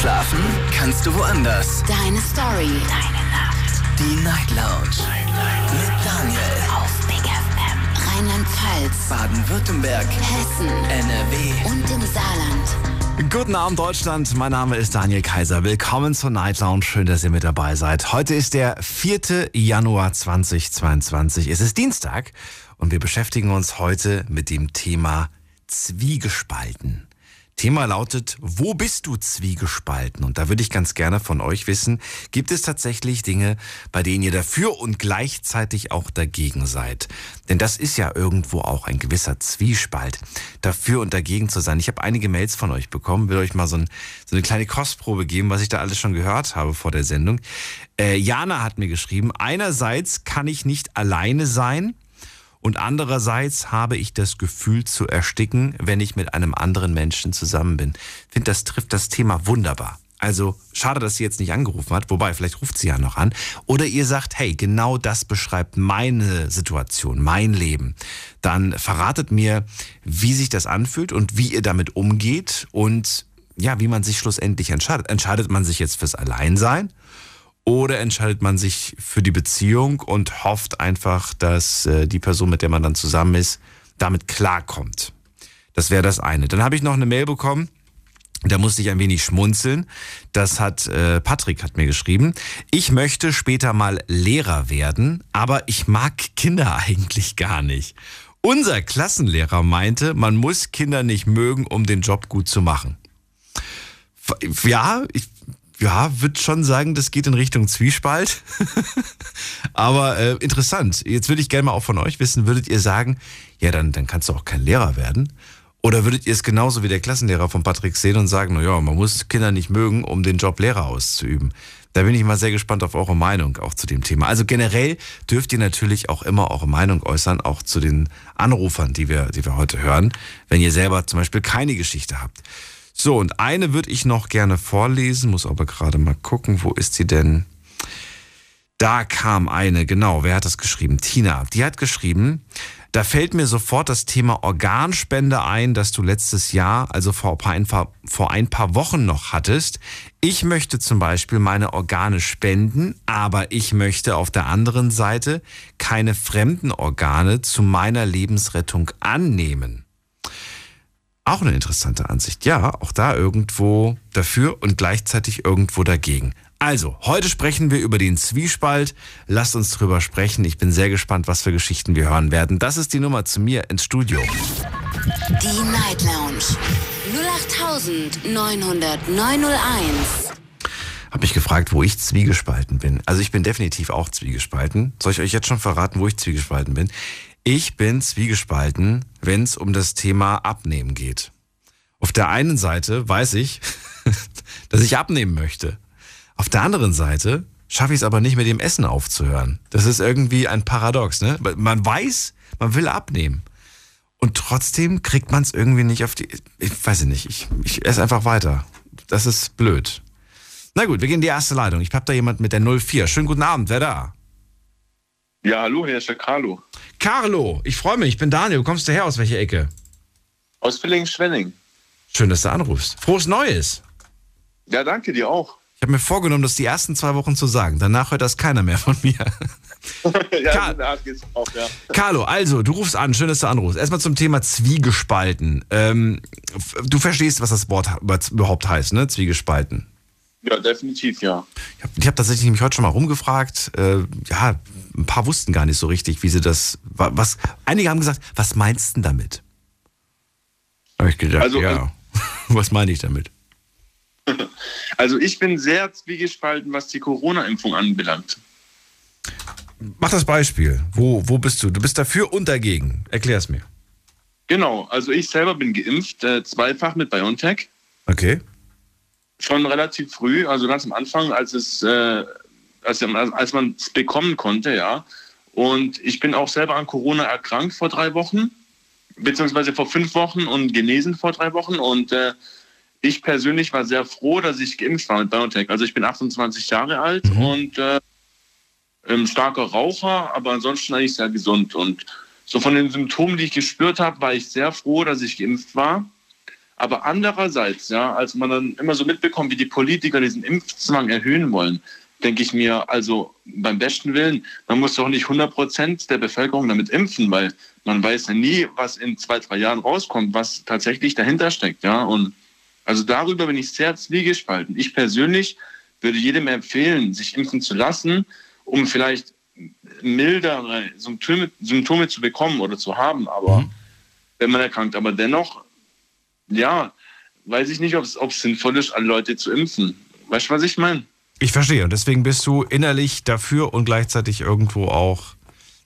Schlafen kannst du woanders. Deine Story. Deine Nacht. Die Night Lounge. Mit Daniel. Auf Big FM. Rheinland-Pfalz. Baden-Württemberg. Hessen. NRW. Und im Saarland. Guten Abend Deutschland, mein Name ist Daniel Kaiser. Willkommen zur Night Lounge. Schön, dass ihr mit dabei seid. Heute ist der 4. Januar 2022. Es ist Dienstag und wir beschäftigen uns heute mit dem Thema Zwiegespalten. Thema lautet, wo bist du zwiegespalten? Und da würde ich ganz gerne von euch wissen, gibt es tatsächlich Dinge, bei denen ihr dafür und gleichzeitig auch dagegen seid? Denn das ist ja irgendwo auch ein gewisser Zwiespalt, dafür und dagegen zu sein. Ich habe einige Mails von euch bekommen, will euch mal so, ein, so eine kleine Kostprobe geben, was ich da alles schon gehört habe vor der Sendung. Äh, Jana hat mir geschrieben, einerseits kann ich nicht alleine sein, und andererseits habe ich das Gefühl zu ersticken, wenn ich mit einem anderen Menschen zusammen bin. Ich finde, das trifft das Thema wunderbar. Also schade, dass sie jetzt nicht angerufen hat, wobei vielleicht ruft sie ja noch an. Oder ihr sagt, hey, genau das beschreibt meine Situation, mein Leben. Dann verratet mir, wie sich das anfühlt und wie ihr damit umgeht und ja, wie man sich schlussendlich entscheidet. Entscheidet man sich jetzt fürs Alleinsein oder entscheidet man sich für die Beziehung und hofft einfach, dass äh, die Person, mit der man dann zusammen ist, damit klarkommt. Das wäre das eine. Dann habe ich noch eine Mail bekommen. Da musste ich ein wenig schmunzeln. Das hat äh, Patrick hat mir geschrieben. Ich möchte später mal Lehrer werden, aber ich mag Kinder eigentlich gar nicht. Unser Klassenlehrer meinte, man muss Kinder nicht mögen, um den Job gut zu machen. Ja, ich ja, würde schon sagen, das geht in Richtung Zwiespalt. Aber äh, interessant. Jetzt würde ich gerne mal auch von euch wissen, würdet ihr sagen, ja, dann, dann kannst du auch kein Lehrer werden? Oder würdet ihr es genauso wie der Klassenlehrer von Patrick sehen und sagen, na ja, man muss Kinder nicht mögen, um den Job Lehrer auszuüben? Da bin ich mal sehr gespannt auf eure Meinung auch zu dem Thema. Also generell dürft ihr natürlich auch immer eure Meinung äußern, auch zu den Anrufern, die wir, die wir heute hören, wenn ihr selber zum Beispiel keine Geschichte habt. So, und eine würde ich noch gerne vorlesen, muss aber gerade mal gucken, wo ist sie denn? Da kam eine, genau, wer hat das geschrieben? Tina. Die hat geschrieben, da fällt mir sofort das Thema Organspende ein, das du letztes Jahr, also vor ein, paar, vor ein paar Wochen noch hattest. Ich möchte zum Beispiel meine Organe spenden, aber ich möchte auf der anderen Seite keine fremden Organe zu meiner Lebensrettung annehmen. Auch eine interessante Ansicht. Ja, auch da irgendwo dafür und gleichzeitig irgendwo dagegen. Also, heute sprechen wir über den Zwiespalt. Lasst uns drüber sprechen. Ich bin sehr gespannt, was für Geschichten wir hören werden. Das ist die Nummer zu mir ins Studio. Die Night Lounge 0890901. Hab mich gefragt, wo ich zwiegespalten bin. Also ich bin definitiv auch zwiegespalten. Soll ich euch jetzt schon verraten, wo ich zwiegespalten bin? Ich bin zwiegespalten, wenn es um das Thema Abnehmen geht. Auf der einen Seite weiß ich, dass ich abnehmen möchte. Auf der anderen Seite schaffe ich es aber nicht mit dem Essen aufzuhören. Das ist irgendwie ein Paradox. Ne? Man weiß, man will abnehmen. Und trotzdem kriegt man es irgendwie nicht auf die. Ich weiß nicht, ich, ich esse einfach weiter. Das ist blöd. Na gut, wir gehen in die erste Leitung. Ich habe da jemand mit der 04. Schönen guten Abend, wer da? Ja, hallo, hier ist der Carlo. Carlo, ich freue mich, ich bin Daniel. Wo kommst du her? Aus welcher Ecke? Aus Villingen-Schwenning. Schön, dass du anrufst. Frohes Neues. Ja, danke dir auch. Ich habe mir vorgenommen, das die ersten zwei Wochen zu sagen. Danach hört das keiner mehr von mir. ja, Car Art geht's auch, ja. Carlo, also, du rufst an, schön, dass du anrufst. Erstmal zum Thema Zwiegespalten. Ähm, du verstehst, was das Wort überhaupt heißt, ne? Zwiegespalten. Ja, definitiv, ja. Ich habe hab tatsächlich nämlich heute schon mal rumgefragt. Äh, ja, ein paar wussten gar nicht so richtig, wie sie das. Was, einige haben gesagt, was meinst du damit? Habe ich gedacht, also, ja. Äh, was meine ich damit? Also ich bin sehr zwiegespalten, was die Corona-Impfung anbelangt. Mach das Beispiel. Wo, wo bist du? Du bist dafür und dagegen. Erklär es mir. Genau, also ich selber bin geimpft, äh, zweifach mit BioNTech. Okay schon relativ früh, also ganz am Anfang, als es, äh, als, als man es bekommen konnte, ja. Und ich bin auch selber an Corona erkrankt vor drei Wochen, beziehungsweise vor fünf Wochen und genesen vor drei Wochen. Und äh, ich persönlich war sehr froh, dass ich geimpft war mit BioNTech. Also ich bin 28 Jahre alt mhm. und äh, ähm, starker Raucher, aber ansonsten eigentlich sehr gesund. Und so von den Symptomen, die ich gespürt habe, war ich sehr froh, dass ich geimpft war. Aber andererseits, ja, als man dann immer so mitbekommt, wie die Politiker diesen Impfzwang erhöhen wollen, denke ich mir, also beim besten Willen, man muss doch nicht 100 Prozent der Bevölkerung damit impfen, weil man weiß ja nie, was in zwei, drei Jahren rauskommt, was tatsächlich dahinter steckt, ja. Und also darüber bin ich sehr zwiegespalten. Ich persönlich würde jedem empfehlen, sich impfen zu lassen, um vielleicht mildere Symptome, Symptome zu bekommen oder zu haben, aber mhm. wenn man erkrankt. Aber dennoch, ja, weiß ich nicht, ob es sinnvoll ist, alle Leute zu impfen. Weißt du, was ich meine? Ich verstehe. Und deswegen bist du innerlich dafür und gleichzeitig irgendwo auch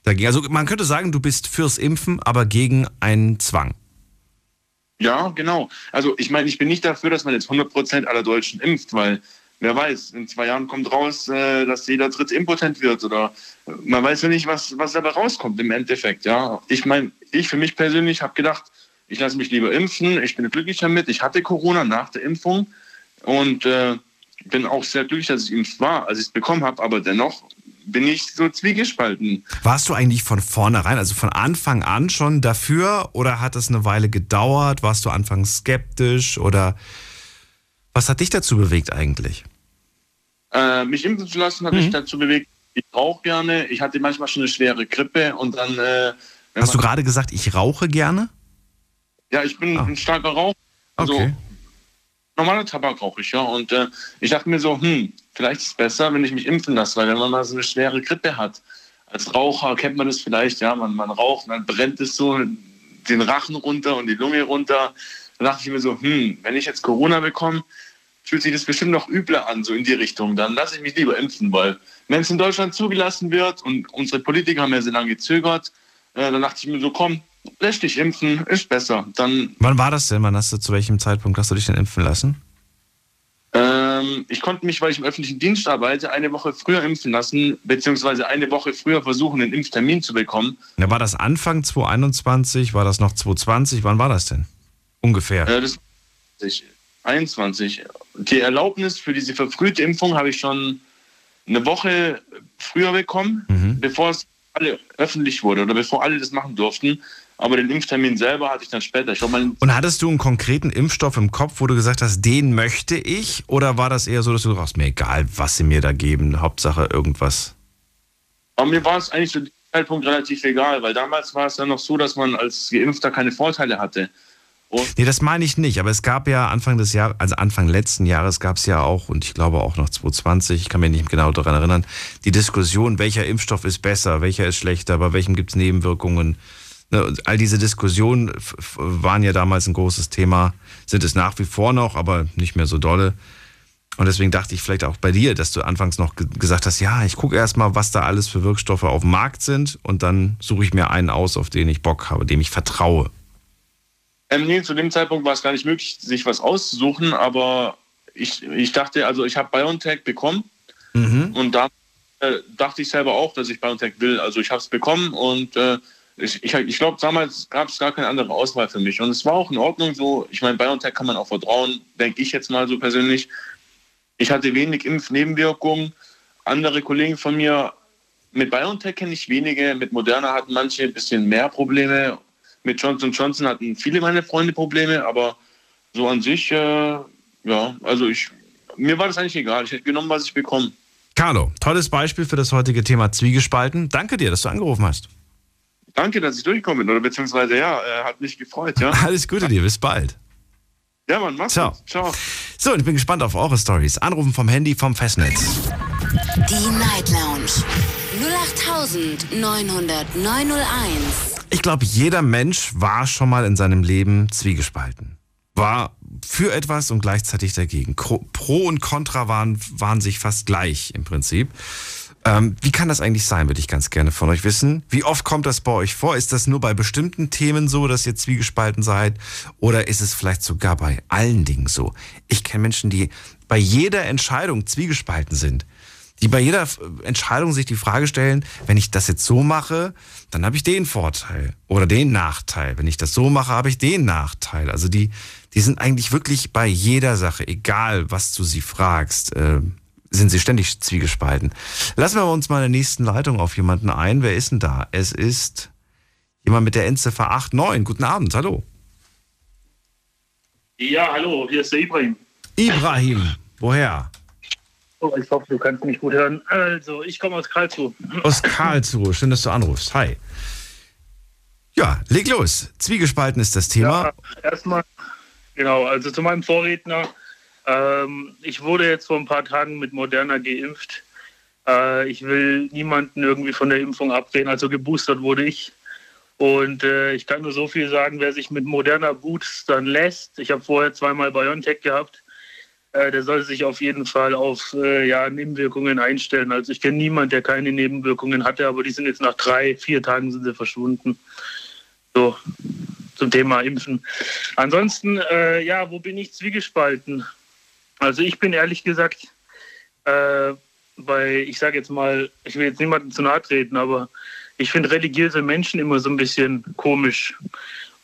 dagegen. Also man könnte sagen, du bist fürs Impfen, aber gegen einen Zwang. Ja, genau. Also ich meine, ich bin nicht dafür, dass man jetzt 100% aller Deutschen impft, weil wer weiß, in zwei Jahren kommt raus, äh, dass jeder Dritt impotent wird oder äh, man weiß ja nicht, was, was dabei rauskommt im Endeffekt. Ja, Ich meine, ich für mich persönlich habe gedacht, ich lasse mich lieber impfen, ich bin glücklich damit. Ich hatte Corona nach der Impfung und äh, bin auch sehr glücklich, dass ich impft war, als ich es bekommen habe, aber dennoch bin ich so zwiegespalten. Warst du eigentlich von vornherein, also von Anfang an schon dafür oder hat es eine Weile gedauert? Warst du anfangs skeptisch oder was hat dich dazu bewegt eigentlich? Äh, mich impfen zu lassen hat mhm. mich dazu bewegt. Ich rauche gerne. Ich hatte manchmal schon eine schwere Grippe und dann. Äh, Hast du gerade gesagt, ich rauche gerne? Ja, ich bin ah. ein starker Raucher. Also, okay normaler Tabak rauche ich, ja. Und äh, ich dachte mir so, hm, vielleicht ist es besser, wenn ich mich impfen lasse, weil wenn man mal so eine schwere Grippe hat, als Raucher kennt man das vielleicht, ja, man, man raucht, dann brennt es so den Rachen runter und die Lunge runter. Da dachte ich mir so, hm, wenn ich jetzt Corona bekomme, fühlt sich das bestimmt noch übler an, so in die Richtung. Dann lasse ich mich lieber impfen, weil wenn es in Deutschland zugelassen wird und unsere Politiker haben ja sehr lange gezögert, äh, dann dachte ich mir so, komm, Lass dich impfen, ist besser. Dann Wann war das denn? Wann hast du, zu welchem Zeitpunkt hast du dich denn impfen lassen? Ähm, ich konnte mich, weil ich im öffentlichen Dienst arbeite, eine Woche früher impfen lassen, beziehungsweise eine Woche früher versuchen, einen Impftermin zu bekommen. Ja, war das Anfang 2021? War das noch 2020? Wann war das denn? Ungefähr. Äh, das 21. Die Erlaubnis für diese verfrühte Impfung habe ich schon eine Woche früher bekommen, mhm. bevor es alle öffentlich wurde oder bevor alle das machen durften. Aber den Impftermin selber hatte ich dann später. Ich glaub, Und hattest du einen konkreten Impfstoff im Kopf, wo du gesagt hast, den möchte ich? Oder war das eher so, dass du sagst, mir egal, was sie mir da geben, Hauptsache irgendwas? Aber mir war es eigentlich zu dem Zeitpunkt relativ egal, weil damals war es ja noch so, dass man als Geimpfter keine Vorteile hatte. Und nee, das meine ich nicht, aber es gab ja Anfang des Jahres, also Anfang letzten Jahres gab es ja auch, und ich glaube auch noch 2020, ich kann mich nicht genau daran erinnern, die Diskussion, welcher Impfstoff ist besser, welcher ist schlechter, bei welchem gibt es Nebenwirkungen. Ne, all diese Diskussionen waren ja damals ein großes Thema, sind es nach wie vor noch, aber nicht mehr so dolle. Und deswegen dachte ich vielleicht auch bei dir, dass du anfangs noch gesagt hast, ja, ich gucke erstmal, was da alles für Wirkstoffe auf dem Markt sind und dann suche ich mir einen aus, auf den ich Bock habe, dem ich vertraue. Ähm, nee, zu dem Zeitpunkt war es gar nicht möglich, sich was auszusuchen, aber ich, ich dachte, also ich habe BioNTech bekommen mhm. und da äh, dachte ich selber auch, dass ich BioNTech will. Also ich habe es bekommen und äh, ich, ich, ich glaube, damals gab es gar keine andere Auswahl für mich. Und es war auch in Ordnung so. Ich meine, BioNTech kann man auch vertrauen, denke ich jetzt mal so persönlich. Ich hatte wenig Impfnebenwirkungen. Andere Kollegen von mir, mit BioNTech kenne ich wenige, mit Moderna hatten manche ein bisschen mehr Probleme mit Johnson Johnson hatten viele meiner Freunde Probleme, aber so an sich, äh, ja, also ich, mir war das eigentlich egal. Ich hätte genommen, was ich bekomme. Carlo, tolles Beispiel für das heutige Thema Zwiegespalten. Danke dir, dass du angerufen hast. Danke, dass ich durchgekommen bin, oder beziehungsweise ja, äh, hat mich gefreut, ja. Alles Gute dir, bis bald. Ja, Mann, mach's Ciao. Gut. Ciao. So, ich bin gespannt auf eure Stories. Anrufen vom Handy vom Festnetz. Die Night Lounge 0890901. Ich glaube, jeder Mensch war schon mal in seinem Leben zwiegespalten. War für etwas und gleichzeitig dagegen. Pro und Contra waren, waren sich fast gleich im Prinzip. Ähm, wie kann das eigentlich sein, würde ich ganz gerne von euch wissen. Wie oft kommt das bei euch vor? Ist das nur bei bestimmten Themen so, dass ihr zwiegespalten seid? Oder ist es vielleicht sogar bei allen Dingen so? Ich kenne Menschen, die bei jeder Entscheidung zwiegespalten sind die bei jeder Entscheidung sich die Frage stellen, wenn ich das jetzt so mache, dann habe ich den Vorteil oder den Nachteil. Wenn ich das so mache, habe ich den Nachteil. Also die, die sind eigentlich wirklich bei jeder Sache, egal was du sie fragst, äh, sind sie ständig zwiegespalten. Lassen wir uns mal in der nächsten Leitung auf jemanden ein. Wer ist denn da? Es ist jemand mit der Endziffer 89. Guten Abend, hallo. Ja, hallo, hier ist der Ibrahim. Ibrahim, woher? Oh, ich hoffe, du kannst mich gut hören. Also, ich komme aus Karlsruhe. Aus Karlsruhe, schön, dass du anrufst. Hi. Ja, leg los. Zwiegespalten ist das Thema. Ja, erstmal, genau, also zu meinem Vorredner. Ähm, ich wurde jetzt vor ein paar Tagen mit Moderna geimpft. Äh, ich will niemanden irgendwie von der Impfung abreden, also geboostert wurde ich. Und äh, ich kann nur so viel sagen, wer sich mit Moderna boostern lässt. Ich habe vorher zweimal BioNTech gehabt. Äh, der soll sich auf jeden Fall auf äh, ja, Nebenwirkungen einstellen. Also ich kenne niemanden, der keine Nebenwirkungen hatte, aber die sind jetzt nach drei, vier Tagen sind sie verschwunden. So, zum Thema Impfen. Ansonsten, äh, ja, wo bin ich zwiegespalten? Also ich bin ehrlich gesagt äh, bei, ich sage jetzt mal, ich will jetzt niemandem zu nahe treten, aber ich finde religiöse Menschen immer so ein bisschen komisch.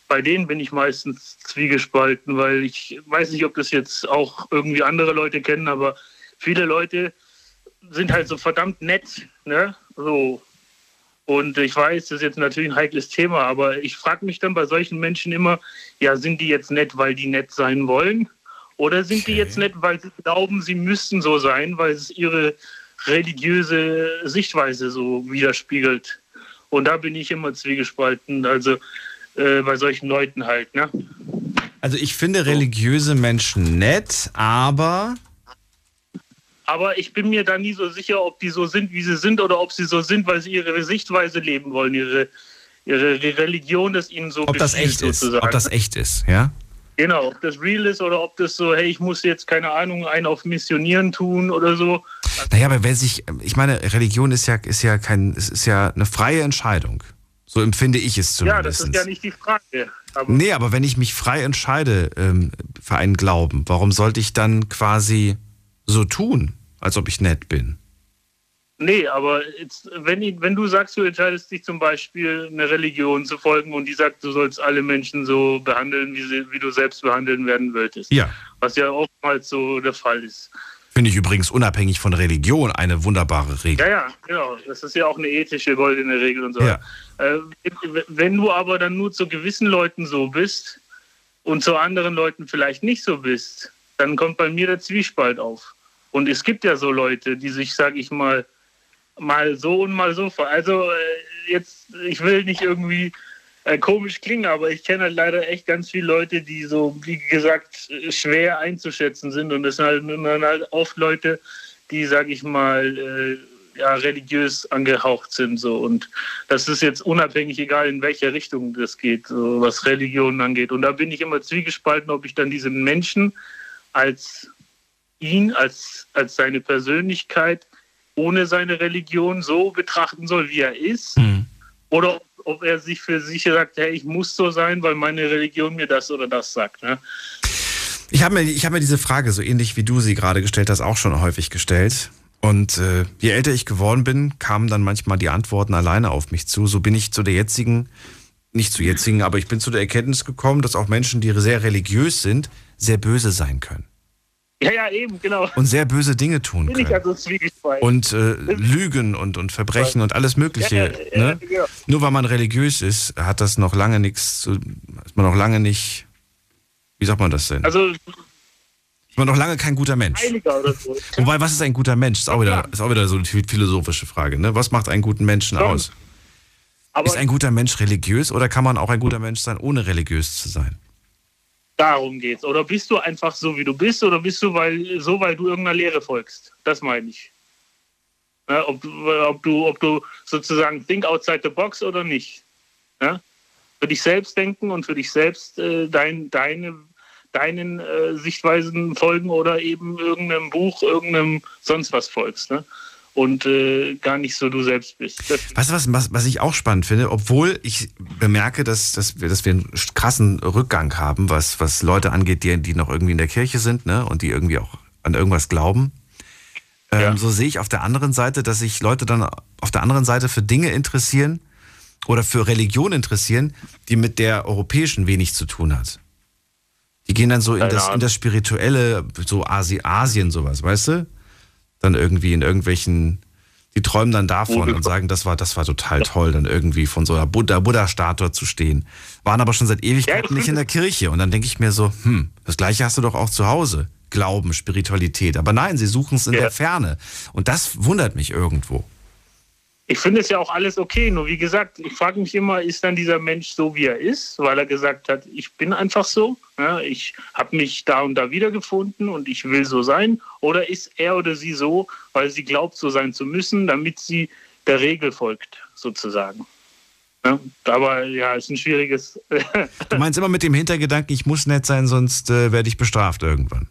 Bei denen bin ich meistens zwiegespalten, weil ich weiß nicht, ob das jetzt auch irgendwie andere Leute kennen, aber viele Leute sind halt so verdammt nett, ne? So. Und ich weiß, das ist jetzt natürlich ein heikles Thema, aber ich frage mich dann bei solchen Menschen immer, ja, sind die jetzt nett, weil die nett sein wollen? Oder sind okay. die jetzt nett, weil sie glauben, sie müssten so sein, weil es ihre religiöse Sichtweise so widerspiegelt? Und da bin ich immer zwiegespalten, also äh, bei solchen Leuten halt. Ne? Also ich finde religiöse Menschen nett, aber... Aber ich bin mir da nie so sicher, ob die so sind, wie sie sind, oder ob sie so sind, weil sie ihre Sichtweise leben wollen, ihre, ihre Religion ist ihnen so ob das echt sozusagen. ist, Ob das echt ist, ja? Genau, ob das real ist oder ob das so, hey, ich muss jetzt, keine Ahnung, einen auf Missionieren tun oder so. Naja, aber wer sich, ich meine, Religion ist ja, ist ja kein, es ist ja eine freie Entscheidung. So empfinde ich es zumindest. Ja, das ist ja nicht die Frage. Aber nee, aber wenn ich mich frei entscheide ähm, für einen Glauben, warum sollte ich dann quasi so tun, als ob ich nett bin? Nee, aber jetzt, wenn, wenn du sagst, du entscheidest dich zum Beispiel, eine Religion zu folgen und die sagt, du sollst alle Menschen so behandeln, wie, sie, wie du selbst behandeln werden wolltest. Ja. Was ja oftmals so der Fall ist. Finde ich übrigens unabhängig von Religion eine wunderbare Regel. Ja, ja, genau. Das ist ja auch eine ethische goldene Regel und so. Ja. Äh, wenn du aber dann nur zu gewissen Leuten so bist und zu anderen Leuten vielleicht nicht so bist, dann kommt bei mir der Zwiespalt auf. Und es gibt ja so Leute, die sich, sage ich mal, mal so und mal so. Also äh, jetzt, ich will nicht irgendwie äh, komisch klingen, aber ich kenne halt leider echt ganz viele Leute, die so, wie gesagt, schwer einzuschätzen sind. Und das sind halt, dann halt oft Leute, die, sag ich mal, äh, ja, religiös angehaucht sind. So. Und das ist jetzt unabhängig, egal in welche Richtung das geht, so, was Religionen angeht. Und da bin ich immer zwiegespalten, ob ich dann diesen Menschen als ihn, als, als seine Persönlichkeit ohne seine Religion so betrachten soll, wie er ist. Mhm. Oder ob er sich für sich sagt, hey, ich muss so sein, weil meine Religion mir das oder das sagt. Ne? Ich habe mir, hab mir diese Frage, so ähnlich wie du sie gerade gestellt hast, auch schon häufig gestellt. Und äh, je älter ich geworden bin, kamen dann manchmal die Antworten alleine auf mich zu. So bin ich zu der jetzigen, nicht zu jetzigen, aber ich bin zu der Erkenntnis gekommen, dass auch Menschen, die sehr religiös sind, sehr böse sein können. Ja, ja, eben, genau. Und sehr böse Dinge tun Bin können. Also und äh, Lügen und, und Verbrechen und alles Mögliche. Ja, ja, ne? ja, Nur weil man religiös ist, hat das noch lange nichts zu. Ist man noch lange nicht. Wie sagt man das denn? Also. Ist man noch lange kein guter Mensch. Heiliger oder so. Wobei, was ist ein guter Mensch? Ist auch wieder, ist auch wieder so eine philosophische Frage. Ne? Was macht einen guten Menschen aus? Aber ist ein guter Mensch religiös oder kann man auch ein guter Mensch sein, ohne religiös zu sein? Darum geht's. Oder bist du einfach so, wie du bist, oder bist du weil, so, weil du irgendeiner Lehre folgst? Das meine ich. Ja, ob, ob, du, ob du sozusagen think outside the box oder nicht. Ja? Für dich selbst denken und für dich selbst äh, dein, deine, deinen äh, Sichtweisen folgen oder eben irgendeinem Buch, irgendeinem sonst was folgst. Ne? Und äh, gar nicht so du selbst bist. weißt du, was, was, was ich auch spannend finde, obwohl ich bemerke, dass, dass, wir, dass wir einen krassen Rückgang haben, was, was Leute angeht, die, die noch irgendwie in der Kirche sind ne, und die irgendwie auch an irgendwas glauben. Ähm, ja. So sehe ich auf der anderen Seite, dass sich Leute dann auf der anderen Seite für Dinge interessieren oder für Religion interessieren, die mit der europäischen wenig zu tun hat. Die gehen dann so in, das, in das Spirituelle, so Asi Asien, sowas, weißt du? Dann irgendwie in irgendwelchen Die träumen dann davon Oh, und sagen, das war, das war total toll, dann irgendwie von so einer Buddha- Buddha-Statue zu stehen. Waren aber schon seit Ewigkeiten ich nicht in der Kirche. Und dann denke ich mir so, hm, das gleiche hast du doch auch zu Hause. Glauben, Spiritualität. Aber nein, sie suchen es in Ja. der Ferne. Und das wundert mich irgendwo. Ich finde es ja auch alles okay. Nur wie gesagt, ich frage mich immer, ist dann dieser Mensch so, wie er ist, weil er gesagt hat, ich bin einfach so, ja, ich habe mich da und da wiedergefunden und ich will so sein? Oder ist er oder sie so, weil sie glaubt, so sein zu müssen, damit sie der Regel folgt, sozusagen? Ja, aber ja, ist ein schwieriges. Du meinst immer mit dem Hintergedanken, ich muss nett sein, sonst äh, werde ich bestraft irgendwann.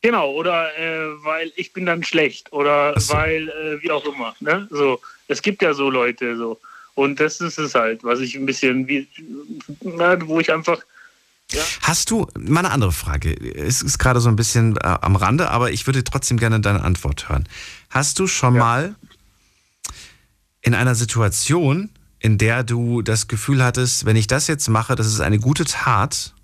Genau, oder äh, weil ich bin dann schlecht oder so. weil äh, wie auch immer. Ne? So, es gibt ja so Leute so. Und das ist es halt, was ich ein bisschen wie, na, wo ich einfach, Hast du, mal eine andere Frage, es ist gerade so ein bisschen äh, am Rande, aber ich würde trotzdem gerne deine Antwort hören. Hast du schon mal in einer Situation, in der du das Gefühl hattest, wenn ich das jetzt mache, das ist eine gute Tat,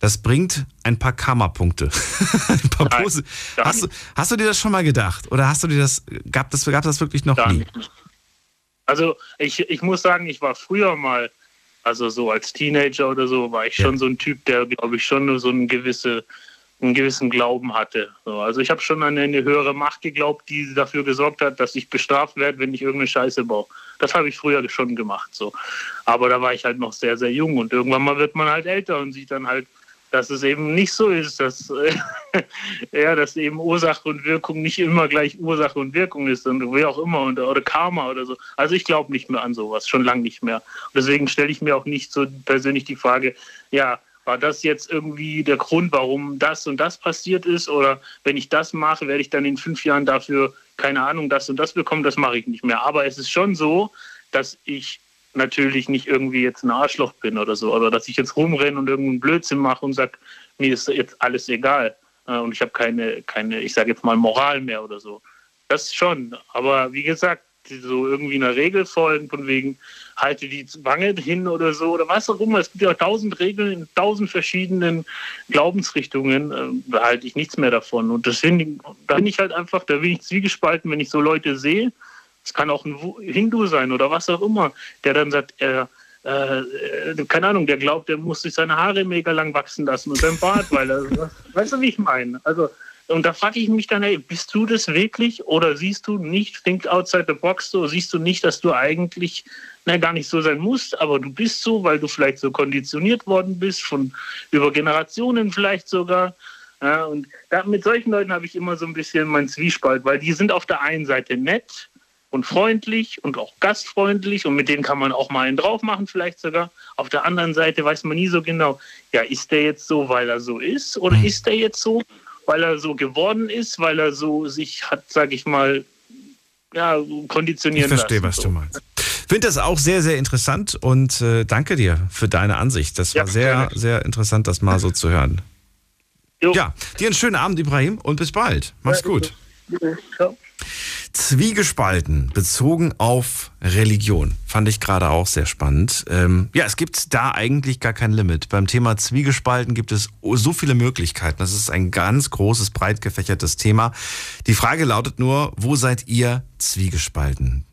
das bringt ein paar Karma-Punkte. ein paar Nein, Pose. Hast du, hast du dir das schon mal gedacht? Oder hast du dir das, gab das, gab das wirklich noch nie? Also ich, ich muss sagen, ich war früher mal, also so als Teenager oder so, war ich Ja. schon so ein Typ, der, glaube ich, schon so einen, gewisse, einen gewissen Glauben hatte. So, also ich habe schon an eine höhere Macht geglaubt, die dafür gesorgt hat, dass ich bestraft werde, wenn ich irgendeine Scheiße baue. Das habe ich früher schon gemacht. So. Aber da war ich halt noch sehr, sehr jung und irgendwann mal wird man halt älter und sieht dann halt, dass es eben nicht so ist, dass, äh, ja, dass eben Ursache und Wirkung nicht immer gleich Ursache und Wirkung ist und wie auch immer und, oder Karma oder so. Also ich glaube nicht mehr an sowas, schon lange nicht mehr. Und deswegen stelle ich mir auch nicht so persönlich die Frage, ja, war das jetzt irgendwie der Grund, warum das und das passiert ist? Oder wenn ich das mache, werde ich dann in fünf Jahren dafür, keine Ahnung, das und das bekommen? Das mache ich nicht mehr. Aber es ist schon so, dass ich natürlich nicht irgendwie jetzt ein Arschloch bin oder so, oder dass ich jetzt rumrenne und irgendeinen Blödsinn mache und sage, mir ist jetzt alles egal äh, und ich habe keine, keine, ich sage jetzt mal Moral mehr oder so. Das schon, aber wie gesagt, so irgendwie einer Regel folgen, von wegen halte die Wange hin oder so oder was auch immer. Es gibt ja tausend Regeln in tausend verschiedenen Glaubensrichtungen. äh, Da halte ich nichts mehr davon. Und das da bin ich halt einfach, da bin ich zwiegespalten, wenn ich so Leute sehe. Es kann auch ein Hindu sein oder was auch immer, der dann sagt, er, äh, äh, keine Ahnung, der glaubt, der muss sich seine Haare mega lang wachsen lassen und sein Bart, weil er, weißt du, wie ich meine? Also, und da frage ich mich dann, hey, bist du das wirklich oder siehst du nicht, think outside the box so, siehst du nicht, dass du eigentlich na, gar nicht so sein musst, aber du bist so, weil du vielleicht so konditioniert worden bist, von über Generationen vielleicht sogar. Ja, und da, mit solchen Leuten habe ich immer so ein bisschen meinen Zwiespalt, weil die sind auf der einen Seite nett und freundlich und auch gastfreundlich und mit denen kann man auch mal einen drauf machen, vielleicht sogar. Auf der anderen Seite weiß man nie so genau, ja, ist der jetzt so, weil er so ist oder Mhm. ist der jetzt so, weil er so geworden ist, weil er so sich hat, sag ich mal, ja, Ich konditionieren verstehe, lassen. was so. du meinst. Finde das auch sehr, sehr interessant und äh, danke dir für deine Ansicht. Das war Ja, sehr, gerne. sehr interessant, das mal so zu hören. Jo. Ja, dir einen schönen Abend, Ibrahim, und bis bald. Mach's gut. Ja. Zwiegespalten bezogen auf Religion. Fand ich gerade auch sehr spannend. Ähm, ja, es gibt da eigentlich gar kein Limit. Beim Thema Zwiegespalten gibt es so viele Möglichkeiten. Das ist ein ganz großes, breit gefächertes Thema. Die Frage lautet nur, wo seid ihr zwiegespalten?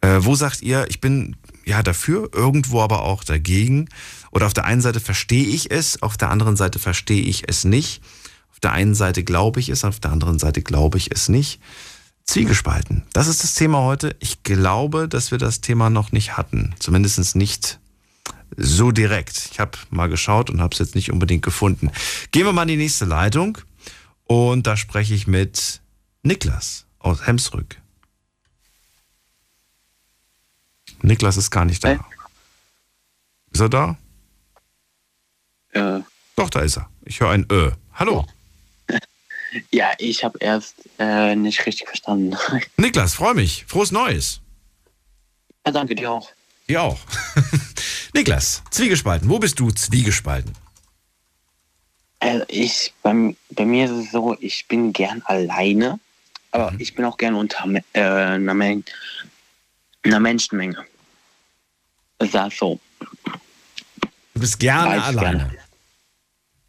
Äh, wo sagt ihr, ich bin ja dafür, irgendwo aber auch dagegen? Oder auf der einen Seite verstehe ich es, auf der anderen Seite verstehe ich es nicht. Auf der einen Seite glaube ich es, auf der anderen Seite glaube ich es nicht. Zwiegespalten. Das ist das Thema heute. Ich glaube, dass wir das Thema noch nicht hatten. Zumindest nicht so direkt. Ich habe mal geschaut und habe es jetzt nicht unbedingt gefunden. Gehen wir mal in die nächste Leitung. Und da spreche ich mit Niklas aus Hemsrück. Niklas ist gar nicht da. Hey. Ist er da? Äh, Doch, da ist er. Ich höre ein Ö. Hallo. ja, ich habe erst äh, nicht richtig verstanden. Niklas, freue mich. Frohes Neues. ja, danke dir auch. Dir auch. Niklas, Zwiegespalten. Wo bist du zwiegespalten? Also ich, bei, bei mir ist es so, ich bin gern alleine, aber Mhm. ich bin auch gern unter äh, einer, Men einer Menschenmenge. Das ist so. Du bist gerne alleine. gerne.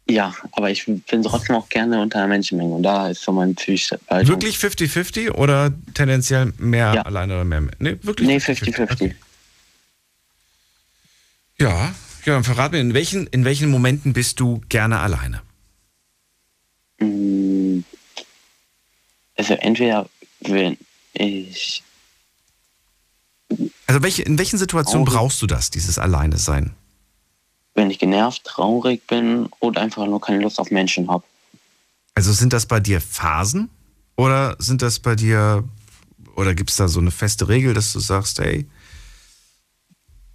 Ja, aber ich bin trotzdem auch gerne unter einer Menschenmenge und da ist so mein Zwiespalt. Wirklich 50-50 oder tendenziell mehr Ja. alleine oder mehr? Nee, wirklich Nee, 50-50. Ja, ja, dann verrat mir, in welchen, in welchen Momenten bist du gerne alleine? Mm, Also entweder wenn ich Also welche, in welchen Situationen brauchst du das, dieses Alleine sein? Wenn ich genervt, traurig bin oder einfach nur keine Lust auf Menschen habe. Also sind das bei dir Phasen oder sind das bei dir, oder gibt es da so eine feste Regel, dass du sagst, ey,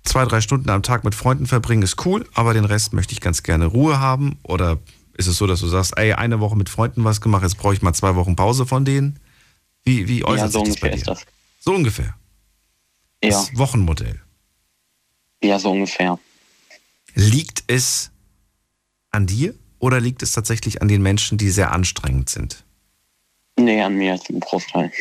zwei, drei Stunden am Tag mit Freunden verbringen ist cool, aber den Rest möchte ich ganz gerne Ruhe haben? Oder ist es so, dass du sagst, ey, eine Woche mit Freunden was gemacht, jetzt brauche ich mal zwei Wochen Pause von denen? Wie, wie äußert Ja, so sich das bei dir? ist das. So ungefähr. Ja, Das Wochenmodell. ja, so ungefähr. Liegt es an dir oder liegt es tatsächlich an den Menschen, die sehr anstrengend sind? Nee, an mir ist ein Großteil.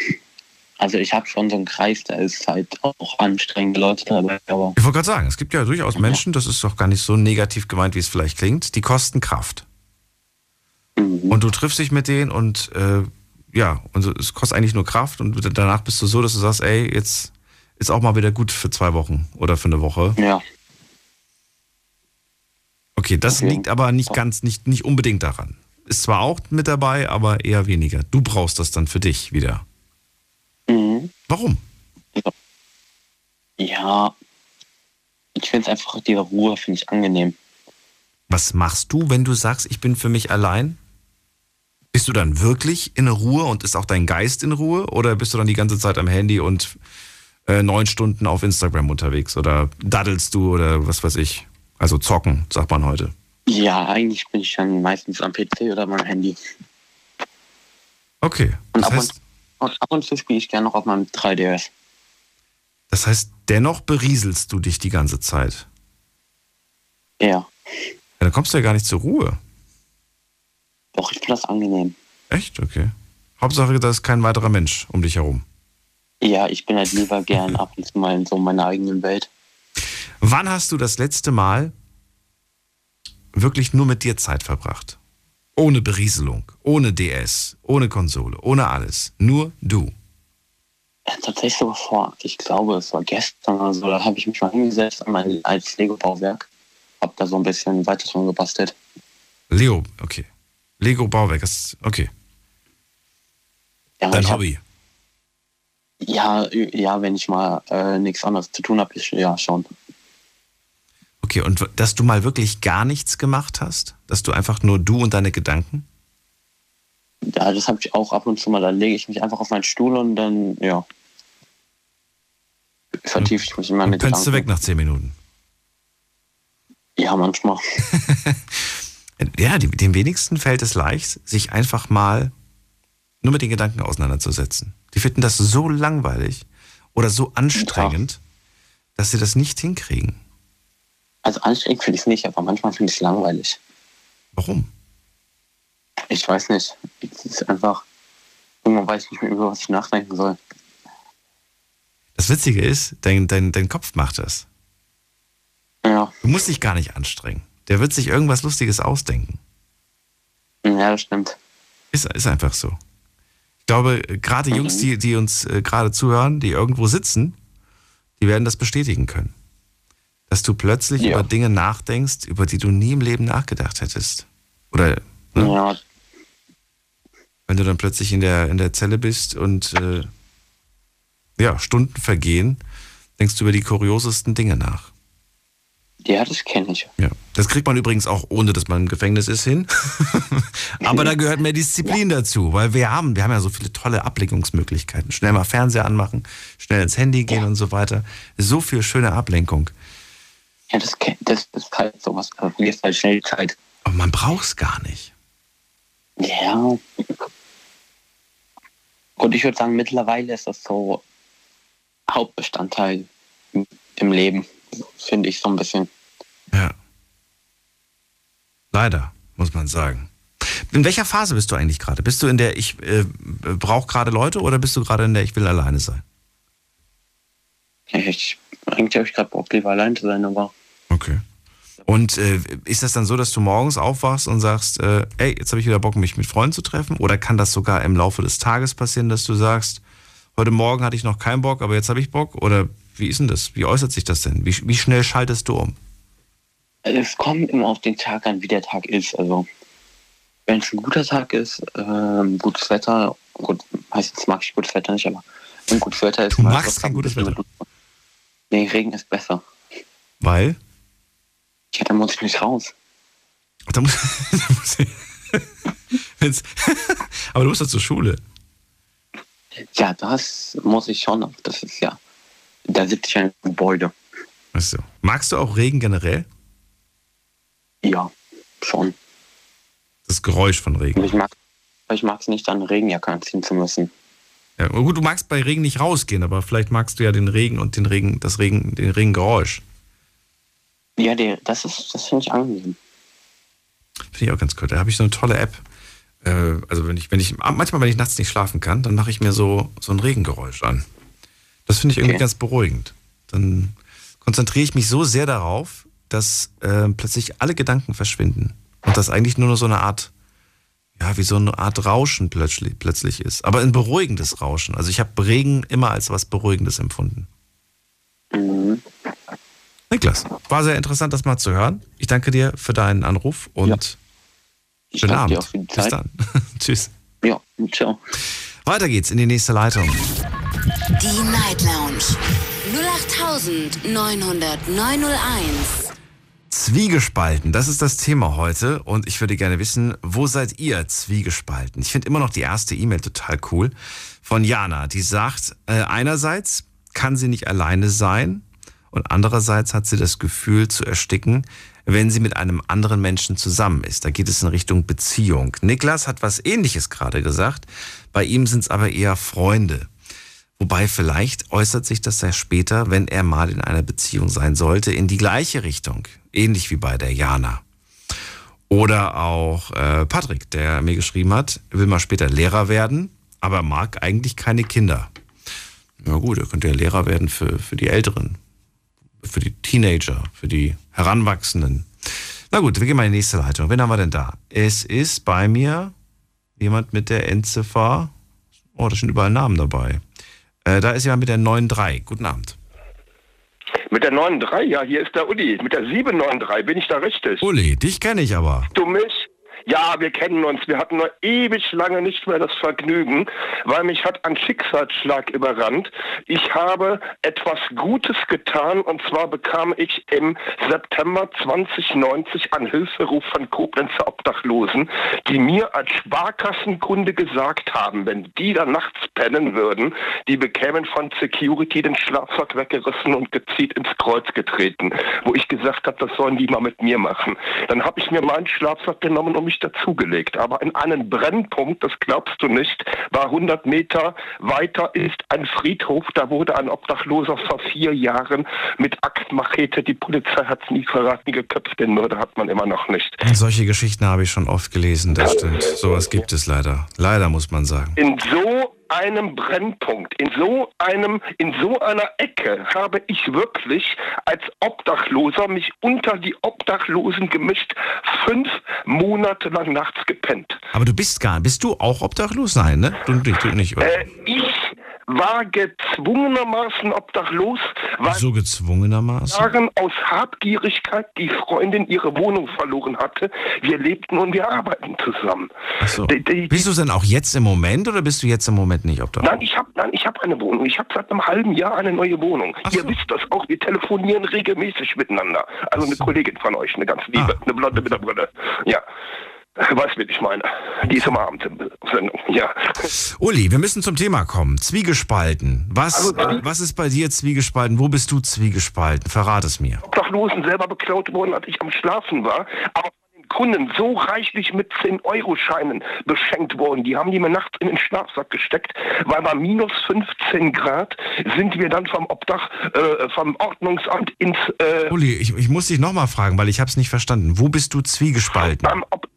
Also ich habe schon so einen Kreis, da ist halt auch anstrengende Leute dabei, aber Ich wollte gerade sagen, es gibt ja durchaus Menschen, das ist doch gar nicht so negativ gemeint, wie es vielleicht klingt, die kosten Kraft. mhm. Und du triffst dich mit denen und äh, ja, und es kostet eigentlich nur Kraft und danach bist du so, dass du sagst, ey, jetzt ist auch mal wieder gut für zwei Wochen oder für eine Woche. ja, Okay, das Okay. liegt aber nicht ganz, nicht, nicht unbedingt daran. Ist zwar auch mit dabei, aber eher weniger. Du brauchst das dann für dich wieder. mhm. Warum? ja. Ich finde es einfach, diese Ruhe finde ich angenehm. Was machst du, wenn du sagst, ich bin für mich allein? Bist du dann wirklich in Ruhe und ist auch dein Geist in Ruhe? Oder bist du dann die ganze Zeit am Handy und äh, neun Stunden auf Instagram unterwegs? Oder daddelst du oder was weiß ich? Also zocken, sagt man heute. Ja, eigentlich bin ich dann meistens am PC oder meinem Handy. Okay. Und ab heißt, und, und ab und zu spiele ich gerne noch auf meinem 3DS. das heißt, dennoch berieselst du dich die ganze Zeit. Ja, Ja, dann kommst du ja gar nicht zur Ruhe. doch, ich finde das angenehm. Echt? Okay. Hauptsache, da ist kein weiterer Mensch um dich herum. Ja, ich bin halt lieber gern ab und zu mal in so meiner eigenen Welt. Wann hast du das letzte Mal wirklich nur mit dir Zeit verbracht? Ohne Berieselung, ohne DS, ohne Konsole, ohne alles. Nur du. Ja, tatsächlich sogar vor, ich glaube, es war gestern oder so, da habe ich mich mal hingesetzt an mein altes Lego-Bauwerk. Hab da so ein bisschen weiter dran gebastelt. Leo, okay. Lego Bauwerk, das, okay. Ja, Dein ich hab- Hobby. Ja, ja, wenn ich mal äh, nichts anderes zu tun habe, ja schon. Okay, und dass du mal wirklich gar nichts gemacht hast? Dass du einfach nur du und deine Gedanken? Ja, das habe ich auch ab und zu mal. Da lege ich mich einfach auf meinen Stuhl und dann, ja, vertiefe ich mich in meine Dann pennst du weg Gedanken. nach zehn Minuten. Ja, manchmal. Ja, den wenigsten fällt es leicht, sich einfach mal nur mit den Gedanken auseinanderzusetzen. Die finden das so langweilig oder so anstrengend, dass sie das nicht hinkriegen. Also anstrengend finde ich es nicht, aber manchmal finde ich es langweilig. Warum? Ich weiß nicht. Es ist einfach, irgendwann weiß ich nicht mehr, über was ich nachdenken soll. Das Witzige ist, dein, dein, dein Kopf macht das. Ja, Du musst dich gar nicht anstrengen. Der wird sich irgendwas Lustiges ausdenken. ja, das stimmt. Ist, ist einfach so. Ich glaube, gerade Jungs, die, die uns äh, gerade zuhören, die irgendwo sitzen, die werden das bestätigen können. Dass du plötzlich Ja. über Dinge nachdenkst, über die du nie im Leben nachgedacht hättest. Oder ne, Ja, wenn du dann plötzlich in der, in der Zelle bist und äh, ja, Stunden vergehen, denkst du über die kuriosesten Dinge nach. ja, das kenne ich. Ja. Das kriegt man übrigens auch, ohne dass man im Gefängnis ist, hin. Aber da gehört mehr Disziplin dazu, weil wir haben, wir haben ja so viele tolle Ablenkungsmöglichkeiten. Schnell mal Fernseher anmachen, schnell ins Handy gehen und so weiter. So viel schöne Ablenkung. Ja, das, das, ist halt sowas. Da vergisst halt schnell die Zeit. Aber man braucht es gar nicht. Ja. Und ich würde sagen, mittlerweile ist das so Hauptbestandteil im Leben, finde ich so ein bisschen. Ja. Leider, muss man sagen. In welcher Phase bist du eigentlich gerade? Bist du in der ich äh, brauche gerade Leute oder bist du gerade in der ich will alleine sein? Ich, eigentlich habe ich gerade Bock, lieber allein zu sein, aber Okay. Und äh, ist das dann so, dass du morgens aufwachst und sagst, äh, ey, jetzt habe ich wieder Bock, mich mit Freunden zu treffen? Oder kann das sogar im Laufe des Tages passieren, dass du sagst, heute Morgen hatte ich noch keinen Bock, aber jetzt habe ich Bock? Oder wie ist denn das? Wie äußert sich das denn? Wie, wie schnell schaltest du um? Es kommt immer auf den Tag an, wie der Tag ist. Also, wenn es ein guter Tag ist, ähm, gutes Wetter, gut, meistens mag ich gutes Wetter nicht, aber wenn gutes Wetter ist, Du magst kein ein gutes Wetter? Nee, Regen ist besser. Weil? Ja, dann muss ich nicht raus. Da muss, da muss ich, aber du musst doch zur Schule. Ja, das muss ich schon, das ist ja, da sitze ich in einem Gebäude. Weißt du. Magst du auch Regen generell? Ja, schon. Das Geräusch von Regen. Ich mag ich mag es nicht, dann eine Regenjacke anziehen zu müssen. Ja, gut, du magst bei Regen nicht rausgehen, aber vielleicht magst du ja den Regen und den Regen, das Regen, den Regengeräusch. Ja, die, das ist, das finde ich angenehm. Finde ich auch ganz cool. Da habe ich so eine tolle App. Äh, also wenn ich, wenn ich, manchmal, wenn ich nachts nicht schlafen kann, dann mache ich mir so, so ein Regengeräusch an. Das finde ich irgendwie Okay. ganz beruhigend. Dann konzentriere ich mich so sehr darauf, dass äh, plötzlich alle Gedanken verschwinden. Und das eigentlich nur noch so eine Art, ja, wie so eine Art Rauschen plötzlich, plötzlich ist. Aber ein beruhigendes Rauschen. Also ich habe Regen immer als was Beruhigendes empfunden. Mhm. Niklas, war sehr interessant, das mal zu hören. Ich danke dir für deinen Anruf und Ja. Ich schönen danke dir Abend. auch für die Bis dann. Tschüss. Ja, ciao. Weiter geht's in die nächste Leitung. Die Night Lounge 0890901. Zwiegespalten, das ist das Thema heute und ich würde gerne wissen, wo seid ihr zwiegespalten? Ich finde immer noch die erste E-Mail total cool von Jana, die sagt, äh, einerseits kann sie nicht alleine sein und andererseits hat sie das Gefühl zu ersticken, wenn sie mit einem anderen Menschen zusammen ist. Da geht es in Richtung Beziehung. Niklas hat was ähnliches gerade gesagt, bei ihm sind es aber eher Freunde. Wobei vielleicht äußert sich das ja später, wenn er mal in einer Beziehung sein sollte, in die gleiche Richtung. Ähnlich wie bei der Jana. Oder auch äh, Patrick, der mir geschrieben hat, will mal später Lehrer werden, aber mag eigentlich keine Kinder. Na gut, er könnte ja Lehrer werden für, für die Älteren, für die Teenager, für die Heranwachsenden. Na gut, wir gehen mal in die nächste Leitung. Wen haben wir denn da? Es ist bei mir jemand mit der Endziffer. Oh, da sind überall Namen dabei. Äh, da ist jemand mit der 9.3. Guten Abend. Mit der 9.3, ja, hier ist der Uli. Mit der 793, bin ich da richtig? Uli, dich kenne ich aber. Du mich? Ja, wir kennen uns. Wir hatten nur ewig lange nicht mehr das Vergnügen, weil mich hat ein Schicksalsschlag überrannt. Ich habe etwas Gutes getan und zwar bekam ich im September 2090 einen Hilferuf von Koblenzer Obdachlosen, die mir als Sparkassenkunde gesagt haben, wenn die da nachts pennen würden, die bekämen von Security den Schlafsack weggerissen und gezielt ins Kreuz getreten, wo ich gesagt habe, das sollen die mal mit mir machen. Dann habe ich mir meinen Schlafsack genommen und mich dazugelegt. Aber in einen Brennpunkt, das glaubst du nicht, war 100 Meter weiter ist ein Friedhof. Da wurde ein Obdachloser vor vier Jahren mit Axtmachete, die Polizei hat es nie verraten, geköpft. Den Mörder hat man immer noch nicht. Solche Geschichten habe ich schon oft gelesen, das stimmt. Sowas gibt es leider. Leider muss man sagen. In so einem Brennpunkt, in so einem, in so einer Ecke habe ich wirklich als Obdachloser mich unter die Obdachlosen gemischt, fünf Monate lang nachts gepennt. Aber du bist gar bist du auch obdachlos? Nein, ne? Du nicht, du nicht. Oder? Äh, ich war gezwungenermaßen obdachlos, weil So gezwungenermaßen. Jahren aus Habgierigkeit die Freundin ihre Wohnung verloren hatte. Wir lebten und wir arbeiten zusammen. Ach so. Die- die- Bist du denn auch jetzt im Moment oder bist du jetzt im Moment nicht obdachlos? Nein, ich habe nein, ich habe eine Wohnung. Ich habe seit einem halben Jahr eine neue Wohnung. Ach Ihr so. wisst das auch. Wir telefonieren regelmäßig miteinander. Also eine so. Kollegin von euch, eine ganz liebe, Ah. eine Blonde mit der Brille. Ja. Weißt du, wie ich meine? Die ist am Abend Sendung. Ja. Uli, wir müssen zum Thema kommen. Zwiegespalten. Was, Also, äh, was ist bei dir zwiegespalten? Wo bist du zwiegespalten? Verrat es mir. Obdachlosen selber beklaut worden, als ich am Schlafen war. Aber Kunden so reichlich mit 10-Euro-Scheinen beschenkt worden. Die haben die mir nachts in den Schlafsack gesteckt, weil bei minus 15 Grad sind wir dann vom Obdach, äh, vom Ordnungsamt ins äh, Uli, ich, ich muss dich nochmal fragen, weil ich habe es nicht verstanden. Wo bist du zwiegespalten? beim Ob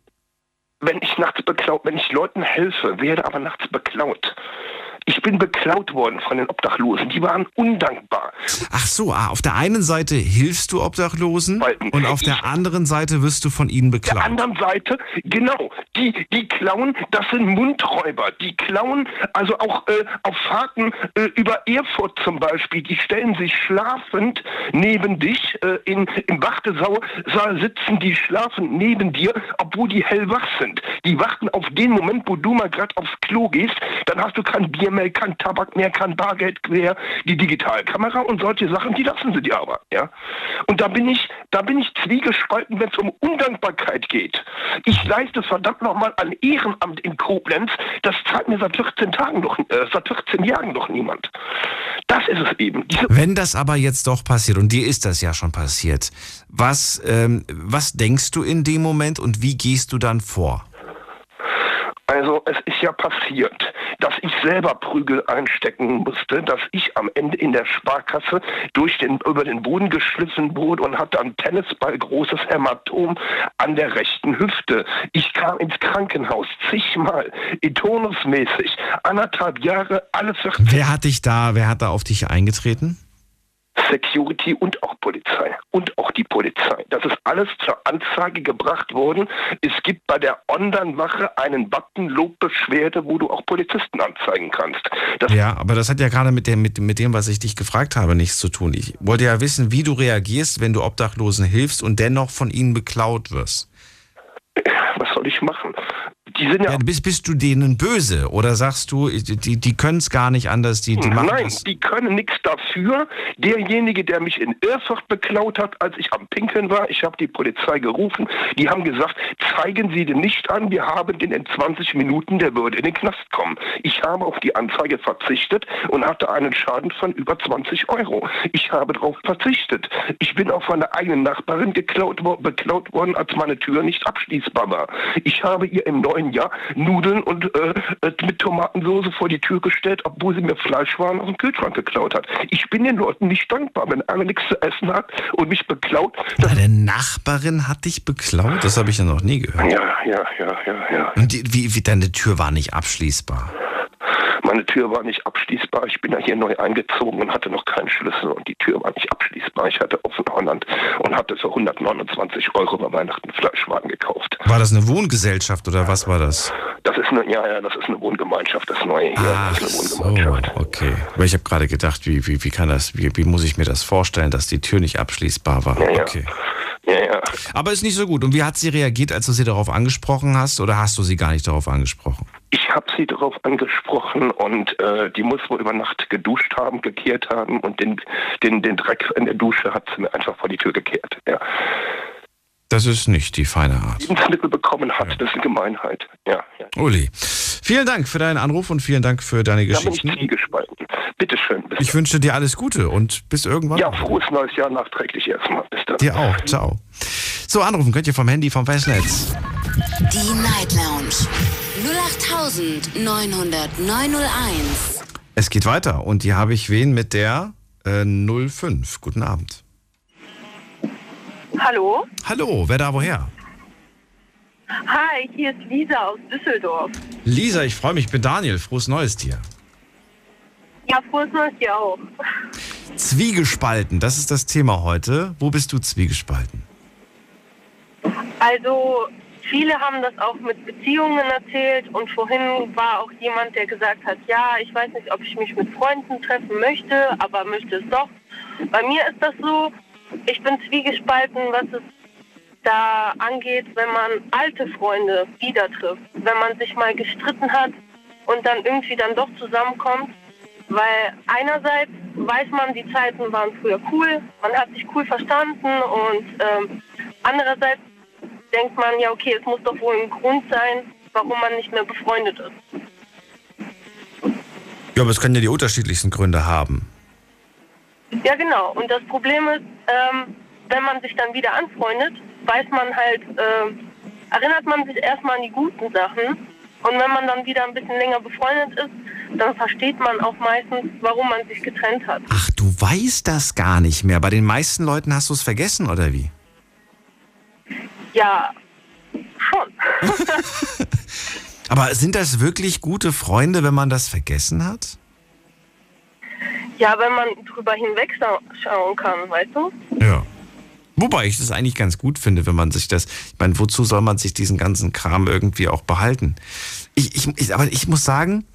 wenn ich nachts beklaut, wenn ich Leuten helfe, werde aber nachts beklaut. Ich bin beklaut worden von den Obdachlosen. Die waren undankbar. Ach so, ah, auf der einen Seite hilfst du Obdachlosen und auf der anderen Seite wirst du von ihnen der beklaut. anderen Seite, genau, die, die klauen, das sind Mundräuber. Die klauen, also auch äh, auf Fahrten äh, über Erfurt zum Beispiel, die stellen sich schlafend neben dich, äh, in, im Wartesaal sitzen die schlafend neben dir, obwohl die hellwach sind. Die warten auf den Moment, wo du mal gerade aufs Klo gehst, dann hast du kein Bier mehr, kein Tabak mehr, kein Bargeld mehr, die Digitalkamera und solche Sachen, die lassen sie dir aber, ja. Und da bin ich, da bin ich zwiegespalten, wenn es um Undankbarkeit geht. Ich leiste verdammt nochmal ein Ehrenamt in Koblenz, das zahlt mir seit 14 Tagen noch, äh, seit 14 Jahren noch niemand. Das ist es eben. Diese Wenn das aber jetzt doch passiert, und dir ist das ja schon passiert, was, ähm, was denkst du in dem Moment und wie gehst du dann vor? Also es ist ja passiert, dass ich selber Prügel einstecken musste, dass ich am Ende in der Sparkasse durch den, über den Boden geschliffen wurde und hatte ein Tennisball großes Hämatom an der rechten Hüfte. Ich kam ins Krankenhaus zigmal, turnusmäßig, anderthalb Jahre, alle 14 Wer hat dich da, wer hat da auf dich eingetreten? Security und auch Polizei. Und auch die Polizei. Das ist alles zur Anzeige gebracht worden. Es gibt bei der Online-Wache einen Button Lobbeschwerde, wo du auch Polizisten anzeigen kannst. Das Ja, aber das hat ja gerade mit dem, mit, mit dem, was ich dich gefragt habe, nichts zu tun. Ich wollte ja wissen, wie du reagierst, wenn du Obdachlosen hilfst und dennoch von ihnen beklaut wirst. was soll ich machen? Die sind ja, Ja, bist, bist du denen böse oder sagst du, die, die können es gar nicht anders, die, die machen Nein, das? die können nichts dafür. Derjenige, der mich in Erfurt beklaut hat, als ich am Pinkeln war, ich habe die Polizei gerufen, die haben gesagt, zeigen Sie den nicht an, wir haben den in 20 Minuten, der würde in den Knast kommen. Ich habe auf die Anzeige verzichtet und hatte einen Schaden von über 20 Euro. Ich habe darauf verzichtet. Ich bin auf meine eigene Nachbarin geklaut, beklaut worden, als meine Tür nicht abschließbar war. Ich habe ihr im neuen Jahr Nudeln und äh, äh, mit Tomatensauce vor die Tür gestellt, obwohl sie mir Fleischwaren aus dem Kühlschrank geklaut hat. Ich bin den Leuten nicht dankbar, wenn einer nichts zu essen hat und mich beklaut. Deine Nachbarin hat dich beklaut? Das habe ich ja noch nie gehört. ja, ja, ja, ja, ja. Und die, wie, wie deine Tür war nicht abschließbar. Meine Tür war nicht abschließbar. Ich bin ja hier neu eingezogen und hatte noch keinen Schlüssel und die Tür war nicht abschließbar. Ich hatte offen Holland und hatte für 129 Euro bei Weihnachten Fleischwagen gekauft. War das eine Wohngesellschaft oder was war das? Das ist eine, ja, ja, das ist eine Wohngemeinschaft, das neue hier. Ach das ist so, eine Wohngemeinschaft. okay. Aber ich habe gerade gedacht, wie, wie, wie kann das, wie, wie muss ich mir das vorstellen, dass die Tür nicht abschließbar war? Ja. Okay. Ja, ja. Aber ist nicht so gut. Und wie hat sie reagiert, als du sie darauf angesprochen hast oder hast du sie gar nicht darauf angesprochen? Ich habe sie darauf angesprochen und äh, die muss wohl über Nacht geduscht haben, gekehrt haben und den, den, den Dreck in der Dusche hat sie mir einfach vor die Tür gekehrt. Ja. Das ist nicht die feine Art. Lebensmittel bekommen hat, das ist eine Gemeinheit. Ja, ja. Uli, vielen Dank für deinen Anruf und vielen Dank für deine Da bin ich Geschichten. zwiegespalten. Bitteschön. Bis Ich wünsche dir alles Gute und bis irgendwann. ja, frohes neues Jahr nachträglich erstmal. Bis dann. Dir auch. Ciao. So, anrufen könnt ihr vom Handy, vom Festnetz. Die Night Lounge 0890901. Es geht weiter und hier habe ich wen mit der äh, 05. Guten Abend. Hallo? Hallo, wer da woher? Hi, hier ist Lisa aus Düsseldorf. Lisa, ich freue mich, ich bin Daniel. Frohes Neues dir. Ja, frohes Neues dir auch. Zwiegespalten, das ist das Thema heute. Wo bist du zwiegespalten? Also, viele haben das auch mit Beziehungen erzählt und vorhin war auch jemand, der gesagt hat, ja, ich weiß nicht, ob ich mich mit Freunden treffen möchte, aber möchte es doch. Bei mir ist das so, ich bin zwiegespalten, was es da angeht, wenn man alte Freunde wieder trifft. Wenn man sich mal gestritten hat und dann irgendwie dann doch zusammenkommt. Weil einerseits weiß man, die Zeiten waren früher cool, man hat sich cool verstanden und ähm, andererseits denkt man, ja okay, es muss doch wohl ein Grund sein, warum man nicht mehr befreundet ist. Ja, aber es können ja die unterschiedlichsten Gründe haben. Ja genau, und das Problem ist, ähm, wenn man sich dann wieder anfreundet, weiß man halt, ähm, erinnert man sich erstmal an die guten Sachen und wenn man dann wieder ein bisschen länger befreundet ist, dann versteht man auch meistens, warum man sich getrennt hat. Ach, du weißt das gar nicht mehr. Bei den meisten Leuten hast du es vergessen, oder wie? Ja, schon. Aber sind das wirklich gute Freunde, wenn man das vergessen hat? Ja, wenn man drüber hinwegschauen kann, weißt du? Ja. Wobei ich das eigentlich ganz gut finde, wenn man sich das. Ich meine, wozu soll man sich diesen ganzen Kram irgendwie auch behalten? Ich, ich, ich aber ich muss sagen,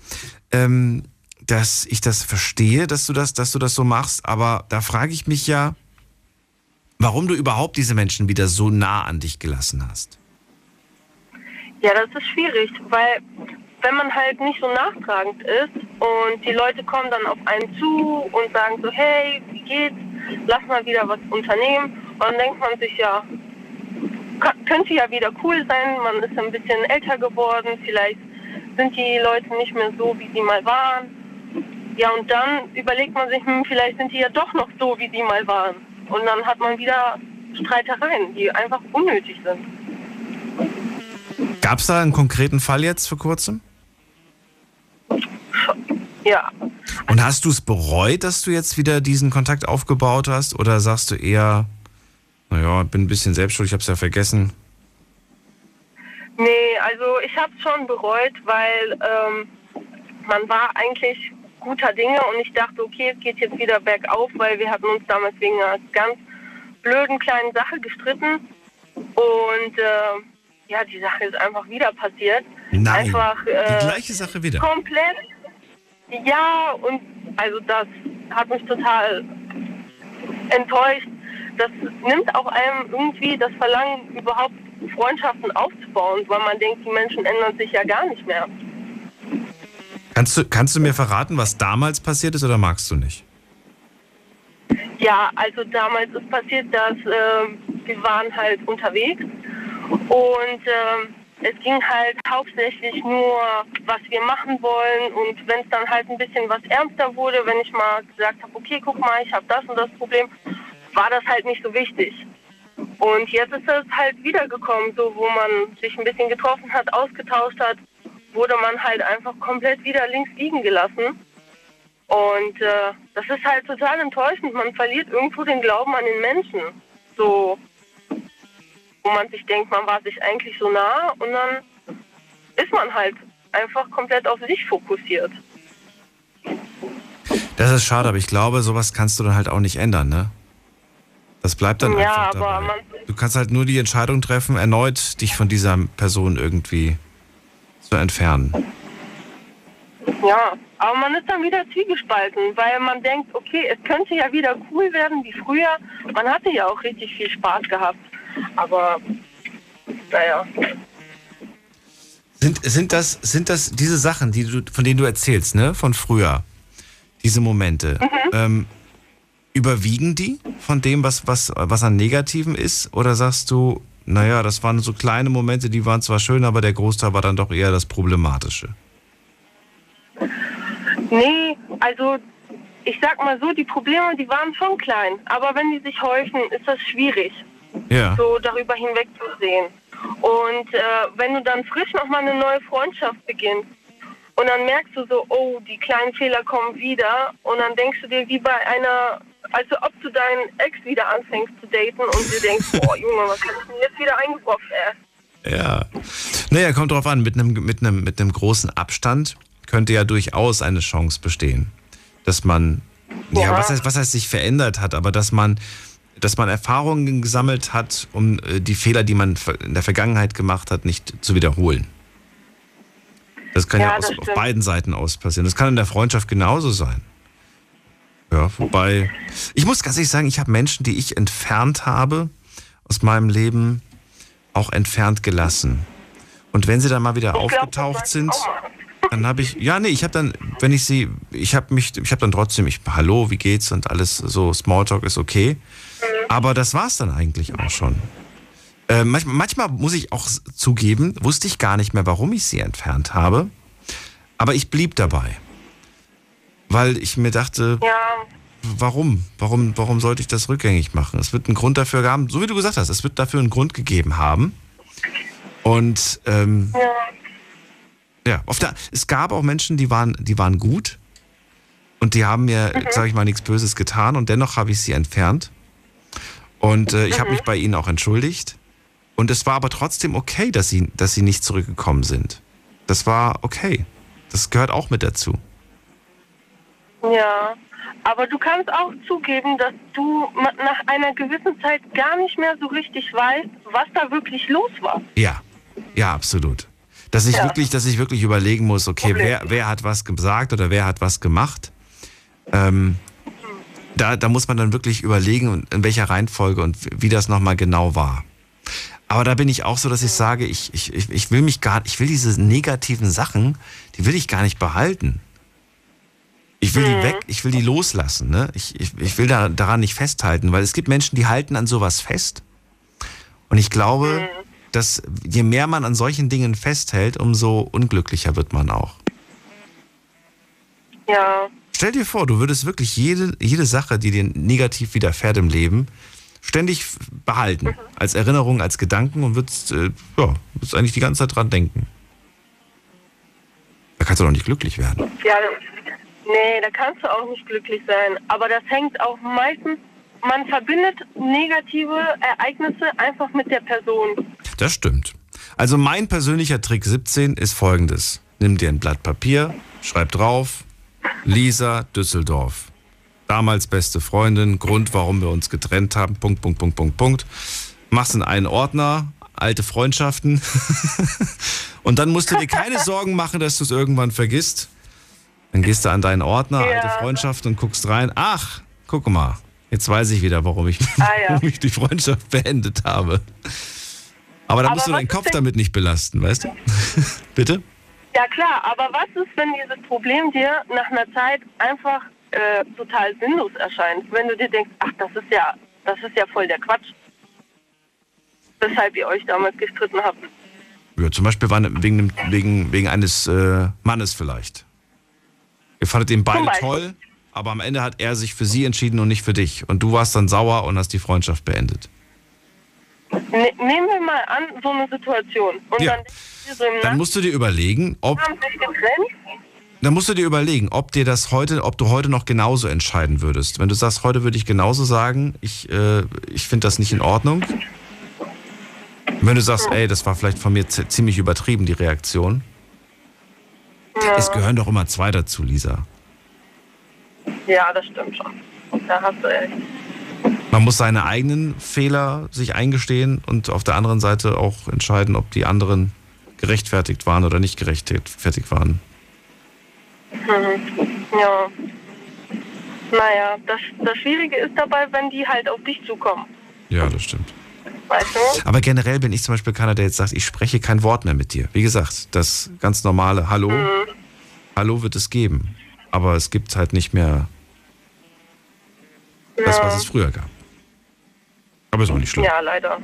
ähm, dass ich das verstehe, dass du das, dass du das so machst, aber da frage ich mich ja, warum du überhaupt diese Menschen wieder so nah an dich gelassen hast. Ja, das ist schwierig, weil wenn man halt nicht so nachtragend ist und die Leute kommen dann auf einen zu und sagen so, hey, wie geht's? Lass mal wieder was unternehmen. Und dann denkt man sich ja, könnte ja wieder cool sein, man ist ein bisschen älter geworden, vielleicht sind die Leute nicht mehr so, wie sie mal waren. Ja, und dann überlegt man sich, hm, vielleicht sind die ja doch noch so, wie sie mal waren. Und dann hat man wieder Streitereien, die einfach unnötig sind. Gab es da einen konkreten Fall jetzt vor kurzem? Ja. Und hast du es bereut, dass du jetzt wieder diesen Kontakt aufgebaut hast? Oder sagst du eher, naja, bin ein bisschen selbstschuldig, ich habe es ja vergessen? Nee, also ich habe es schon bereut, weil ähm, man war eigentlich guter Dinge und ich dachte, okay, es geht jetzt wieder bergauf, weil wir hatten uns damals wegen einer ganz blöden kleinen Sache gestritten und äh, ja, die Sache ist einfach wieder passiert. Nein, einfach, äh, die gleiche Sache wieder. Komplett. Ja, und also das hat mich total enttäuscht. Das nimmt auch einem irgendwie das Verlangen, überhaupt Freundschaften aufzubauen, weil man denkt, die Menschen ändern sich ja gar nicht mehr. Kannst du, kannst du mir verraten, was damals passiert ist oder magst du nicht? Ja, also damals ist passiert, dass äh, wir waren halt unterwegs und äh, es ging halt hauptsächlich nur, was wir machen wollen und wenn es dann halt ein bisschen was ernster wurde, wenn ich mal gesagt habe, okay, guck mal, ich habe das und das Problem, war das halt nicht so wichtig. Und jetzt ist es halt wiedergekommen, so wo man sich ein bisschen getroffen hat, ausgetauscht hat, wurde man halt einfach komplett wieder links liegen gelassen. Und äh, das ist halt total enttäuschend. Man verliert irgendwo den Glauben an den Menschen. So, wo man sich denkt, man war sich eigentlich so nah und dann ist man halt einfach komplett auf sich fokussiert. Das ist schade, aber ich glaube, sowas kannst du dann halt auch nicht ändern, ne? Das bleibt dann ja, einfach aber dabei. man, Du kannst halt nur die Entscheidung treffen, erneut dich von dieser Person irgendwie zu entfernen. ja, aber man ist dann wieder zwiegespalten, weil man denkt, okay, es könnte ja wieder cool werden wie früher. Man hatte ja auch richtig viel Spaß gehabt. Aber naja. Sind, sind, das, sind das diese Sachen, die du, von denen du erzählst, ne? Von früher? Diese Momente. Ähm, überwiegen die von dem, was, was, was an Negativen ist? Oder sagst du, naja, das waren so kleine Momente, die waren zwar schön, aber der Großteil war dann doch eher das Problematische? Nee, also ich sag mal so, die Probleme, die waren schon klein. Aber wenn die sich häufen, ist das schwierig, Ja. so darüber hinwegzusehen. Und äh, wenn du dann frisch nochmal eine neue Freundschaft beginnst und dann merkst du so, oh, die kleinen Fehler kommen wieder und dann denkst du dir wie bei einer, also ob du deinen Ex wieder anfängst zu daten und du denkst, boah, Junge, was hast du denn jetzt wieder eingebrockt, ey? Ja. Naja, kommt drauf an, mit einem, mit, einem, mit einem großen Abstand könnte ja durchaus eine Chance bestehen, dass man, ja, Ja. was, heißt, was heißt sich verändert hat, aber dass man, dass man Erfahrungen gesammelt hat, um äh, die Fehler, die man in der Vergangenheit gemacht hat, nicht zu wiederholen. Das kann ja, Ja, aus, auf beiden Seiten aus passieren. Das kann in der Freundschaft genauso sein. Ja, wobei, ich muss ganz ehrlich sagen, ich habe Menschen, die ich entfernt habe aus meinem Leben, auch entfernt gelassen. Und wenn sie dann mal wieder Ich glaub, aufgetaucht ich sind, dann habe ich, ja, nee, ich habe dann, wenn ich sie, ich habe mich, ich habe dann trotzdem, ich, hallo, wie geht's und alles so, Smalltalk ist okay. Aber das war's dann eigentlich auch schon. Äh, manchmal, manchmal muss ich auch zugeben, wusste ich gar nicht mehr, warum ich sie entfernt habe. Aber ich blieb dabei. Weil ich mir dachte, Ja, warum? Warum, warum sollte ich das rückgängig machen? Es wird einen Grund dafür haben, so wie du gesagt hast, es wird dafür einen Grund gegeben haben. Und ähm, ja. ja, der, es gab auch Menschen, die waren, die waren gut und die haben mir, sage ich mal, nichts Böses getan und dennoch habe ich sie entfernt. Und äh, ich habe mich bei ihnen auch entschuldigt. Und es war aber trotzdem okay, dass sie, dass sie nicht zurückgekommen sind. Das war okay. Das gehört auch mit dazu. Ja, aber du kannst auch zugeben, dass du nach einer gewissen Zeit gar nicht mehr so richtig weißt, was da wirklich los war. Ja, ja, absolut. Dass ich Ja. wirklich, dass ich wirklich überlegen muss, okay, Problem. wer, wer hat was gesagt oder wer hat was gemacht. Ähm, da, da muss man dann wirklich überlegen, in welcher Reihenfolge und wie das nochmal genau war. Aber da bin ich auch so, dass ich sage, ich, ich, ich ich will mich gar, ich will diese negativen Sachen, die will ich gar nicht behalten. Ich will die weg, ich will die loslassen. Ne? Ich, ich, ich will da, daran nicht festhalten, weil es gibt Menschen, die halten an sowas fest. Und ich glaube, dass je mehr man an solchen Dingen festhält, umso unglücklicher wird man auch. Ja, Stell dir vor, du würdest wirklich jede, jede Sache, die dir negativ widerfährt im Leben, ständig behalten. Als Erinnerung, als Gedanken und würdest, äh, ja, würdest eigentlich die ganze Zeit dran denken. Da kannst du doch nicht glücklich werden. ja, nee, da kannst du auch nicht glücklich sein. Aber das hängt auch meistens, man verbindet negative Ereignisse einfach mit der Person. Das stimmt. Also mein persönlicher Trick 17 ist folgendes. Nimm dir ein Blatt Papier, schreib drauf, Lisa Düsseldorf. Damals beste Freundin, Grund, warum wir uns getrennt haben, Punkt, Punkt, Punkt, Punkt, Punkt. Mach's in einen Ordner, alte Freundschaften. Und dann musst du dir keine Sorgen machen, dass du es irgendwann vergisst. Dann gehst du an deinen Ordner, Ja. alte Freundschaften und guckst rein. Ach, guck mal, jetzt weiß ich wieder, warum ich, Ah, ja. warum ich die Freundschaft beendet habe. Aber da musst du deinen Kopf damit nicht belasten, weißt du? Bitte? Ja klar, aber was ist, wenn dieses Problem dir nach einer Zeit einfach äh, total sinnlos erscheint? Wenn du dir denkst, ach, das ist ja, das ist ja voll der Quatsch. Weshalb ihr euch damals gestritten habt. Ja, zum Beispiel ne- wegen, wegen, wegen eines äh, Mannes vielleicht. Ihr fandet ihn beide toll, aber am Ende hat er sich für sie entschieden und nicht für dich. Und du warst dann sauer und hast die Freundschaft beendet. Ne nehmen wir mal an, so eine Situation. Und Ja. dann Dann musst du dir überlegen, ob dann musst du dir überlegen, ob dir das heute, ob du heute noch genauso entscheiden würdest. Wenn du sagst, heute würde ich genauso sagen, ich, äh, ich finde das nicht in Ordnung. Wenn du sagst, ey, das war vielleicht von mir ziemlich übertrieben, die Reaktion. Es gehören doch immer zwei dazu, Lisa. Ja, das stimmt schon. Da hast du recht. Man muss seine eigenen Fehler sich eingestehen und auf der anderen Seite auch entscheiden, ob die anderen gerechtfertigt waren oder nicht gerechtfertigt waren. Ja. Naja, das, das Schwierige ist dabei, wenn die halt auf dich zukommen. Ja, das stimmt. Weißt du? Aber generell bin ich zum Beispiel keiner, der jetzt sagt, ich spreche kein Wort mehr mit dir. Wie gesagt, das ganz normale Hallo, Hallo wird es geben. Aber es gibt halt nicht mehr das, was es früher gab. Aber ist auch nicht schlimm. Ja, leider.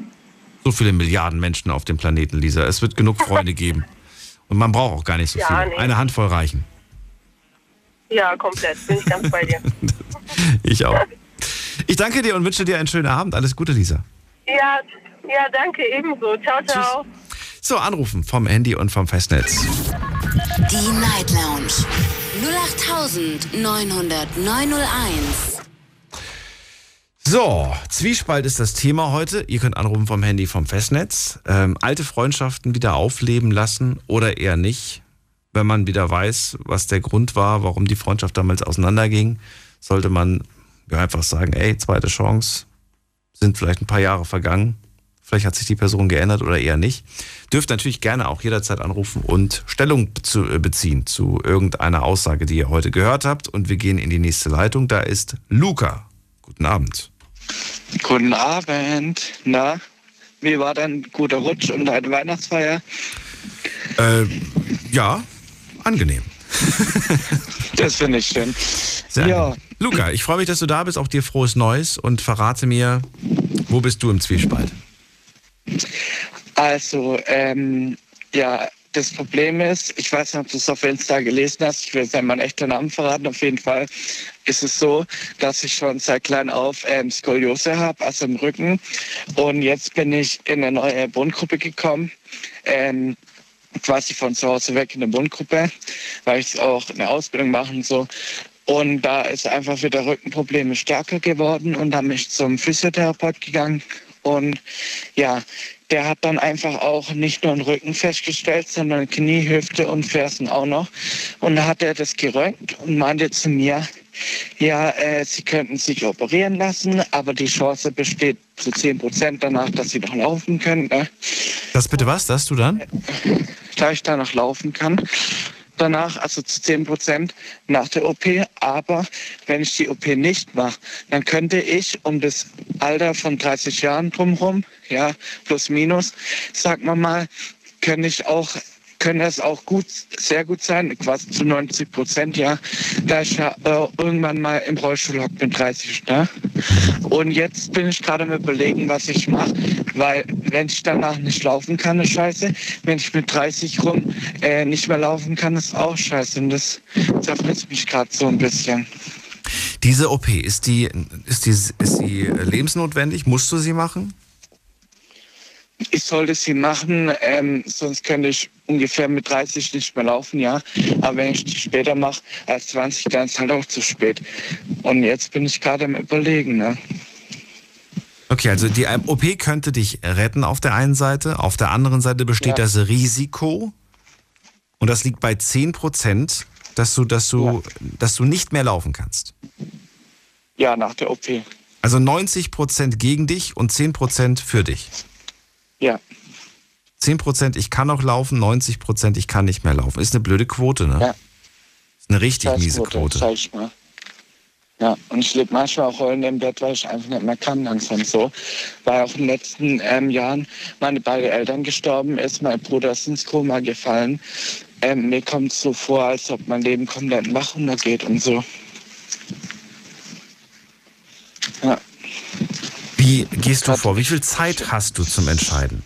So viele Milliarden Menschen auf dem Planeten, Lisa. Es wird genug Freunde geben. Und man braucht auch gar nicht so Ja, viele. nee. Eine Handvoll reichen. Ja, komplett. Bin ich ganz bei dir. Ich auch. Ich danke dir und wünsche dir einen schönen Abend. Alles Gute, Lisa. Ja, ja, danke, ebenso. Ciao, ciao. So, anrufen vom Handy und vom Festnetz. Die Night Lounge 0890901. So, Zwiespalt ist das Thema heute. Ihr könnt anrufen vom Handy vom Festnetz. Ähm, alte Freundschaften wieder aufleben lassen oder eher nicht. Wenn man wieder weiß, was der Grund war, warum die Freundschaft damals auseinanderging, sollte man ja, einfach sagen, ey, zweite Chance, sind vielleicht ein paar Jahre vergangen. Vielleicht hat sich die Person geändert oder eher nicht. Dürft natürlich gerne auch jederzeit anrufen und Stellung zu, äh, beziehen zu irgendeiner Aussage, die ihr heute gehört habt. Und wir gehen in die nächste Leitung. Da ist Luca. Guten Abend. Guten Abend. Na, wie war dein guter Rutsch und deine Weihnachtsfeier? Äh, ja, angenehm. Das finde ich schön. Sehr Ja. Luca, ich freue mich, dass du da bist. Auch dir frohes Neues und verrate mir, wo bist du im Zwiespalt? Also, ähm, ja, das Problem ist, ich weiß nicht, ob du es auf Insta gelesen hast, ich will jetzt einmal einen echten Namen verraten. Auf jeden Fall ist es so, dass ich schon seit klein auf ähm, Skoliose habe, also im Rücken. Und jetzt bin ich in eine neue Wohngruppe gekommen. Ähm, quasi von zu Hause weg in eine Wohngruppe, weil ich auch eine Ausbildung mache und so. Und da ist einfach wieder Rückenprobleme stärker geworden und habe mich zum Physiotherapeut gegangen. Und ja, der hat dann einfach auch nicht nur den Rücken festgestellt, sondern Knie, Hüfte und Fersen auch noch. Und da hat er das geröntgt und meinte zu mir, ja, äh, sie könnten sich operieren lassen, aber die Chance besteht zu 10 Prozent danach, dass sie noch laufen können. Ne? Das bitte was, dass du dann? Da ich da noch laufen kann. Danach, also zu 10 Prozent nach der OP. Aber wenn ich die OP nicht mache, dann könnte ich um das Alter von 30 Jahren drumherum, ja, plus minus, sagen wir mal, könnte ich auch können es auch gut, sehr gut sein, quasi zu 90 Prozent, ja, da ich ja äh, irgendwann mal im Rollstuhl hocke mit 30, ne? Und jetzt bin ich gerade am überlegen, was ich mache, weil wenn ich danach nicht laufen kann, ist scheiße. Wenn ich mit 30 rum äh, nicht mehr laufen kann, ist auch scheiße. Und das zerfrisst mich gerade so ein bisschen. Diese OP, ist die, ist, die, ist die lebensnotwendig? Musst du sie machen? Ich sollte sie machen, ähm, sonst könnte ich ungefähr mit 30 nicht mehr laufen, ja. Aber wenn ich die später mache als 20, dann ist halt auch zu spät. Und jetzt bin ich gerade am Überlegen, ne? Okay, also die OP könnte dich retten auf der einen Seite, auf der anderen Seite besteht ja. das Risiko und das liegt bei 10 Prozent, dass du, dass, du, ja. dass du nicht mehr laufen kannst. Ja, nach der OP. Also 90 Prozent gegen dich und 10 Prozent für dich. Ja. 10% ich kann noch laufen, 90% ich kann nicht mehr laufen. Ist eine blöde Quote, ne? Ja. Ist eine richtig miese Quote. Mal. Ja, und ich lebe manchmal auch heulend im Bett, weil ich einfach nicht mehr kann langsam so. Weil auch in den letzten ähm, Jahren meine beiden Eltern gestorben ist, mein Bruder ist ins Koma gefallen. Ähm, mir kommt es so vor, als ob mein Leben komplett wach untergeht und so. Ja. Wie gehst du vor? Wie viel Zeit hast du zum Entscheiden?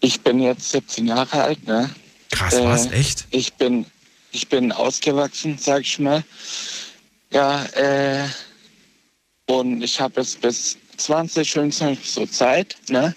Ich bin jetzt 17 Jahre alt, ne? Krass, äh, was? Echt? Ich bin, ich bin ausgewachsen, sag ich mal. Ja, äh, und ich habe jetzt bis 20, 25 so Zeit, ne?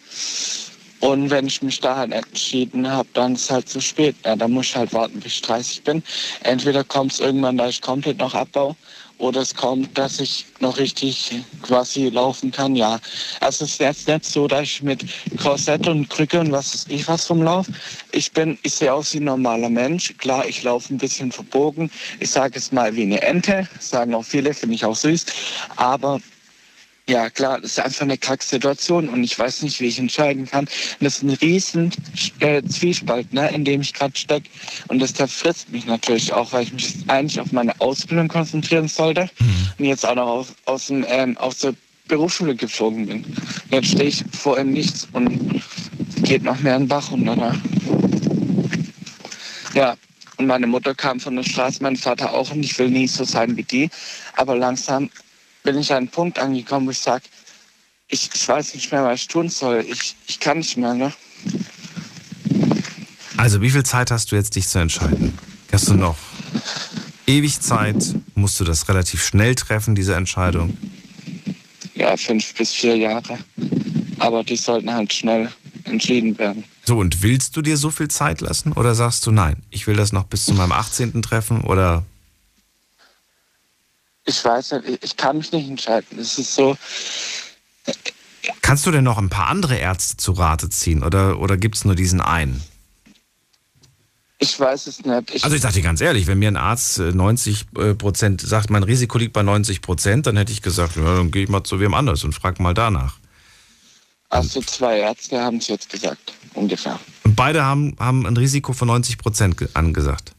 Und wenn ich mich da halt entschieden habe, dann ist halt zu spät. Ja, dann muss ich halt warten, bis ich 30 bin. Entweder kommt es irgendwann, da ich komplett noch abbau, oder es kommt, dass ich noch richtig quasi laufen kann, ja. Also es ist jetzt nicht so, dass ich mit Korsett und Krücke und was ist ich was vom Lauf. Ich bin, ich sehe aus wie ein normaler Mensch. Klar, ich laufe ein bisschen verbogen. Ich sage es mal wie eine Ente, sagen auch viele, finde ich auch süß. Aber ja, klar, das ist einfach eine Kacksituation und ich weiß nicht, wie ich entscheiden kann. Und das ist ein riesen äh, Zwiespalt, ne, in dem ich gerade stecke. Und das zerfrisst mich natürlich auch, weil ich mich eigentlich auf meine Ausbildung konzentrieren sollte mhm. und jetzt auch noch aus, aus, dem, ähm, aus der Berufsschule geflogen bin. Jetzt stehe ich vor ihm nichts und geht noch mehr in den Bach runter. Ne? Ja, und meine Mutter kam von der Straße, mein Vater auch und ich will nie so sein wie die. Aber langsam bin ich an einen Punkt angekommen, wo ich sage, ich, ich weiß nicht mehr, was ich tun soll. Ich, ich kann nicht mehr. Ne? Also wie viel Zeit hast du jetzt, dich zu entscheiden? Hast du noch ewig Zeit? Musst du das relativ schnell treffen, diese Entscheidung? Ja, fünf bis vier Jahre. Aber die sollten halt schnell entschieden werden. So, und willst du dir so viel Zeit lassen oder sagst du nein, ich will das noch bis zu meinem 18. treffen oder ich weiß nicht, ich kann mich nicht entscheiden. Es ist so. Kannst du denn noch ein paar andere Ärzte zu Rate ziehen oder, oder gibt es nur diesen einen? Ich weiß es nicht. Ich also ich sage dir ganz ehrlich, wenn mir ein Arzt 90 äh, Prozent sagt, mein Risiko liegt bei 90 Prozent, dann hätte ich gesagt, ja, dann gehe ich mal zu wem anders und frage mal danach. Also zwei Ärzte haben es jetzt gesagt, ungefähr. Und beide haben, haben ein Risiko von 90 Prozent angesagt.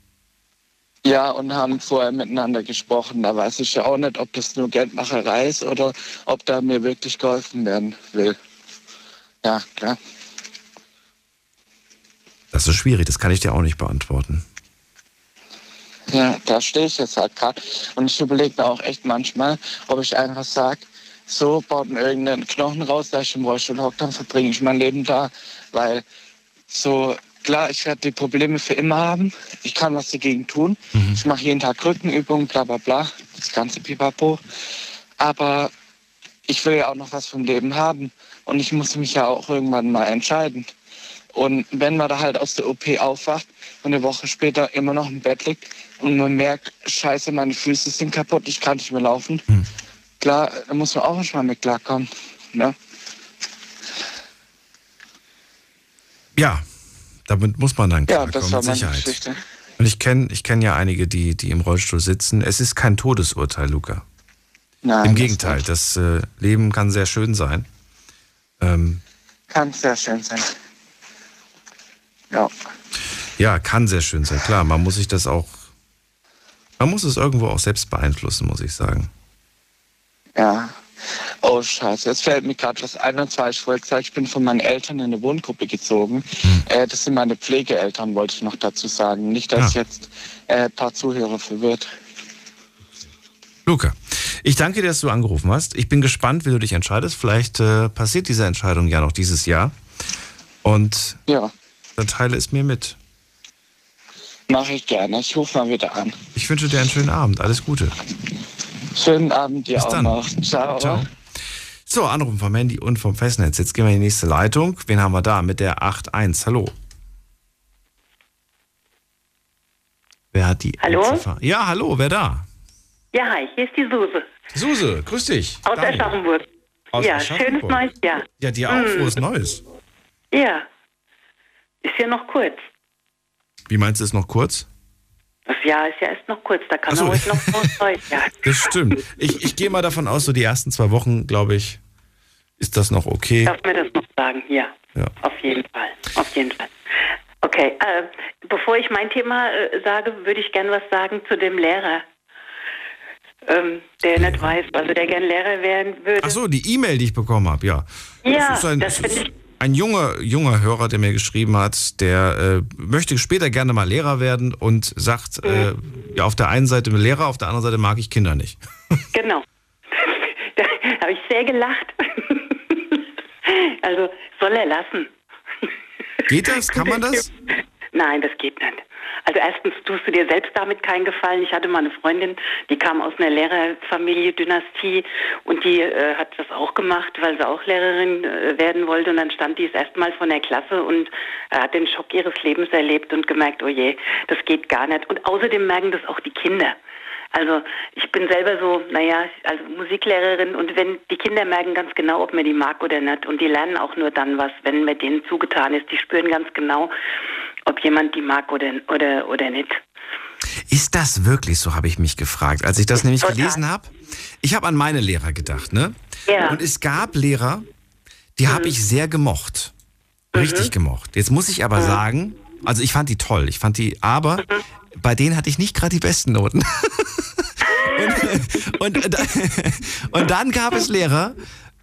Ja, und haben vorher miteinander gesprochen. Da weiß ich ja auch nicht, ob das nur Geldmacherei ist oder ob da mir wirklich geholfen werden will. Ja, klar. Das ist schwierig, das kann ich dir auch nicht beantworten. Ja, da stehe ich jetzt halt gerade. Und ich überlege mir auch echt manchmal, ob ich einfach sage, so baut mir irgendeinen Knochen raus, da ich im Rollstuhl hocke, dann verbringe ich mein Leben da. Weil so Klar, ich werde die Probleme für immer haben. Ich kann was dagegen tun. Mhm. Ich mache jeden Tag Rückenübungen, bla bla bla, das ganze Pipapo. Aber ich will ja auch noch was vom Leben haben. Und ich muss mich ja auch irgendwann mal entscheiden. Und wenn man da halt aus der OP aufwacht und eine Woche später immer noch im Bett liegt und man merkt, scheiße, meine Füße sind kaputt, ich kann nicht mehr laufen, mhm. klar, da muss man auch schon mal mit klarkommen. Ne? Ja, damit muss man dann Ja, klarkommen, das war mit Sicherheit. Geschichte. Und ich kenne ich kenn ja einige, die, die im Rollstuhl sitzen. Es ist kein Todesurteil, Luca. Nein, Im das Gegenteil, das äh, Leben kann sehr schön sein. Ähm, Kann sehr schön sein. Ja. ja, kann sehr schön sein. Klar, man muss sich das auch, man muss es irgendwo auch selbst beeinflussen, muss ich sagen. Ja. Oh Scheiße, jetzt fällt mir gerade was ein und zwar, ich wollte sagen, ich bin von meinen Eltern in eine Wohngruppe gezogen. Äh, das sind meine Pflegeeltern, wollte ich noch dazu sagen. Nicht, dass Ja. jetzt äh, ein paar Zuhörer verwirrt. Luca, ich danke dir, dass du angerufen hast. Ich bin gespannt, wie du dich entscheidest. Vielleicht äh, passiert diese Entscheidung ja noch dieses Jahr. Und Ja, dann teile es mir mit. mache ich gerne. Ich rufe mal wieder an. Ich wünsche dir einen schönen Abend. Alles Gute. Schönen Abend dir Bis auch dann. noch. Ciao. Ciao. So, Anrufen vom Handy und vom Festnetz. Jetzt gehen wir in die nächste Leitung. Wen haben wir da? Mit der 8.1. Hallo. Wer hat die Hallo? Endziffer? Ja, hallo, wer da? Ja, hi, hier ist die Suse Suse, grüß dich. aus Daniel. Aschaffenburg. Aus ja, schönes neues Jahr. Ja, dir auch. Hm. Frohes Neues. Ja, ist ja noch kurz. Wie meinst du es noch kurz? Das Jahr ist ja erst noch kurz, da kann Ach so. man ruhig noch Jahr. Das stimmt. Ich, ich gehe mal davon aus, so die ersten zwei Wochen, glaube ich, ist das noch okay. Darf mir das noch sagen? Ja, Ja. auf jeden Fall. Auf jeden Fall. Okay, äh, bevor ich mein Thema äh, sage, würde ich gern was sagen zu dem Lehrer, ähm, der nicht weiß, also der gern Lehrer werden würde. Ach so, die E-Mail, die ich bekommen habe, ja. Ja, das das finde ich- ein junger, junger Hörer, der mir geschrieben hat, der äh, möchte später gerne mal Lehrer werden und sagt, äh, ja, auf der einen Seite Lehrer, auf der anderen Seite mag ich Kinder nicht. Genau. da habe ich sehr gelacht. also soll er lassen. Geht das? Kann man das? Nein, das geht nicht. Also erstens tust du dir selbst damit keinen Gefallen. Ich hatte mal eine Freundin, die kam aus einer Lehrerfamilie, Dynastie und die äh, hat das auch gemacht, weil sie auch Lehrerin äh, werden wollte und dann stand die das erste Mal von der Klasse und äh, hat den Schock ihres Lebens erlebt und gemerkt, oh je, das geht gar nicht. Und außerdem merken das auch die Kinder. Also ich bin selber so, naja, also Musiklehrerin und wenn die Kinder merken ganz genau, ob man die mag oder nicht und die lernen auch nur dann was, wenn man denen zugetan ist. Die spüren ganz genau, ob jemand die mag oder, oder, oder nicht. Ist das wirklich so, habe ich mich gefragt, als ich das nämlich Total. gelesen habe. Ich habe an meine Lehrer gedacht, ne? Ja. Und es gab Lehrer, die habe ich sehr gemocht. Richtig gemocht. Jetzt muss ich aber sagen, also ich fand die toll, ich fand die, aber bei denen hatte ich nicht gerade die besten Noten. und, und, und dann gab es Lehrer,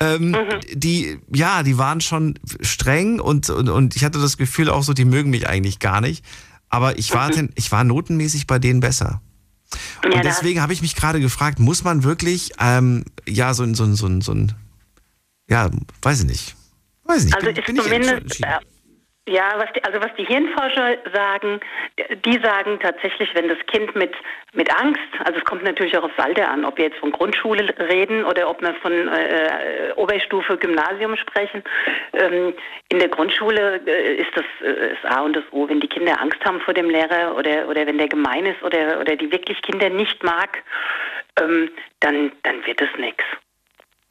ähm, die, ja, die waren schon streng und, und, und ich hatte das Gefühl auch so, die mögen mich eigentlich gar nicht. Aber ich war, ten- ich war notenmäßig bei denen besser. Ja, Und da- deswegen habe ich mich gerade gefragt, muss man wirklich, ähm, ja, so ein, so ein, so ein, so ein, ja, weiß ich nicht. Weiß ich nicht. Also bin, ist bin zumindest, ja, was die, also was die Hirnforscher sagen, die sagen tatsächlich, wenn das Kind mit, mit Angst, also es kommt natürlich auch aufs Alter an, ob wir jetzt von Grundschule reden oder ob wir von äh, Oberstufe, Gymnasium sprechen. Ähm, in der Grundschule äh, ist das, äh, das A und das O, wenn die Kinder Angst haben vor dem Lehrer oder, oder wenn der gemein ist oder, oder die wirklich Kinder nicht mag, ähm, dann, dann wird es nichts.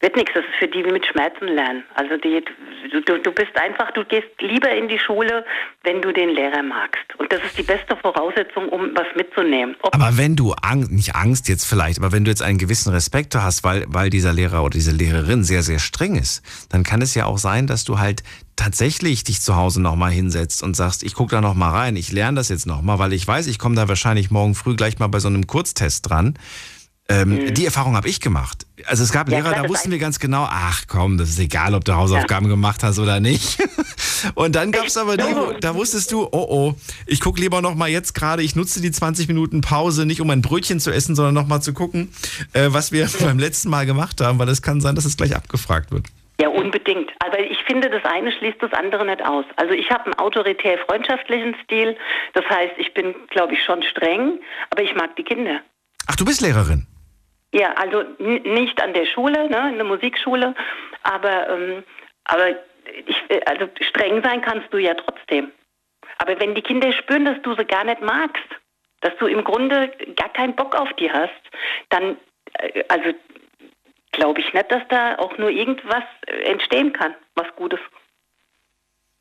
Wird nichts, das ist für die wie mit Schmerzen lernen. Also die, du, du, bist einfach, du gehst lieber in die Schule, wenn du den Lehrer magst. Und das ist die beste Voraussetzung, um was mitzunehmen. Ob, Aber wenn du Angst, nicht Angst jetzt vielleicht, aber wenn du jetzt einen gewissen Respekt hast, weil, weil dieser Lehrer oder diese Lehrerin sehr, sehr streng ist, dann kann es ja auch sein, dass du halt tatsächlich dich zu Hause nochmal hinsetzt und sagst, ich gucke da nochmal rein, ich lerne das jetzt nochmal, weil ich weiß, ich komme da wahrscheinlich morgen früh gleich mal bei so einem Kurztest dran. Ähm, Die Erfahrung habe ich gemacht. Also es gab Mhm. Ja, Lehrer, klar, da wussten wir ganz genau, ach komm, das ist egal, ob du Hausaufgaben gemacht hast oder nicht. Und dann gab es aber die, da wusstest du, oh oh, ich gucke lieber noch mal jetzt gerade, ich nutze die 20 Minuten Pause nicht, um ein Brötchen zu essen, sondern noch mal zu gucken, äh, was wir beim letzten Mal gemacht haben, weil es kann sein, dass es gleich abgefragt wird. ja, unbedingt. Aber ich finde, das eine schließt das andere nicht aus. Also ich habe einen autoritär-freundschaftlichen Stil. Das heißt, ich bin, glaube ich, schon streng, aber ich mag die Kinder. Ach, du bist Lehrerin. Ja, also nicht an der Schule, ne, in der Musikschule, aber, ähm, aber ich, äh, also streng sein kannst du ja trotzdem. Aber wenn die Kinder spüren, dass du sie gar nicht magst, dass du im Grunde gar keinen Bock auf die hast, dann, äh, also glaube ich nicht, dass da auch nur irgendwas äh, entstehen kann, was Gutes.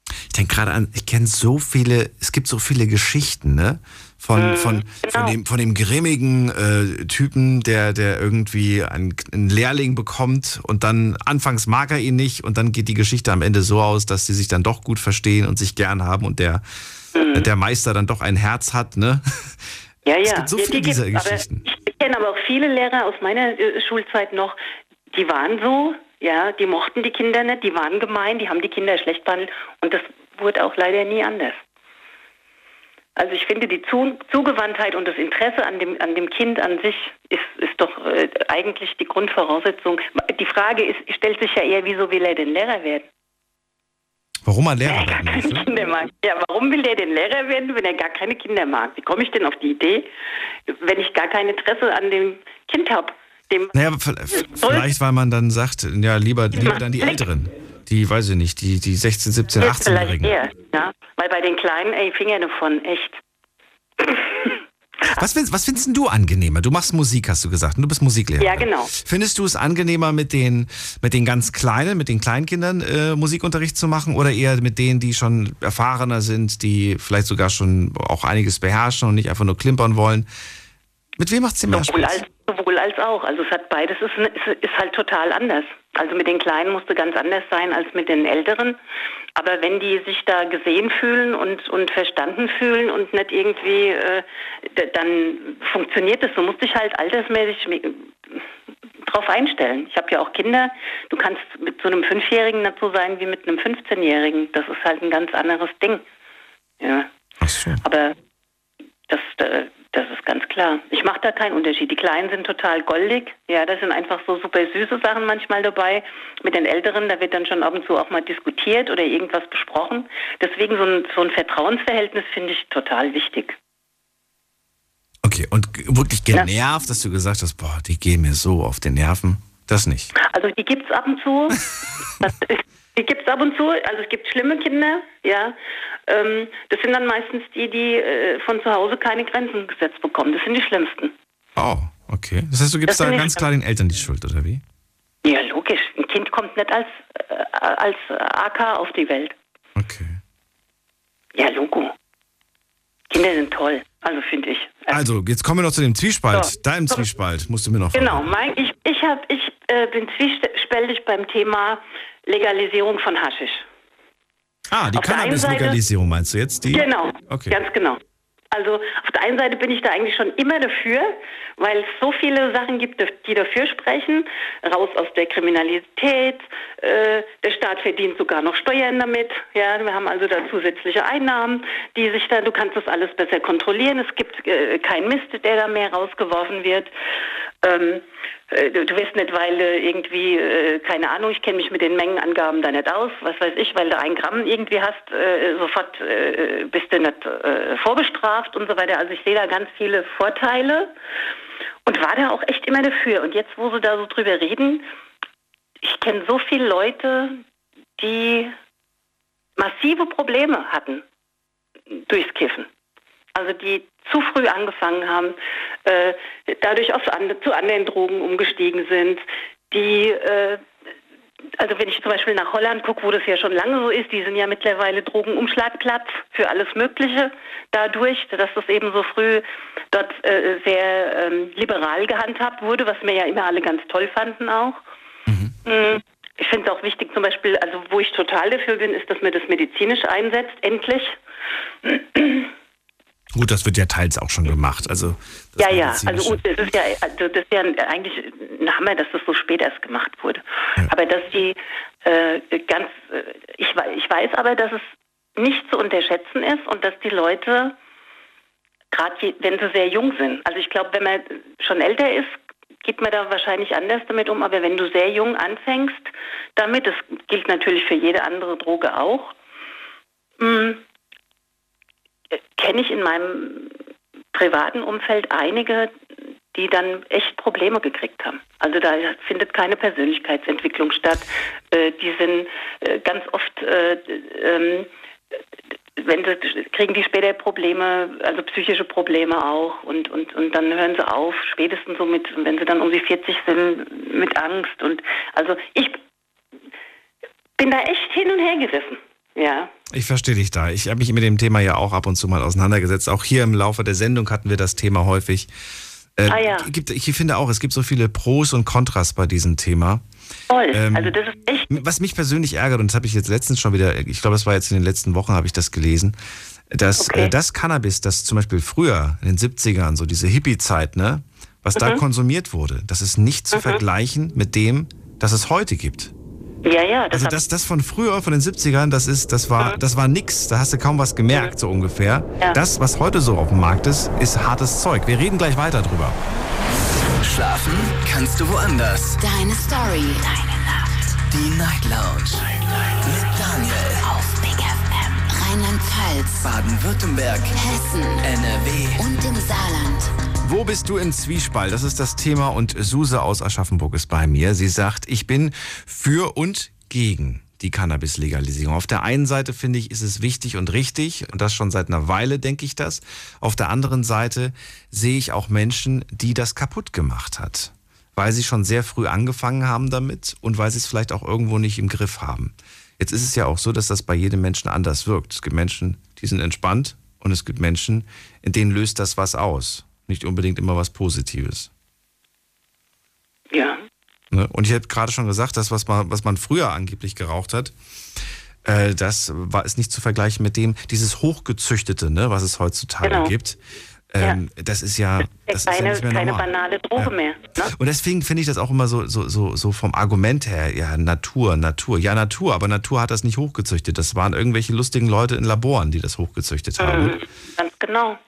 Ich denke gerade an, ich kenne so viele, es gibt so viele Geschichten, ne? Von, Mhm, von, von, genau. dem, von dem grimmigen äh, Typen, der, der irgendwie einen, einen Lehrling bekommt und dann anfangs mag er ihn nicht und dann geht die Geschichte am Ende so aus, dass sie sich dann doch gut verstehen und sich gern haben und der, Mhm. der Meister dann doch ein Herz hat, ne? Ja, ja. Es gibt so ja, viele die dieser gibt's, Geschichten. Aber ich kenne aber auch viele Lehrer aus meiner äh, Schulzeit noch, die waren so, ja, die mochten die Kinder nicht, die waren gemein, die haben die Kinder schlecht behandelt und das wurde auch leider nie anders. Also ich finde, die Zu Zugewandtheit und das Interesse an dem, an dem Kind an sich ist, ist doch äh, eigentlich die Grundvoraussetzung. Die Frage ist, stellt sich ja eher, wieso will er denn Lehrer werden? Warum er Lehrer er werden mag. Ja, warum will der denn Lehrer werden, wenn er gar keine Kinder mag? Wie komme ich denn auf die Idee, wenn ich gar kein Interesse an dem Kind habe? Naja, vielleicht, weil man dann sagt, ja, lieber, lieber dann die Älteren. Die, weiß ich nicht, die, die 16, 17, Jetzt vielleicht 18-Jährigen. eher, ja. Weil bei den Kleinen, ey, Finger davon, echt. Was findest, was findest du angenehmer? Du machst Musik, hast du gesagt, und du bist Musiklehrer. Ja, genau. Findest du es angenehmer, mit den, mit den ganz Kleinen, mit den Kleinkindern äh, Musikunterricht zu machen oder eher mit denen, die schon erfahrener sind, die vielleicht sogar schon auch einiges beherrschen und nicht einfach nur klimpern wollen? Mit wem macht es dir mehr Sowohl Spaß? als, sowohl als auch. Also es hat beides, ist, ist, ist halt total anders. Also mit den Kleinen musste ganz anders sein als mit den Älteren. Aber wenn die sich da gesehen fühlen und, und verstanden fühlen und nicht irgendwie, äh, dann funktioniert es. Du musst dich halt altersmäßig drauf einstellen. Ich habe ja auch Kinder. Du kannst mit so einem Fünfjährigen so sein wie mit einem 15-Jährigen. Das ist halt ein ganz anderes Ding. Ja. Ach so. Aber das, das ist ganz klar. Ich mache da keinen Unterschied. Die Kleinen sind total goldig. Ja, da sind einfach so super süße Sachen manchmal dabei. Mit den Älteren, da wird dann schon ab und zu auch mal diskutiert oder irgendwas besprochen. Deswegen so ein, so ein Vertrauensverhältnis finde ich total wichtig. Okay, und wirklich genervt, dass du gesagt hast, boah, die gehen mir so auf den Nerven. Das nicht. Also die gibt's ab und zu. Das ist, die gibt's ab und zu. Also es gibt schlimme Kinder, ja. Ähm, das sind dann meistens die, die äh, von zu Hause keine Grenzen gesetzt bekommen. Das sind die schlimmsten. Oh, okay. Das heißt, du gibst Das da ganz klar den Eltern die Schuld, oder wie? Ja, logisch. Ein Kind kommt nicht als, äh, als AK auf die Welt. Okay. Ja, Logo. Kinder sind toll, also finde ich. Also, jetzt kommen wir noch zu dem Zwiespalt. So. Deinem Zwiespalt musst du mir noch Genau, mein, ich, ich, hab, ich äh, bin zwiespältig beim Thema Legalisierung von Haschisch. Ah, die Cannabis-Legalisierung meinst du jetzt? Die? Genau, Okay. ganz genau. Also auf der einen Seite bin ich da eigentlich schon immer dafür, weil es so viele Sachen gibt, die dafür sprechen. Raus aus der Kriminalität, äh, der Staat verdient sogar noch Steuern damit. Ja, wir haben also da zusätzliche Einnahmen, die sich da, du kannst das alles besser kontrollieren. Es gibt äh, keinen Mist, der da mehr rausgeworfen wird. Ähm, äh, du, du wirst nicht, weil äh, irgendwie, äh, keine Ahnung, ich kenne mich mit den Mengenangaben da nicht aus, was weiß ich, weil du ein Gramm irgendwie hast, äh, sofort äh, bist du nicht vorbestraft und so weiter. Also ich sehe da ganz viele Vorteile und war da auch echt immer dafür. Und jetzt, wo sie da so drüber reden, ich kenne so viele Leute, die massive Probleme hatten durchs Kiffen. Also die zu früh angefangen haben, äh, dadurch auf and zu anderen Drogen umgestiegen sind, die, äh, also wenn ich zum Beispiel nach Holland gucke, wo das ja schon lange so ist, die sind ja mittlerweile Drogenumschlagplatz für alles Mögliche dadurch, dass das eben so früh dort äh, sehr ähm, liberal gehandhabt wurde, was wir ja immer alle ganz toll fanden auch. Mm, Ich finde es auch wichtig, zum Beispiel, also wo ich total dafür bin, ist, dass man das medizinisch einsetzt, endlich. Gut, das wird ja teils auch schon gemacht. Also, Ja, ja, also gut, das ist ja, also das ist ja eigentlich ein Hammer, dass das so spät erst gemacht wurde. Aber dass die äh, ganz, äh, ich, ich weiß aber, dass es nicht zu unterschätzen ist und dass die Leute, gerade wenn sie sehr jung sind, also ich glaube, wenn man schon älter ist, geht man da wahrscheinlich anders damit um, aber wenn du sehr jung anfängst damit, das gilt natürlich für jede andere Droge auch, mh, kenne ich in meinem privaten Umfeld einige, die dann echt Probleme gekriegt haben. Also da findet keine Persönlichkeitsentwicklung statt. Äh, die sind äh, ganz oft, äh, ähm, wenn sie kriegen die später Probleme, also psychische Probleme auch und, und, und dann hören sie auf, spätestens so mit, wenn sie dann um die 40 sind, mit Angst und also ich bin da echt hin und her gerissen. Ja. Ich verstehe dich da. Ich habe mich mit dem Thema ja auch ab und zu mal auseinandergesetzt. Auch hier im Laufe der Sendung hatten wir das Thema häufig. Äh, Ah ja. gibt, ich finde auch, es gibt so viele Pros und Kontras bei diesem Thema. Toll. Ähm, also das ist echt. Was mich persönlich ärgert, und das habe ich jetzt letztens schon wieder, ich glaube, das war jetzt in den letzten Wochen, habe ich das gelesen, dass Okay. äh, das Cannabis, das zum Beispiel früher in den 70ern, so diese Hippie-Zeit, ne, was da Mhm. konsumiert wurde, das ist nicht zu Mhm. vergleichen mit dem, das es heute gibt. Ja, ja. Das Also das, das von früher, von den 70ern, das ist, das war, das war nix. Da hast du kaum was gemerkt, so ungefähr. Ja. Das, was heute so auf dem Markt ist, ist hartes Zeug. Wir reden gleich weiter drüber. Schlafen kannst du woanders. Deine Story. Deine Nacht. Die Night Lounge. Mit Daniel. Auf Big FM. Rheinland-Pfalz. Baden-Württemberg. Hessen. NRW. Und im Saarland. Wo bist du in Zwiespalt? Das ist das Thema und Suse aus Aschaffenburg ist bei mir. Sie sagt, ich bin für und gegen die Cannabis-Legalisierung. Auf der einen Seite finde ich, ist es wichtig und richtig und das schon seit einer Weile denke ich das. Auf der anderen Seite sehe ich auch Menschen, die das kaputt gemacht hat, weil sie schon sehr früh angefangen haben damit und weil sie es vielleicht auch irgendwo nicht im Griff haben. Jetzt ist es ja auch so, dass das bei jedem Menschen anders wirkt. Es gibt Menschen, die sind entspannt und es gibt Menschen, in denen löst das was aus. Nicht unbedingt immer was Positives. ja. Ne? Und ich habe gerade schon gesagt, das, was man, was man früher angeblich geraucht hat, äh, das war ist nicht zu vergleichen mit dem, dieses Hochgezüchtete, ne, was es heutzutage Genau. gibt. Ähm, Das ist ja, das ist ja keine, nicht mehr keine banale Droge Ja. mehr. Ne? Und deswegen finde ich das auch immer so, so, so, so vom Argument her, ja, Natur, Natur. Ja, Natur, aber Natur hat das nicht hochgezüchtet. Das waren irgendwelche lustigen Leute in Laboren, die das hochgezüchtet haben. Mhm, ganz genau.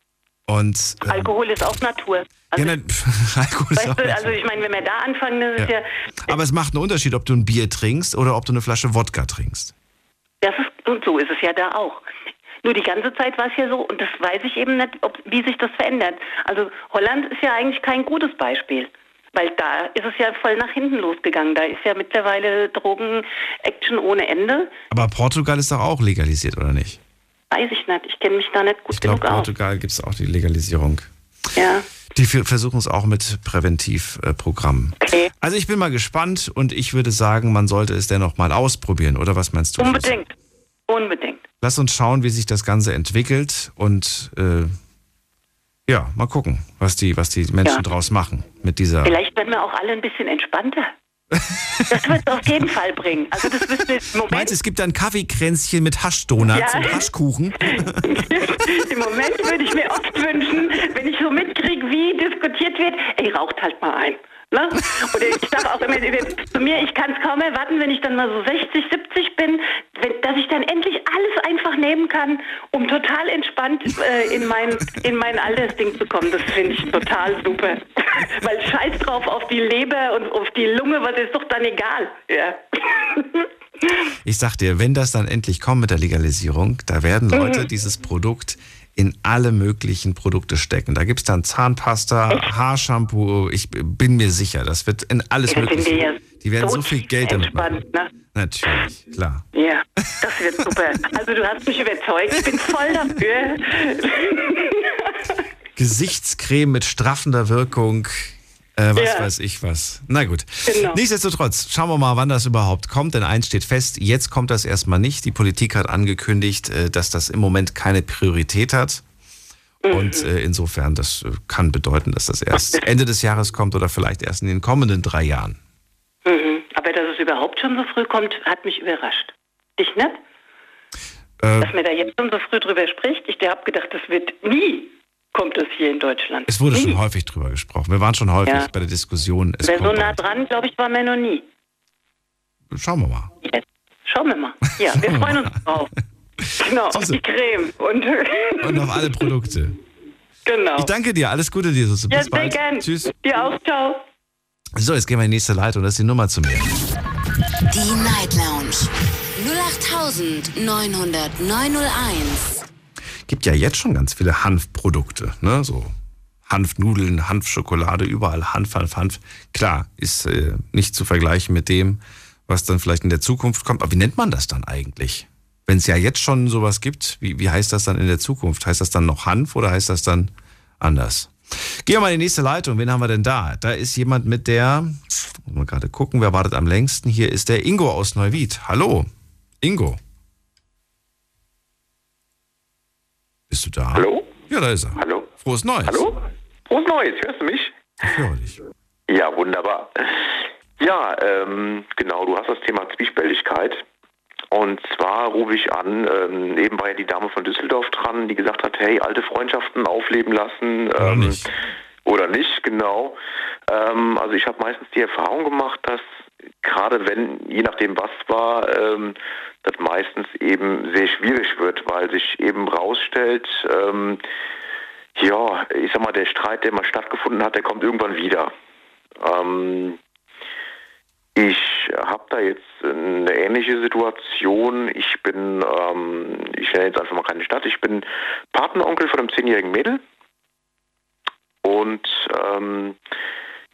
Und ähm, Alkohol ist auch Natur. ja, Also, nein, Alkohol ist auch du, also ich meine, wenn wir da anfangen, das ist Ja. ja, Aber es macht einen Unterschied, ob du ein Bier trinkst oder ob du eine Flasche Wodka trinkst. das ist, und so ist es ja da auch. Nur die ganze Zeit war es ja so, und das weiß ich eben nicht, ob, wie sich das verändert. Also Holland ist ja eigentlich kein gutes Beispiel. Weil da ist es ja voll nach hinten losgegangen. Da ist ja mittlerweile Drogen-Action ohne Ende. Aber Portugal ist doch auch legalisiert, oder nicht? Weiß ich nicht. Ich kenne mich da nicht gut Ich glaube, genug aus. Portugal gibt es auch die Legalisierung. Ja. Die versuchen es auch mit Präventivprogrammen. Okay. Also ich bin mal gespannt und ich würde sagen, man sollte es dennoch mal ausprobieren, oder was meinst du? Unbedingt. Unbedingt. Lass uns schauen, wie sich das Ganze entwickelt und äh, ja, mal gucken, was die, was die Menschen Ja. draus machen mit dieser. Vielleicht werden wir auch alle ein bisschen entspannter. Das wird es auf jeden Fall bringen. Also das im Moment, Meinst du, es gibt dann Kaffeekränzchen mit Haschdonuts Ja. und Haschkuchen? im Moment würde ich mir oft wünschen, wenn ich so mitkriege, wie diskutiert wird, ey, raucht halt mal ein. Ne? Oder ich sage auch immer zu mir, ich kann es kaum erwarten, wenn ich dann mal so 60, 70 bin, wenn, dass ich dann endlich alles einfach nehmen kann, um total entspannt äh, in, mein, in mein Altersding zu kommen. Das finde ich total super. Weil scheiß drauf auf die Leber und auf die Lunge, was ist doch dann egal. Ja. Ich sag dir, wenn das dann endlich kommt mit der Legalisierung, da werden Leute Mhm. dieses Produkt in alle möglichen Produkte stecken. Da gibt's dann Zahnpasta, Haarshampoo, ich bin mir sicher, das wird in alles wir mögliche. ja Die werden so, viel Geld damit machen. ne? Natürlich, klar. Ja, das wird super. Also du hast mich überzeugt. Ich bin voll dafür. Gesichtscreme mit straffender Wirkung. Äh, was Ja. weiß ich was. Na gut. Genau. Nichtsdestotrotz, schauen wir mal, wann das überhaupt kommt. Denn eins steht fest, jetzt kommt das erstmal nicht. Die Politik hat angekündigt, äh, dass das im Moment keine Priorität hat. Und äh, insofern, das äh, kann bedeuten, dass das erst Ende des Jahres kommt oder vielleicht erst in den kommenden drei Jahren. Mhm. Aber dass es überhaupt schon so früh kommt, hat mich überrascht. Dich nicht? Äh, Dass man da jetzt schon so früh drüber spricht. Ich habe gedacht, das wird nie, kommt es hier in Deutschland. es wurde nie. schon häufig drüber gesprochen. Wir waren schon häufig Ja. bei der Diskussion. Es Wer so nah dran, glaube ich, war man noch nie. Schauen wir mal. Jetzt. Schauen wir mal. Ja, wir freuen uns drauf. Genau, auf die Creme. Und, Und auf alle Produkte. genau. Ich danke dir. Alles Gute dir. Susi. ja, Bis sehr bald. gern. Tschüss. Dir auch, ciao. So, jetzt gehen wir in die nächste Leitung. Das ist die Nummer zu mir. Die Night Lounge. 0890901. Gibt ja jetzt schon ganz viele Hanfprodukte, ne? So Hanfnudeln, Hanfschokolade, überall Hanf, Hanf, Hanf. Klar, ist äh, nicht zu vergleichen mit dem, was dann vielleicht in der Zukunft kommt. Aber wie nennt man das dann eigentlich? Wenn es ja jetzt schon sowas gibt, wie, wie heißt das dann in der Zukunft? Heißt das dann noch Hanf oder heißt das dann anders? Gehen wir mal in die nächste Leitung. Wen haben wir denn da? Da ist jemand mit der, muss mal gerade gucken, wer wartet am längsten? Hier ist der Ingo aus Neuwied. Hallo, Ingo. Bist du da? Hallo? Ja, da ist er. Hallo? Frohes Neues. Hallo? Frohes Neues, hörst du mich? Ich höre dich. Ja, wunderbar. Ja, ähm, genau, du hast das Thema Zwiespältigkeit. Und zwar rufe ich an, ähm, eben war ja die Dame von Düsseldorf dran, die gesagt hat, hey, alte Freundschaften aufleben lassen. Oder ähm, nicht. Oder nicht, genau. Ähm, also ich habe meistens die Erfahrung gemacht, dass gerade wenn, je nachdem was war, ähm, das meistens eben sehr schwierig wird, weil sich eben rausstellt, ähm, ja, ich sag mal, der Streit, der mal stattgefunden hat, der kommt irgendwann wieder. Ähm, ich habe da jetzt eine ähnliche Situation. Ich bin, ähm, ich nenne jetzt einfach mal keine Stadt, ich bin Patenonkel von einem zehnjährigen Mädel. Und ähm,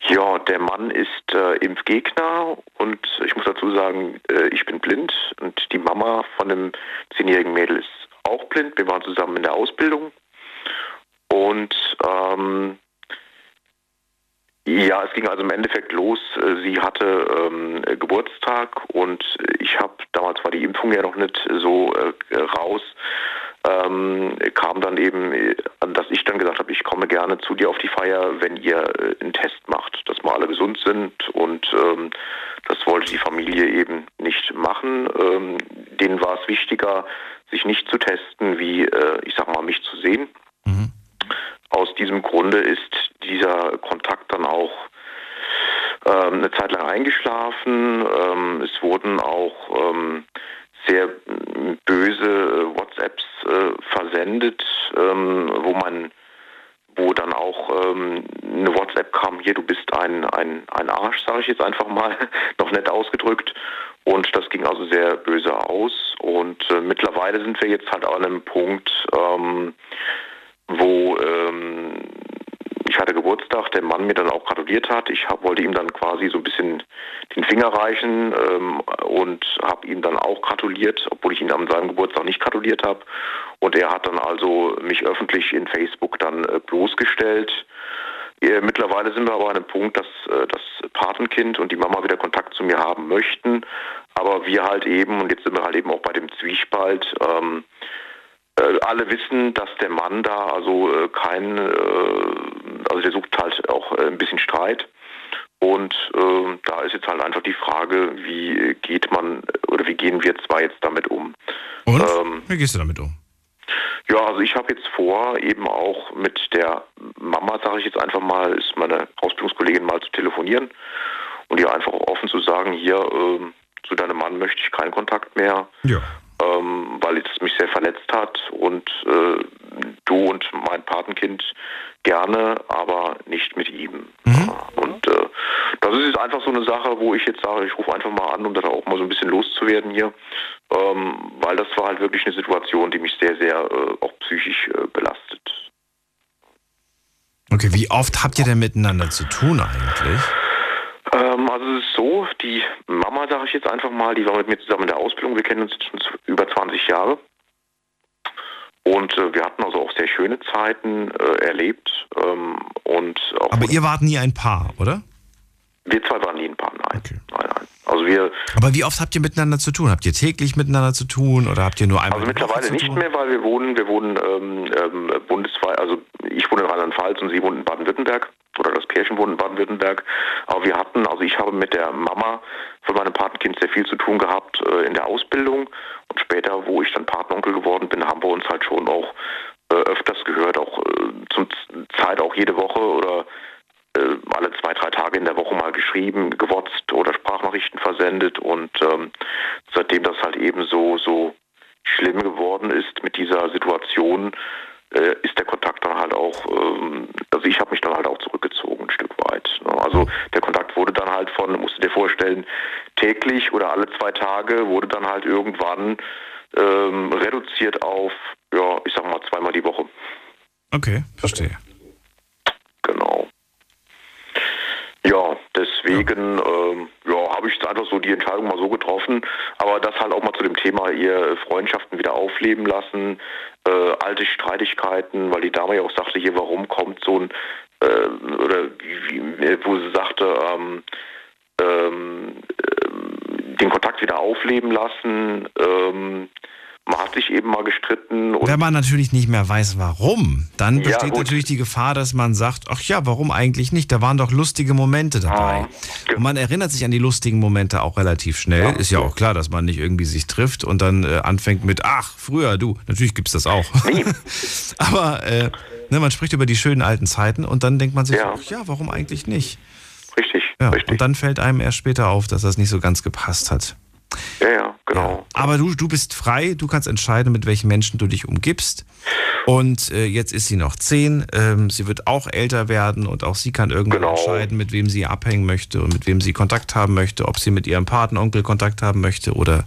ja, der Mann ist äh, Impfgegner und ich muss dazu sagen, äh, ich bin blind und die Mama von dem zehnjährigen Mädel ist auch blind. Wir waren zusammen in der Ausbildung und ähm, ja, es ging also im Endeffekt los. Äh, Sie hatte ähm, äh, Geburtstag und ich habe, damals war die Impfung ja noch nicht so äh, raus, ähm, kam dann eben, dass ich dann gesagt habe, ich komme gerne zu dir auf die Feier, wenn ihr äh, einen Test macht, dass wir alle gesund sind und ähm, das wollte die Familie eben nicht machen. Ähm, denen war es wichtiger, sich nicht zu testen, wie, äh, ich sag mal, mich zu sehen. Aus diesem Grunde ist dieser Kontakt dann auch ähm, eine Zeit lang eingeschlafen. Ähm, es wurden auch ähm, sehr m, böse äh, WhatsApps äh, versendet, ähm, wo man wo dann auch ähm, eine WhatsApp kam, hier, du bist ein, ein, ein Arsch, sage ich jetzt einfach mal, noch nett ausgedrückt. Und das ging also sehr böse aus. Und äh, mittlerweile sind wir jetzt halt an einem Punkt, ähm, wo ähm, ich hatte Geburtstag, der Mann mir dann auch gratuliert hat. Ich hab, wollte ihm dann quasi so ein bisschen den Finger reichen ähm, und habe ihm dann auch gratuliert, obwohl ich ihn an seinem Geburtstag nicht gratuliert habe. Und er hat dann also mich öffentlich in Facebook dann äh, bloßgestellt. Äh, Mittlerweile sind wir aber an einem Punkt, dass äh, das Patenkind und die Mama wieder Kontakt zu mir haben möchten. Aber wir halt eben, und jetzt sind wir halt eben auch bei dem Zwiespalt, ähm, äh, alle wissen, dass der Mann da also äh, kein, äh, also der sucht halt auch äh, ein bisschen Streit. Und äh, da ist jetzt halt einfach die Frage, wie geht man oder wie gehen wir zwei jetzt damit um? Und? Ähm, Wie gehst du damit um? ja, also ich habe jetzt vor, eben auch mit der Mama, sage ich jetzt einfach mal, ist meine Ausbildungskollegin mal zu telefonieren und ihr einfach offen zu sagen, hier, ähm, zu deinem Mann möchte ich keinen Kontakt mehr, Ja. Ähm, weil es mich sehr verletzt hat und äh, du und mein Patenkind gerne, aber nicht mit ihm. Und äh, das ist jetzt einfach so eine Sache, wo ich jetzt sage, ich rufe einfach mal an, um das auch mal so ein bisschen loszuwerden hier, ähm, weil das war halt wirklich eine Situation, die mich sehr, sehr äh, auch psychisch äh, belastet. Okay, wie oft habt ihr denn miteinander zu tun eigentlich? Also es ist so, die Mama, sage ich jetzt einfach mal, die war mit mir zusammen in der Ausbildung, wir kennen uns jetzt schon über 20 Jahre. Und äh, wir hatten also auch sehr schöne Zeiten äh, erlebt. Ähm, und Aber ihr wart nie ein Paar, oder? Wir zwei waren nie ein Paar, nein. nein, nein. Also wir, Aber wie oft habt ihr miteinander zu tun? Habt ihr täglich miteinander zu tun oder habt ihr nur einmal? also mittlerweile nicht mehr, weil wir wohnen, wir wohnen ähm, ähm, bundesweit, also ich wohne in Rheinland-Pfalz und sie wohnt in Baden-Württemberg oder das Pärchen wohnt in Baden-Württemberg. Aber wir hatten, also ich habe mit der Mama von meinem Patenkind sehr viel zu tun gehabt äh, in der Ausbildung und später, wo ich dann Patenonkel geworden bin, haben wir uns halt schon auch äh, öfters gehört, auch äh, zum Zeit auch jede Woche oder äh, alle zwei, drei Tage in der Woche mal geschrieben, gewotzt oder Sprachnachrichten versendet und ähm, seitdem das halt eben so, so schlimm geworden ist mit dieser Situation, äh, ist der Kontakt dann halt auch, ähm, also ich habe mich dann halt auch zurückgezogen ein Stück weit. Ne? Also der Kontakt wurde dann halt von, musst du dir vorstellen, täglich oder alle zwei Tage wurde dann halt irgendwann ähm, reduziert auf, ja, ich sag mal zweimal die Woche. Okay, verstehe. Genau. Ja, deswegen ähm, ja, habe ich jetzt einfach so die Entscheidung mal so getroffen. Aber das halt auch mal zu dem Thema ihr Freundschaften wieder aufleben lassen, äh, alte Streitigkeiten, weil die Dame ja auch sagte, hier, warum kommt so ein, äh, oder wie, wie, wo sie sagte, ähm, ähm, ähm, den Kontakt wieder aufleben lassen. Ähm, man hat sich eben mal gestritten. Und Wenn man natürlich nicht mehr weiß, warum, dann Ja, besteht gut. natürlich die Gefahr, dass man sagt, ach ja, warum eigentlich nicht? Da waren doch lustige Momente dabei. Und man erinnert sich an die lustigen Momente auch relativ schnell. Ist ja auch klar, dass man nicht irgendwie sich trifft und dann äh, anfängt mit, ach, früher, du. Natürlich gibt's das auch. Aber äh, ne, man spricht über die schönen alten Zeiten und dann denkt man sich, Ja. ach ja, warum eigentlich nicht? Richtig, Ja, und dann fällt einem erst später auf, dass das nicht so ganz gepasst hat. Ja, ja, genau. Aber du, du bist frei, du kannst entscheiden, mit welchen Menschen du dich umgibst. Und äh, jetzt ist sie noch zehn. Ähm, sie wird auch älter werden und auch sie kann irgendwann Genau. entscheiden, mit wem sie abhängen möchte und mit wem sie Kontakt haben möchte, ob sie mit ihrem Patenonkel Kontakt haben möchte oder,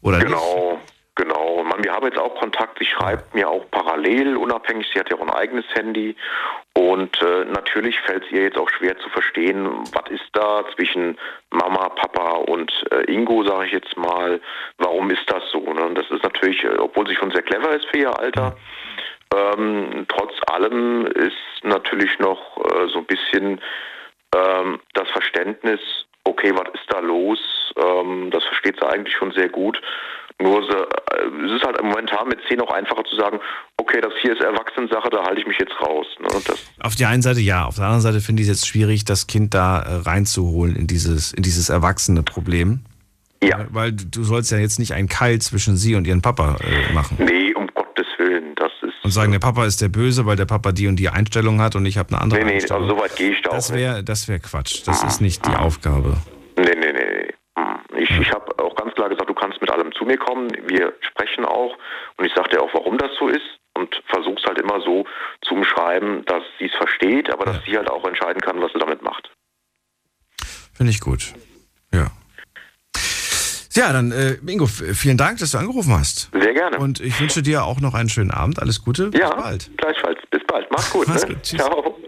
oder nicht. Genau, genau. Wir haben jetzt auch Kontakt. Sie schreibt mir auch parallel, unabhängig. Sie hat ja auch ein eigenes Handy. Und äh, natürlich fällt es ihr jetzt auch schwer zu verstehen, was ist da zwischen Mama, Papa und äh, Ingo, sage ich jetzt mal. Warum ist das so? Ne? Und das ist natürlich, äh, obwohl sie schon sehr clever ist für ihr Alter, ähm, trotz allem ist natürlich noch äh, so ein bisschen ähm, das Verständnis, okay, was ist da los? Ähm, das versteht sie eigentlich schon sehr gut. Sie, äh, es ist halt momentan mit 10 auch einfacher zu sagen, okay, das hier ist Erwachsenensache, da halte ich mich jetzt raus. Ne? Auf der einen Seite ja, auf der anderen Seite finde ich es jetzt schwierig, das Kind da äh, reinzuholen in dieses, in dieses erwachsene Problem. Ja. Weil du sollst ja jetzt nicht einen Keil zwischen sie und ihren Papa äh, machen. nee, um Gottes Willen, das ist. Und sagen, der Papa ist der Böse, weil der Papa die und die Einstellung hat und ich habe eine andere Nee, nee, Einstellung. also so weit gehe ich da auch Das nicht. wäre das wär Quatsch. Das ist nicht die Aufgabe. Nee, nee, nee. nee. Hm. Ich, ich habe auch ganz klar gesagt, du kannst zu mir kommen. Wir sprechen auch. Und ich sagte auch, warum das so ist. Und versuch's halt immer so zu umschreiben, dass sie es versteht, aber dass sie halt auch entscheiden kann, was sie damit macht. Finde ich gut. Ja. Ja, dann, äh, Ingo, vielen Dank, dass du angerufen hast. Sehr gerne. Und ich wünsche dir auch noch einen schönen Abend. Alles Gute. ja, Bis bald. gleichfalls. Bis bald. Mach's gut. Mach's ne? gut. Tschüss. Ciao.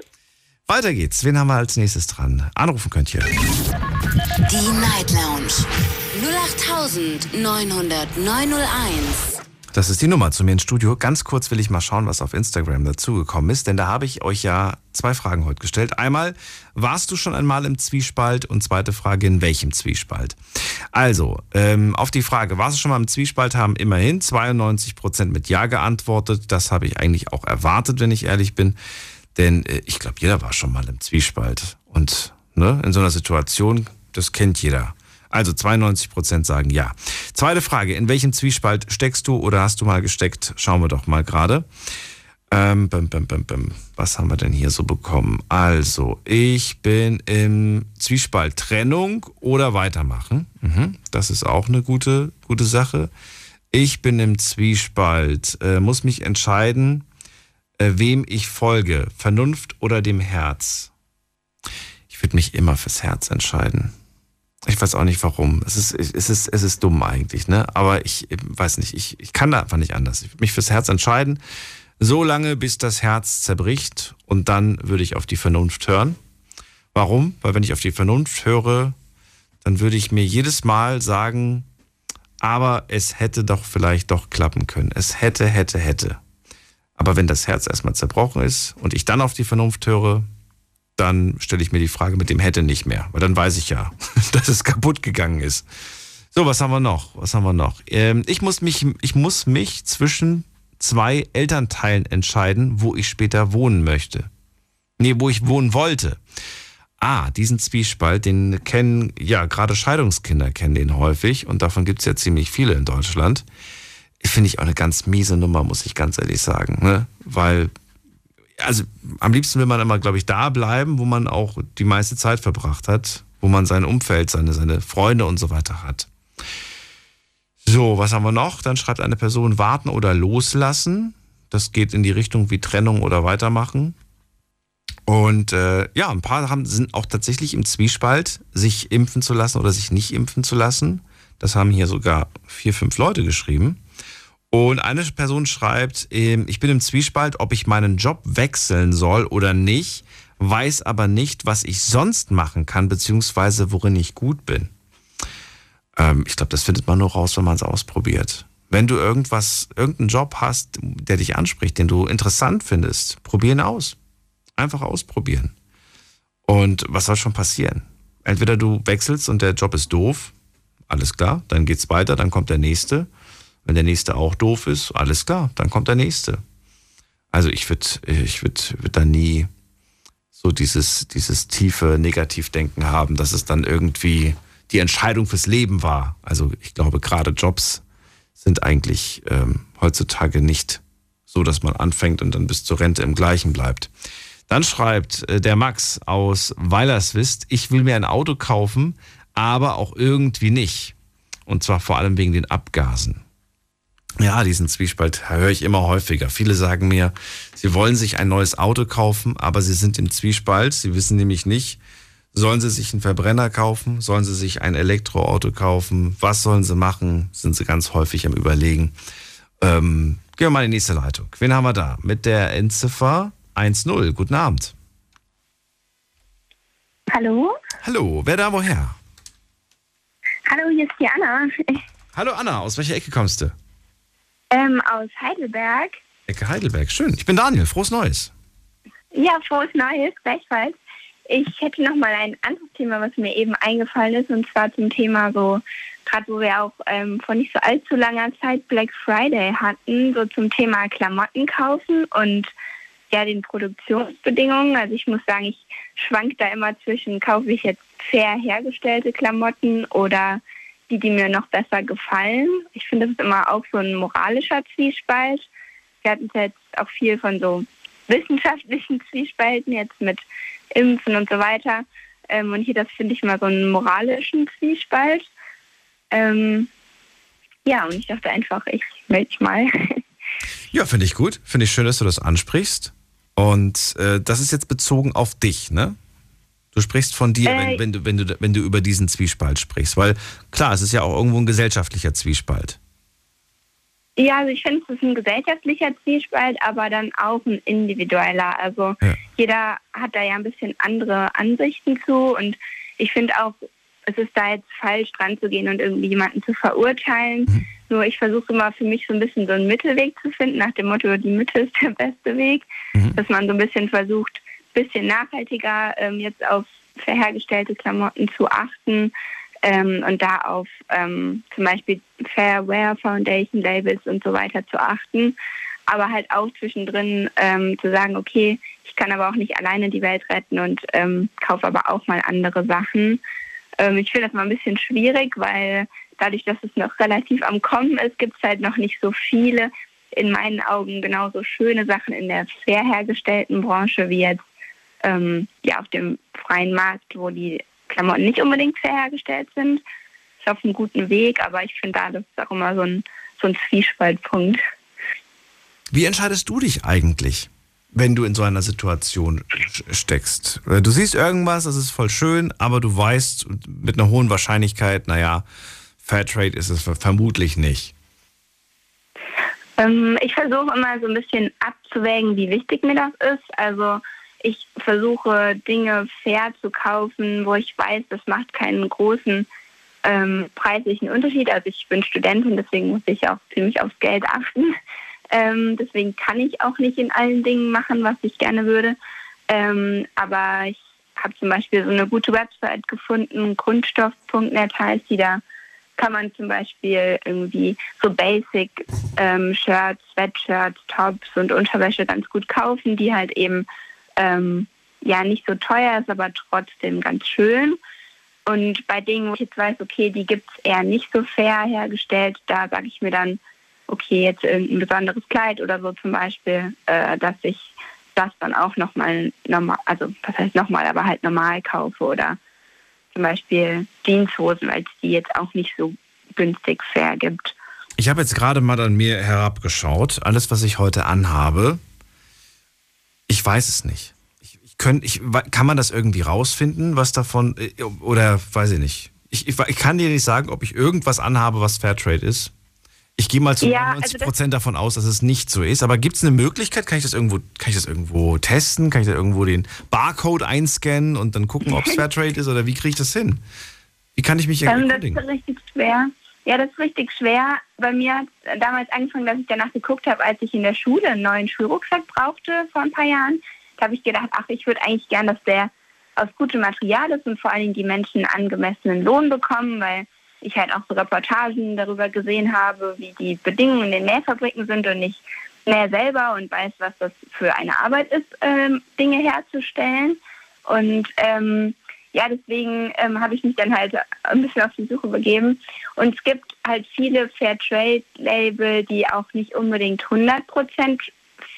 Weiter geht's. Wen haben wir als nächstes dran? Anrufen könnt ihr. Die Night Lounge 0890901. Das ist die Nummer zu mir ins Studio. Ganz kurz will ich mal schauen, was auf Instagram dazugekommen ist, denn da habe ich euch ja zwei Fragen heute gestellt. Einmal, warst du schon einmal im Zwiespalt? Und zweite Frage, in welchem Zwiespalt? Also, ähm, auf die Frage, warst du schon mal im Zwiespalt, haben immerhin 92 Prozent mit Ja geantwortet. Das habe ich eigentlich auch erwartet, wenn ich ehrlich bin. Denn äh, ich glaube, jeder war schon mal im Zwiespalt. Und ne, in so einer Situation, das kennt jeder. Also 92 Prozent sagen ja. Zweite Frage, in welchem Zwiespalt steckst du oder hast du mal gesteckt? Schauen wir doch mal gerade. Ähm, bim, bim, bim, bim. Was haben wir denn hier so bekommen? Also, ich bin im Zwiespalt Trennung oder weitermachen. Mhm, das ist auch eine gute, gute Sache. Ich bin im Zwiespalt, äh, muss mich entscheiden, äh, wem ich folge, Vernunft oder dem Herz. Ich würde mich immer fürs Herz entscheiden. Ich weiß auch nicht warum. Es ist, es ist, es ist dumm eigentlich, ne? Aber ich weiß nicht, ich, ich kann da einfach nicht anders. Ich würde mich fürs Herz entscheiden, so lange bis das Herz zerbricht und dann würde ich auf die Vernunft hören. Warum? Weil wenn ich auf die Vernunft höre, dann würde ich mir jedes Mal sagen, aber es hätte doch vielleicht doch klappen können. Es hätte, hätte, hätte. Aber wenn das Herz erstmal zerbrochen ist und ich dann auf die Vernunft höre, dann stelle ich mir die Frage mit dem hätte nicht mehr, weil dann weiß ich ja, dass es kaputt gegangen ist. So, was haben wir noch? Was haben wir noch? Ähm, ich, muss mich, ich muss mich zwischen zwei Elternteilen entscheiden, wo ich später wohnen möchte. Nee, wo ich wohnen wollte. Ah, diesen Zwiespalt, den kennen, ja, gerade Scheidungskinder kennen den häufig und davon gibt es ja ziemlich viele in Deutschland. Finde ich auch eine ganz miese Nummer, muss ich ganz ehrlich sagen. Ne? Weil, also am liebsten will man immer, glaube ich, da bleiben, wo man auch die meiste Zeit verbracht hat, wo man sein Umfeld, seine, seine Freunde und so weiter hat. So, was haben wir noch? Dann schreibt eine Person warten oder loslassen. Das geht in die Richtung wie Trennung oder weitermachen. Und äh, ja, ein paar haben, sind auch tatsächlich im Zwiespalt, sich impfen zu lassen oder sich nicht impfen zu lassen. Das haben hier sogar vier, fünf Leute geschrieben. Und eine Person schreibt, ähm, ich bin im Zwiespalt, ob ich meinen Job wechseln soll oder nicht, weiß aber nicht, was ich sonst machen kann, beziehungsweise worin ich gut bin. Ähm, ich glaube, das findet man nur raus, wenn man es ausprobiert. Wenn du irgendwas, irgendeinen Job hast, der dich anspricht, den du interessant findest, probier ihn aus. Einfach ausprobieren. Und was soll schon passieren? Entweder du wechselst und der Job ist doof, alles klar, dann geht's weiter, dann kommt der nächste. Wenn der nächste auch doof ist, alles klar, dann kommt der nächste. Also ich würde ich würd, würd da nie so dieses, dieses tiefe Negativdenken haben, dass es dann irgendwie die Entscheidung fürs Leben war. Also ich glaube, gerade Jobs sind eigentlich ähm, heutzutage nicht so, dass man anfängt und dann bis zur Rente im gleichen bleibt. Dann schreibt äh, der Max aus Weilerswist, ich will mir ein Auto kaufen, aber auch irgendwie nicht. Und zwar vor allem wegen den Abgasen. Ja, diesen Zwiespalt höre ich immer häufiger. Viele sagen mir, sie wollen sich ein neues Auto kaufen, aber sie sind im Zwiespalt. Sie wissen nämlich nicht, sollen sie sich einen Verbrenner kaufen, sollen sie sich ein Elektroauto kaufen, was sollen sie machen, sind sie ganz häufig am Überlegen. Ähm, gehen wir mal in die nächste Leitung. Wen haben wir da? Mit der Endziffer 1-0. Guten Abend. Hallo? Hallo, wer da woher? Hallo, hier ist die Anna. Hallo Anna, aus welcher Ecke kommst du? Ähm, aus Heidelberg. Ecke Heidelberg, schön. Ich bin Daniel, frohes Neues. Ja, frohes Neues, gleichfalls. Ich hätte noch mal ein anderes Thema, was mir eben eingefallen ist, und zwar zum Thema so, gerade wo wir auch ähm, vor nicht so allzu langer Zeit Black Friday hatten, so zum Thema Klamotten kaufen und ja den Produktionsbedingungen. Also ich muss sagen, ich schwank da immer zwischen, kaufe ich jetzt fair hergestellte Klamotten oder die, die mir noch besser gefallen. Ich finde, das ist immer auch so ein moralischer Zwiespalt. Wir hatten jetzt auch viel von so wissenschaftlichen Zwiespalten jetzt mit Impfen und so weiter. Ähm, und hier, das finde ich mal so einen moralischen Zwiespalt. Ähm, ja, und ich dachte einfach, ich melde mich mal. Ja, finde ich gut. Finde ich schön, dass du das ansprichst. Und äh, das ist jetzt bezogen auf dich, ne? Du sprichst von dir, Äh, wenn, wenn, du, wenn, du, wenn du über diesen Zwiespalt sprichst. Weil klar, es ist ja auch irgendwo ein gesellschaftlicher Zwiespalt. Ja, also ich finde, es ist ein gesellschaftlicher Zwiespalt, aber dann auch ein individueller. Also jeder hat da ja ein bisschen andere Ansichten zu und ich finde auch, es ist da jetzt falsch dran zu gehen und irgendwie jemanden zu verurteilen. Nur ich versuche immer für mich so ein bisschen so einen Mittelweg zu finden, nach dem Motto, die Mitte ist der beste Weg, dass man so ein bisschen versucht, bisschen nachhaltiger ähm, jetzt auf verhergestellte Klamotten zu achten ähm, und da auf ähm, zum Beispiel Fair Wear Foundation Labels und so weiter zu achten. Aber halt auch zwischendrin ähm, zu sagen, okay, ich kann aber auch nicht alleine die Welt retten und ähm, kaufe aber auch mal andere Sachen. Ähm, ich finde das mal ein bisschen schwierig, weil dadurch, dass es noch relativ am Kommen ist, gibt es halt noch nicht so viele in meinen Augen genauso schöne Sachen in der fair hergestellten Branche wie jetzt ähm, ja, auf dem freien Markt, wo die Klamotten nicht unbedingt fair hergestellt sind. Ist auf einem guten Weg, aber ich finde da, das ist auch immer so ein, so ein Zwiespaltpunkt. Wie entscheidest du dich eigentlich, wenn du in so einer Situation steckst? Äh, Du siehst irgendwas, das ist voll schön, aber du weißt mit einer hohen Wahrscheinlichkeit, naja, Fairtrade ist es vermutlich nicht. Ähm, ich versuche immer so ein bisschen abzuwägen, wie wichtig mir das ist. Also ich versuche Dinge fair zu kaufen, wo ich weiß, das macht keinen großen ähm, preislichen Unterschied. Also ich bin Studentin, deswegen muss ich auch ziemlich aufs Geld achten. Ähm, deswegen kann ich auch nicht in allen Dingen machen, was ich gerne würde. Ähm, aber ich habe zum Beispiel so eine gute Website gefunden, grundstoff.net heißt die da kann man zum Beispiel irgendwie so Basic ähm, Shirts, Sweatshirts, Tops und Unterwäsche ganz gut kaufen, die halt eben ähm, ja nicht so teuer ist, aber trotzdem ganz schön. Und bei Dingen, wo ich jetzt weiß, okay, die gibt es eher nicht so fair hergestellt, da sage ich mir dann, okay, jetzt irgendein besonderes Kleid oder so zum Beispiel, äh, dass ich das dann auch nochmal normal, also was heißt nochmal, aber halt normal kaufe oder zum Beispiel Jeanshosen, weil es die jetzt auch nicht so günstig fair gibt. Ich habe jetzt gerade mal an mir herabgeschaut. Alles, was ich heute anhabe, ich weiß es nicht. Ich, ich könnt, ich, kann man das irgendwie rausfinden, was davon, äh, oder weiß ich nicht. Ich, ich, ich kann dir nicht sagen, ob ich irgendwas anhabe, was Fairtrade ist. Ich gehe mal zu Ja, 99 also Prozent davon aus, dass es nicht so ist. Aber gibt es eine Möglichkeit? Kann ich das irgendwo, kann ich das irgendwo testen? Kann ich da irgendwo den Barcode einscannen und dann gucken, ob es Fairtrade ist? Oder wie kriege ich das hin? Wie kann ich mich Ähm, das erkundigen? ist richtig schwer. Ja, das ist richtig schwer. Bei mir hat damals angefangen, dass ich danach geguckt habe, als ich in der Schule einen neuen Schulrucksack brauchte vor ein paar Jahren. Da habe ich gedacht, ach, ich würde eigentlich gern, dass der aus gutem Material ist und vor allen Dingen die Menschen einen angemessenen Lohn bekommen, weil ich halt auch so Reportagen darüber gesehen habe, wie die Bedingungen in den Nähfabriken sind und ich nähe selber und weiß, was das für eine Arbeit ist, ähm, Dinge herzustellen. Und ähm, ja, deswegen ähm, habe ich mich dann halt ein bisschen auf die Suche begeben. Und es gibt halt viele Fairtrade-Label, die auch nicht unbedingt 100%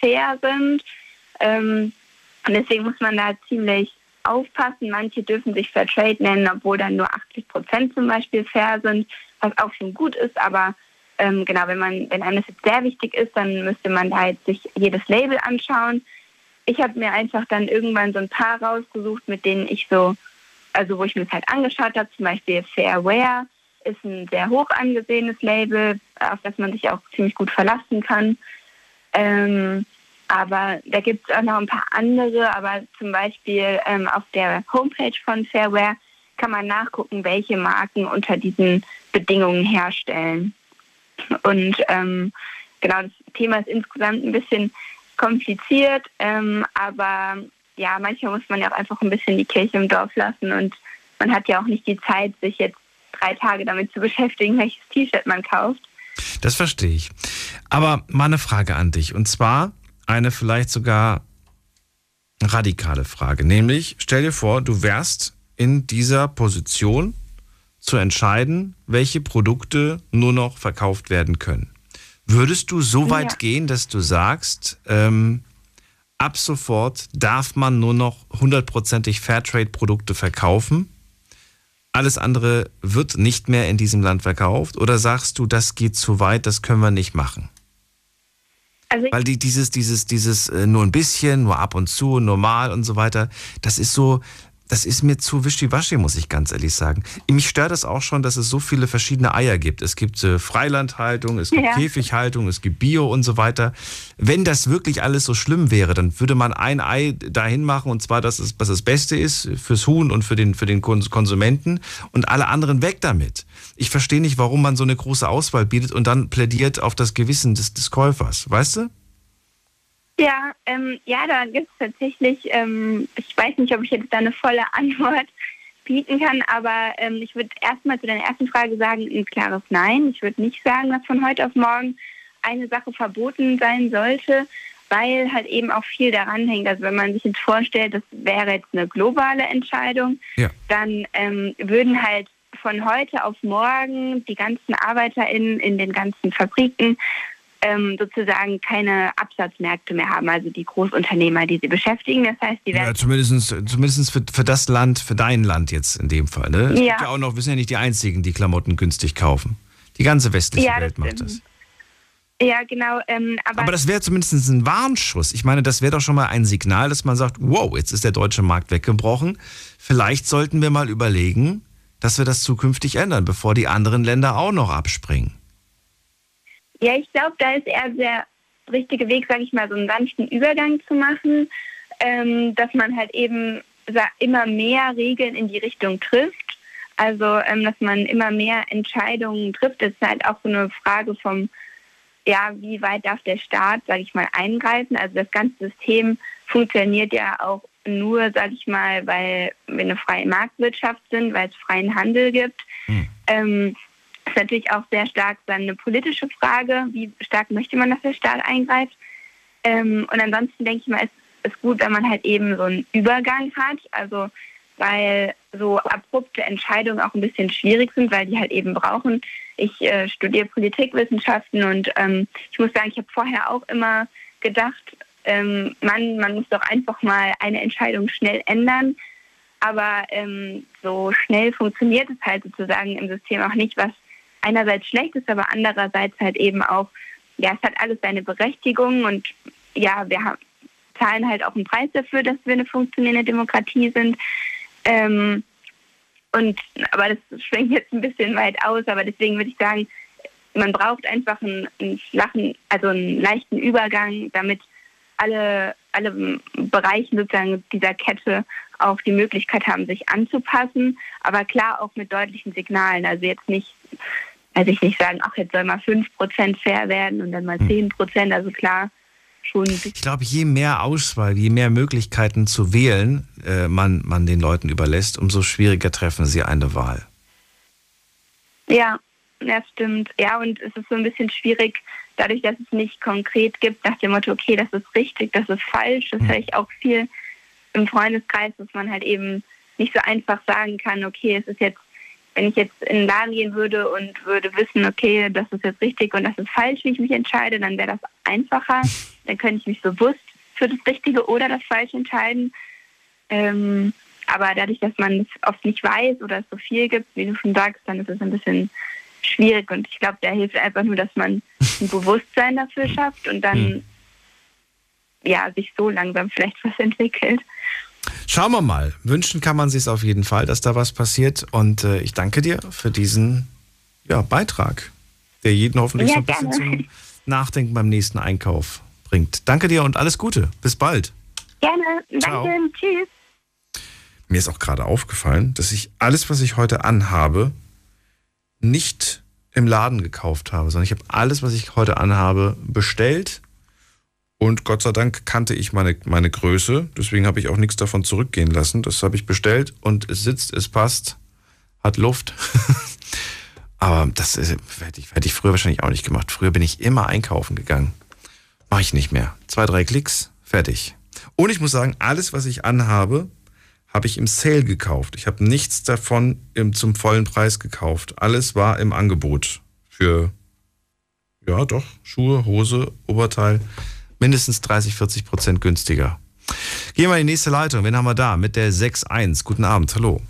fair sind. Ähm, und deswegen muss man da ziemlich aufpassen. Manche dürfen sich Fairtrade nennen, obwohl dann nur 80% zum Beispiel fair sind, was auch schon gut ist. Aber ähm, genau, wenn man, wenn einem das jetzt sehr wichtig ist, dann müsste man halt sich jedes Label anschauen. Ich habe mir einfach dann irgendwann so ein paar rausgesucht, mit denen ich so also wo ich mir das halt angeschaut habe, zum Beispiel Fairware ist ein sehr hoch angesehenes Label, auf das man sich auch ziemlich gut verlassen kann. Ähm, aber da gibt es auch noch ein paar andere, aber zum Beispiel ähm, auf der Homepage von Fairware kann man nachgucken, welche Marken unter diesen Bedingungen herstellen. Und ähm, genau, das Thema ist insgesamt ein bisschen kompliziert, ähm, aber ja, manchmal muss man ja auch einfach ein bisschen die Kirche im Dorf lassen und man hat ja auch nicht die Zeit, sich jetzt drei Tage damit zu beschäftigen, welches T-Shirt man kauft. Das verstehe ich. Aber mal eine Frage an dich und zwar eine vielleicht sogar radikale Frage, nämlich stell dir vor, du wärst in dieser Position zu entscheiden, welche Produkte nur noch verkauft werden können. Würdest du so weit ja. gehen, dass du sagst, ähm, ab sofort darf man nur noch hundertprozentig Fairtrade-Produkte verkaufen. Alles andere wird nicht mehr in diesem Land verkauft? Oder sagst du, das geht zu weit, das können wir nicht machen? Also Weil die, dieses, dieses, dieses äh, nur ein bisschen, nur ab und zu, normal und so weiter, das ist so, das ist mir zu wischiwaschi, muss ich ganz ehrlich sagen. Mich stört es auch schon, dass es so viele verschiedene Eier gibt. Es gibt äh, Freilandhaltung, es gibt ja. Käfighaltung, es gibt Bio und so weiter. Wenn das wirklich alles so schlimm wäre, dann würde man ein Ei dahin machen und zwar, dass es was das Beste ist fürs Huhn und für den, für den Konsumenten und alle anderen weg damit. Ich verstehe nicht, warum man so eine große Auswahl bietet und dann plädiert auf das Gewissen des, des Käufers. Weißt du? Ja, ähm, ja, da gibt es tatsächlich, ähm, ich weiß nicht, ob ich jetzt da eine volle Antwort bieten kann, aber ähm, ich würde erstmal zu deiner ersten Frage sagen, ein klares Nein. Ich würde nicht sagen, dass von heute auf morgen eine Sache verboten sein sollte, weil halt eben auch viel daran hängt. Also wenn man sich jetzt vorstellt, das wäre jetzt eine globale Entscheidung, ja. dann ähm, würden halt von heute auf morgen die ganzen ArbeiterInnen in den ganzen Fabriken ähm, sozusagen keine Absatzmärkte mehr haben, also die Großunternehmer, die sie beschäftigen. Das heißt, die werden. Ja, zumindest, zumindest für, für das Land, für dein Land jetzt in dem Fall. Ne? Es ja. gibt ja auch noch, wir sind ja nicht die Einzigen, die Klamotten günstig kaufen. Die ganze westliche ja, Welt macht das. Ja, genau. Ähm, aber, aber das wäre zumindest ein Warnschuss. Ich meine, das wäre doch schon mal ein Signal, dass man sagt, wow, jetzt ist der deutsche Markt weggebrochen. Vielleicht sollten wir mal überlegen, dass wir das zukünftig ändern, bevor die anderen Länder auch noch abspringen. Ja, ich glaube, da ist eher der richtige Weg, sage ich mal, so einen sanften Übergang zu machen, ähm, dass man halt eben immer mehr Regeln in die Richtung trifft. Also, ähm, dass man immer mehr Entscheidungen trifft. Das ist halt auch so eine Frage vom, ja, wie weit darf der Staat, sage ich mal, eingreifen. Also das ganze System funktioniert ja auch nur, sage ich mal, weil wir eine freie Marktwirtschaft sind, weil es freien Handel gibt. Hm. Ähm, ist natürlich auch sehr stark dann eine politische Frage, wie stark möchte man, dass der Staat eingreift. Ähm, und ansonsten denke ich mal, ist es gut, wenn man halt eben so einen Übergang hat, also weil so abrupte Entscheidungen auch ein bisschen schwierig sind, weil die halt eben brauchen. Ich äh, studiere Politikwissenschaften und ähm, ich muss sagen, ich habe vorher auch immer gedacht, ähm, man, man muss doch einfach mal eine Entscheidung schnell ändern. Aber ähm, so schnell funktioniert es halt sozusagen im System auch nicht, was einerseits schlecht ist, aber andererseits halt eben auch, ja, es hat alles seine Berechtigung und ja, wir zahlen halt auch einen Preis dafür, dass wir eine funktionierende Demokratie sind. Ähm, und aber das schwenkt jetzt ein bisschen weit aus, aber deswegen würde ich sagen, man braucht einfach einen, einen flachen, also einen leichten Übergang, damit alle, alle Bereiche sozusagen dieser Kette auch die Möglichkeit haben, sich anzupassen, aber klar auch mit deutlichen Signalen. Also jetzt nicht also ich nicht sagen, ach, jetzt soll mal 5% fair werden und dann mal 10%. Hm. Also klar, schon. Ich glaube, je mehr Auswahl, je mehr Möglichkeiten zu wählen äh, man, man den Leuten überlässt, umso schwieriger treffen sie eine Wahl. Ja, das stimmt. Ja, und es ist so ein bisschen schwierig, dadurch, dass es nicht konkret gibt, nach dem Motto, okay, das ist richtig, das ist falsch. Das höre ich auch viel im Freundeskreis, dass man halt eben nicht so einfach sagen kann, okay, es ist jetzt, wenn ich jetzt in den Laden gehen würde und würde wissen, okay, das ist jetzt richtig und das ist falsch, wie ich mich entscheide, dann wäre das einfacher. Dann könnte ich mich bewusst für das Richtige oder das Falsche entscheiden. Ähm, aber dadurch, dass man es oft nicht weiß oder es so viel gibt, wie du schon sagst, dann ist es ein bisschen schwierig. Und ich glaube, da hilft einfach nur, dass man ein Bewusstsein dafür schafft und dann hm. ja sich so langsam vielleicht was entwickelt. Schauen wir mal. Wünschen kann man sich auf jeden Fall, dass da was passiert. Und äh, ich danke dir für diesen ja, Beitrag, der jeden hoffentlich ja, so ein bisschen gerne. zum Nachdenken beim nächsten Einkauf bringt. Danke dir und alles Gute. Bis bald. Gerne. Ciao. Danke. Tschüss. Mir ist auch gerade aufgefallen, dass ich alles, was ich heute anhabe, nicht im Laden gekauft habe, sondern ich habe alles, was ich heute anhabe, bestellt. Und Gott sei Dank kannte ich meine, meine Größe. Deswegen habe ich auch nichts davon zurückgehen lassen. Das habe ich bestellt und es sitzt, es passt, hat Luft. Aber das hätte ich, hätte ich früher wahrscheinlich auch nicht gemacht. Früher bin ich immer einkaufen gegangen. Mache ich nicht mehr. Zwei, drei Klicks, fertig. Und ich muss sagen, alles, was ich anhabe, habe ich im Sale gekauft. Ich habe nichts davon im, zum vollen Preis gekauft. Alles war im Angebot für, ja doch, Schuhe, Hose, Oberteil, mindestens 30, 40 Prozent günstiger. Gehen wir in die nächste Leitung. Wen haben wir da? Mit der 6.1. Guten Abend, hallo.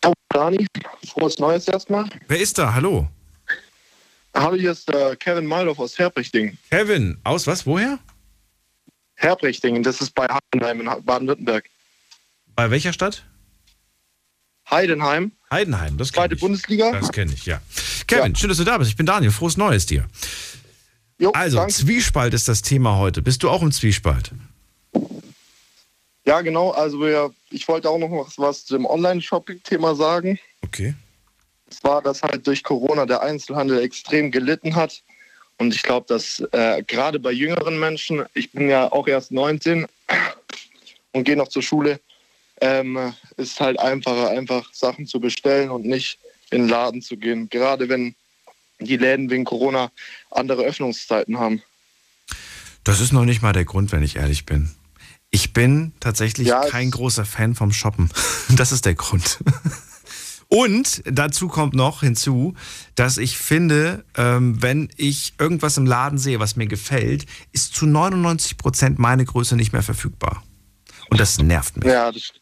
Ciao, Dani. Frohes Neues erstmal. Wer ist da? Hallo. Hallo, hier ist äh, Kevin Malhoff aus Herbrichting. Kevin, aus was? Woher? Herbrichtingen, das ist bei Heidenheim in Baden-Württemberg. Bei welcher Stadt? Heidenheim. Heidenheim, das Zweite ich. Bundesliga. Das kenne ich, ja. Kevin, ja. schön, dass du da bist. Ich bin Daniel. Frohes Neues dir. Jo, also, danke. Zwiespalt ist das Thema heute. Bist du auch im Zwiespalt? Ja, genau. Also, wir, ich wollte auch noch was, was zum Online-Shopping-Thema sagen. Okay. Es war, dass halt durch Corona der Einzelhandel extrem gelitten hat. Und ich glaube, dass äh, gerade bei jüngeren Menschen, ich bin ja auch erst 19 und gehe noch zur Schule, ähm, ist halt einfacher, einfach Sachen zu bestellen und nicht in den Laden zu gehen. Gerade wenn die Läden wegen Corona andere Öffnungszeiten haben. Das ist noch nicht mal der Grund, wenn ich ehrlich bin. Ich bin tatsächlich ja, kein großer Fan vom Shoppen. Das ist der Grund. Und dazu kommt noch hinzu, dass ich finde, ähm, wenn ich irgendwas im Laden sehe, was mir gefällt, ist zu 99 Prozent meine Größe nicht mehr verfügbar. Und das nervt mich. Ja, das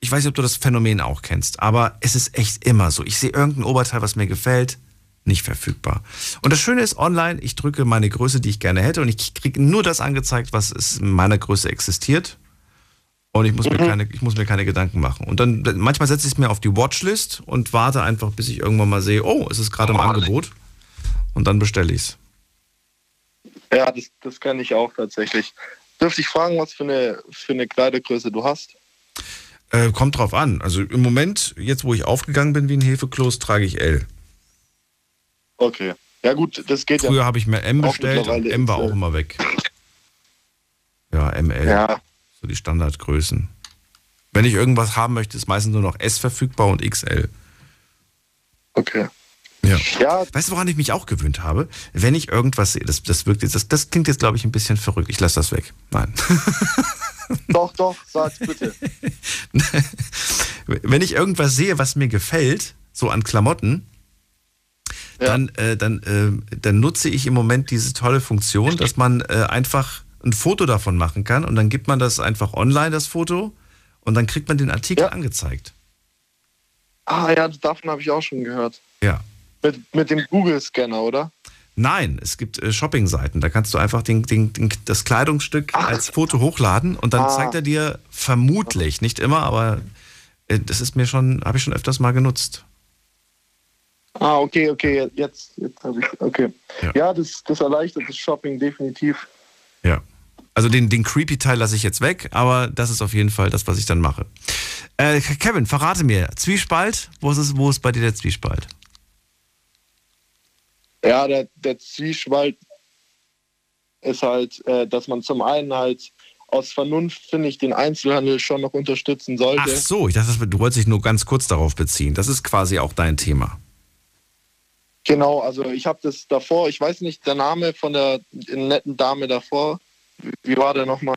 ich weiß nicht, ob du das Phänomen auch kennst, aber es ist echt immer so. Ich sehe irgendein Oberteil, was mir gefällt, nicht verfügbar. Und das Schöne ist online, ich drücke meine Größe, die ich gerne hätte, und ich kriege nur das angezeigt, was in meiner Größe existiert. Und ich muss, mhm. mir keine, ich muss mir keine Gedanken machen. Und dann manchmal setze ich es mir auf die Watchlist und warte einfach, bis ich irgendwann mal sehe, oh, es ist gerade im Angebot. Und dann bestelle ich es. Ja, das, das kenne ich auch tatsächlich. Dürfte ich fragen, was für eine, für eine Kleidergröße du hast? Äh, kommt drauf an. Also im Moment, jetzt wo ich aufgegangen bin wie ein Hefekloß, trage ich L. Okay. Ja gut, das geht Früher ja. Früher habe ich mir M bestellt und M war auch immer weg. Ja, ML. Ja, so die Standardgrößen. Wenn ich irgendwas haben möchte, ist meistens nur noch S verfügbar und XL. Okay. Ja. ja. Weißt du, woran ich mich auch gewöhnt habe? Wenn ich irgendwas sehe, das, das wirkt jetzt, das, das klingt jetzt, glaube ich, ein bisschen verrückt. Ich lasse das weg. Nein. Doch, doch, sag bitte. Wenn ich irgendwas sehe, was mir gefällt, so an Klamotten, ja. dann, äh, dann, äh, dann nutze ich im Moment diese tolle Funktion, dass man äh, einfach ein Foto davon machen kann und dann gibt man das einfach online, das Foto, und dann kriegt man den Artikel ja. angezeigt. Ah ja, davon habe ich auch schon gehört. Ja. Mit, mit dem Google-Scanner, oder? Nein, es gibt äh, Shopping-Seiten. Da kannst du einfach den, den, den, das Kleidungsstück Ach. als Foto hochladen und dann ah. zeigt er dir vermutlich, nicht immer, aber äh, das ist mir schon, habe ich schon öfters mal genutzt. Ah, okay, okay, jetzt, jetzt habe ich, okay. Ja, ja das, das erleichtert das Shopping definitiv. Ja. Also den, den Creepy-Teil lasse ich jetzt weg, aber das ist auf jeden Fall das, was ich dann mache. Äh, Kevin, verrate mir, Zwiespalt, wo ist, es, wo ist bei dir der Zwiespalt? Ja, der, der Zwiespalt ist halt, äh, dass man zum einen halt aus Vernunft finde ich den Einzelhandel schon noch unterstützen sollte. Ach so, ich dachte, du wolltest dich nur ganz kurz darauf beziehen. Das ist quasi auch dein Thema. Genau, also ich habe das davor, ich weiß nicht, der Name von der netten Dame davor, wie war der nochmal?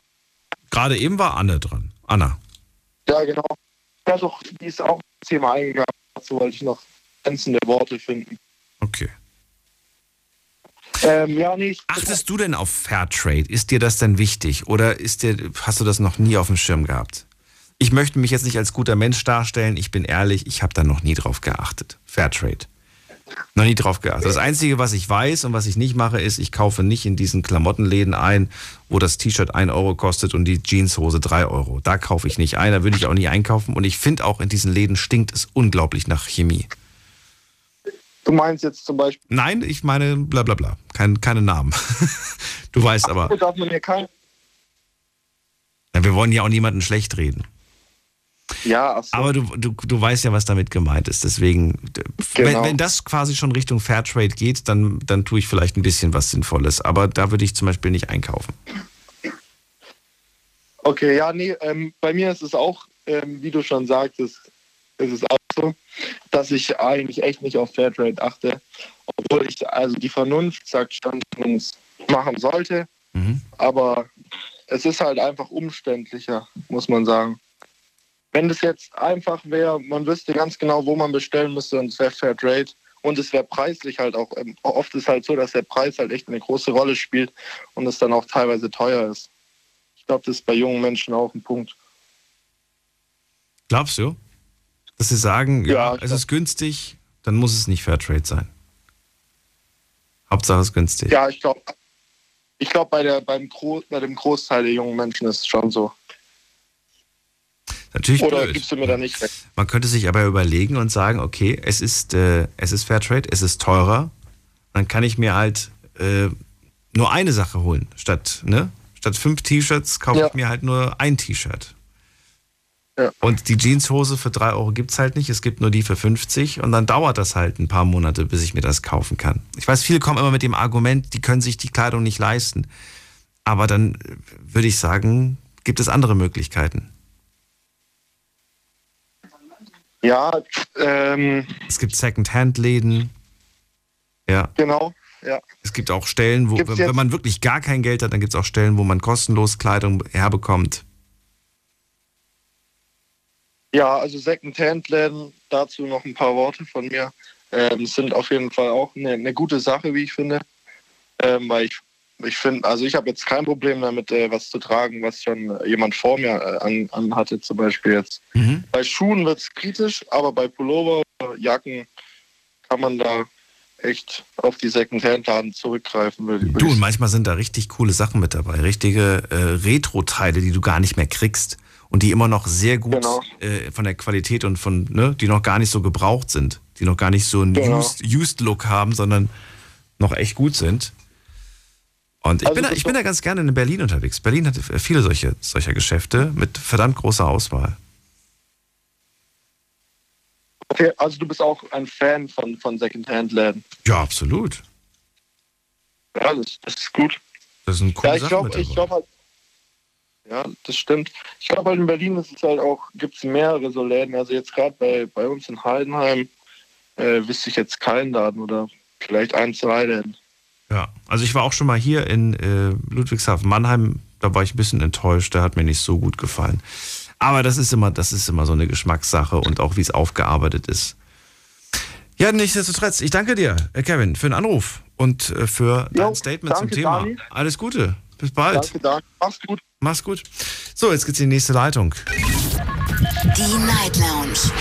Gerade eben war Anne dran. Anna. Ja, genau. Ja, doch, die ist auch ins Thema eingegangen. Dazu wollte ich noch glänzende Worte finden. Okay. Ähm, ja, nee, Achtest du denn auf Fairtrade? Ist dir das denn wichtig? Oder ist dir, hast du das noch nie auf dem Schirm gehabt? Ich möchte mich jetzt nicht als guter Mensch darstellen. Ich bin ehrlich, ich habe da noch nie drauf geachtet. Fairtrade. Noch nie drauf geachtet. Das Einzige, was ich weiß und was ich nicht mache, ist, ich kaufe nicht in diesen Klamottenläden ein, wo das T-Shirt 1 Euro kostet und die Jeanshose 3 Euro. Da kaufe ich nicht ein, da würde ich auch nie einkaufen. Und ich finde auch, in diesen Läden stinkt es unglaublich nach Chemie. Du meinst jetzt zum Beispiel. Nein, ich meine bla bla bla. Kein, keine Namen. du weißt aber. Darf man hier kein. Wir wollen ja auch niemanden schlecht reden. Ja, so. Aber du, du, du weißt ja, was damit gemeint ist. Deswegen, wenn, Genau. wenn das quasi schon Richtung Fairtrade geht, dann, dann tue ich vielleicht ein bisschen was Sinnvolles. Aber da würde ich zum Beispiel nicht einkaufen. Okay, ja, nee, ähm, bei mir ist es auch, ähm, wie du schon sagtest, ist es auch so, dass ich eigentlich echt nicht auf Fairtrade achte. Obwohl ich, also die Vernunft sagt schon, dass man es machen sollte. Aber es ist halt einfach umständlicher, muss man sagen. Wenn das jetzt einfach wäre, man wüsste ganz genau, wo man bestellen müsste und es wäre Fairtrade und es wäre preislich halt auch, ähm, oft ist halt so, dass der Preis halt echt eine große Rolle spielt und es dann auch teilweise teuer ist. Ich glaube, das ist bei jungen Menschen auch ein Punkt. Glaubst du? Dass sie sagen, ja, Ja, es ist günstig, dann muss es nicht Fairtrade sein. Hauptsache es ist günstig. Ja, ich glaube, ich glaube bei, der, beim Gro bei dem Großteil der jungen Menschen ist es schon so. Natürlich Oder blöd. gibst du mir da nicht recht? Man könnte sich aber überlegen und sagen, okay, es ist, äh, es ist Fairtrade, es ist teurer. Dann kann ich mir halt äh, nur eine Sache holen. Statt, ne? Statt fünf T-Shirts kaufe ich mir halt nur ein T-Shirt. Und die Jeanshose für drei Euro gibt es halt nicht. Es gibt nur die für 50 und dann dauert das halt ein paar Monate, bis ich mir das kaufen kann. Ich weiß, viele kommen immer mit dem Argument, die können sich die Kleidung nicht leisten. Aber dann äh, würde ich sagen, gibt es andere Möglichkeiten. Ja, ähm, Es gibt Second-Hand-Läden. Ja. genau. Ja. Es gibt auch Stellen, wo, Gibt's wenn, man wirklich gar kein Geld hat, dann gibt es auch Stellen, wo man kostenlos Kleidung herbekommt. Ja, also Second-Hand-Läden, dazu noch ein paar Worte von mir, ähm, sind auf jeden Fall auch eine, eine gute Sache, wie ich finde. Ähm, weil ich, ich finde, also ich habe jetzt kein Problem damit, äh, was zu tragen, was schon jemand vor mir äh, an, an hatte, zum Beispiel jetzt. Bei Schuhen wird es kritisch, aber bei Pullover Jacken kann man da echt auf die Second-Hand-Laden zurückgreifen. Würde, Du, und manchmal sind da richtig coole Sachen mit dabei. Richtige äh, Retro-Teile, die du gar nicht mehr kriegst. Und die immer noch sehr gut Genau. äh, von der Qualität und von, ne, die noch gar nicht so gebraucht sind. Die noch gar nicht so einen Genau. used, used haben, sondern noch echt gut sind. Und ich, Also bin, da, ich bin da ganz gerne in Berlin unterwegs. Berlin hat viele solche, solcher Geschäfte mit verdammt großer Auswahl. Okay, also du bist auch ein Fan von, von Second-Hand-Läden. Ja, absolut. Ja, das, das ist gut. Das sind coole Ja, ich glaube, glaube halt, ja, das stimmt. Ich glaube halt in Berlin ist es halt auch, gibt es mehrere so Läden. Also jetzt gerade bei, bei uns in Heidenheim äh, wüsste ich jetzt keinen Laden oder vielleicht ein, zwei Läden. Ja, also ich war auch schon mal hier in äh, Ludwigshafen Mannheim, da war ich ein bisschen enttäuscht, der hat mir nicht so gut gefallen. Aber das ist immer, das ist immer so eine Geschmackssache und auch wie es aufgearbeitet ist. Ja, nichtsdestotrotz, ich danke dir, Kevin, für den Anruf und äh, für dein Statement zum danke, Thema. Dani. Alles Gute. Bis bald. Danke, danke. Mach's gut. Mach's gut. So, jetzt geht's in die nächste Leitung. Die Night Lounge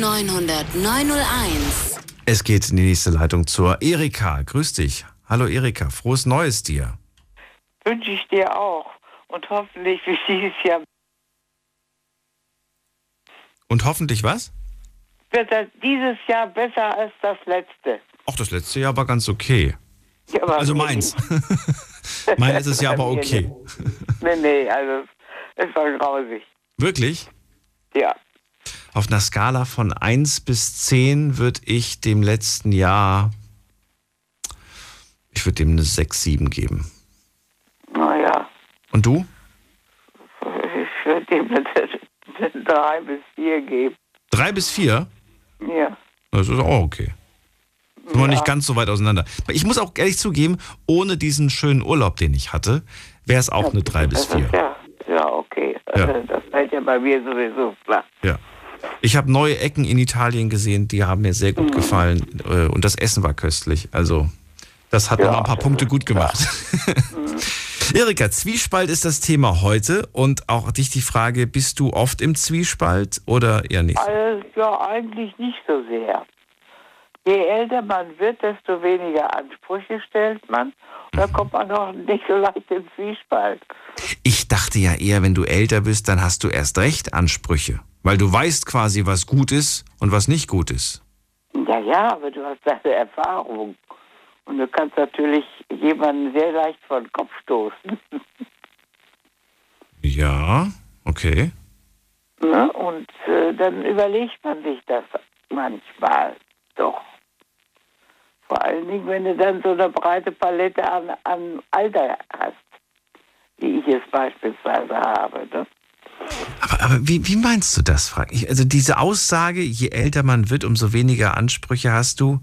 0890901. Es geht in die nächste Leitung zur Erika. Grüß dich. Hallo Erika, frohes Neues dir. Wünsche ich dir auch. Und hoffentlich wie dieses Jahr Und hoffentlich was? wird das dieses Jahr besser als das letzte. Auch das letzte Jahr war ganz okay. Ja, Also meins. Mein ist es ja aber Mir okay. Nee, nee, also es war grausig. Wirklich? Ja. Auf einer Skala von 1 bis 10 würde ich dem letzten Jahr, ich würde dem eine 6, 7 geben. Naja. Und du? Ich würde ihm eine drei bis vier geben. Drei bis vier? Ja. Das ist auch okay. Sind wir nicht ganz so weit auseinander. Ich muss auch ehrlich zugeben, ohne diesen schönen Urlaub, den ich hatte, wäre es auch eine drei bis Das vier. ist ja, ja, okay. Ja. Also, Das fällt ja bei mir sowieso klar. Ja. Ich habe neue Ecken in Italien gesehen, die haben mir sehr gut gefallen. äh, Und das Essen war köstlich. Also, das hat noch mal ein paar Punkte gut gemacht. Erika, Zwiespalt ist das Thema heute und auch dich die Frage, bist du oft im Zwiespalt oder eher nicht? Also, ja, eigentlich nicht so sehr. Je älter man wird, desto weniger Ansprüche stellt man. Und da kommt man auch nicht so leicht in Zwiespalt. Ich dachte ja eher, wenn du älter bist, dann hast du erst recht Ansprüche, weil du weißt quasi, was gut ist und was nicht gut ist. Ja, ja, aber du hast deine Erfahrung. Und du kannst natürlich jemanden sehr leicht vor den Kopf stoßen. Ja, okay. ne? Und äh, dann überlegt man sich das manchmal doch. Vor allen Dingen, wenn du dann so eine breite Palette an, an Alter hast, wie ich es beispielsweise habe. Ne? Aber, aber wie, wie meinst du das, frage ich? Also diese Aussage, je älter man wird, umso weniger Ansprüche hast du.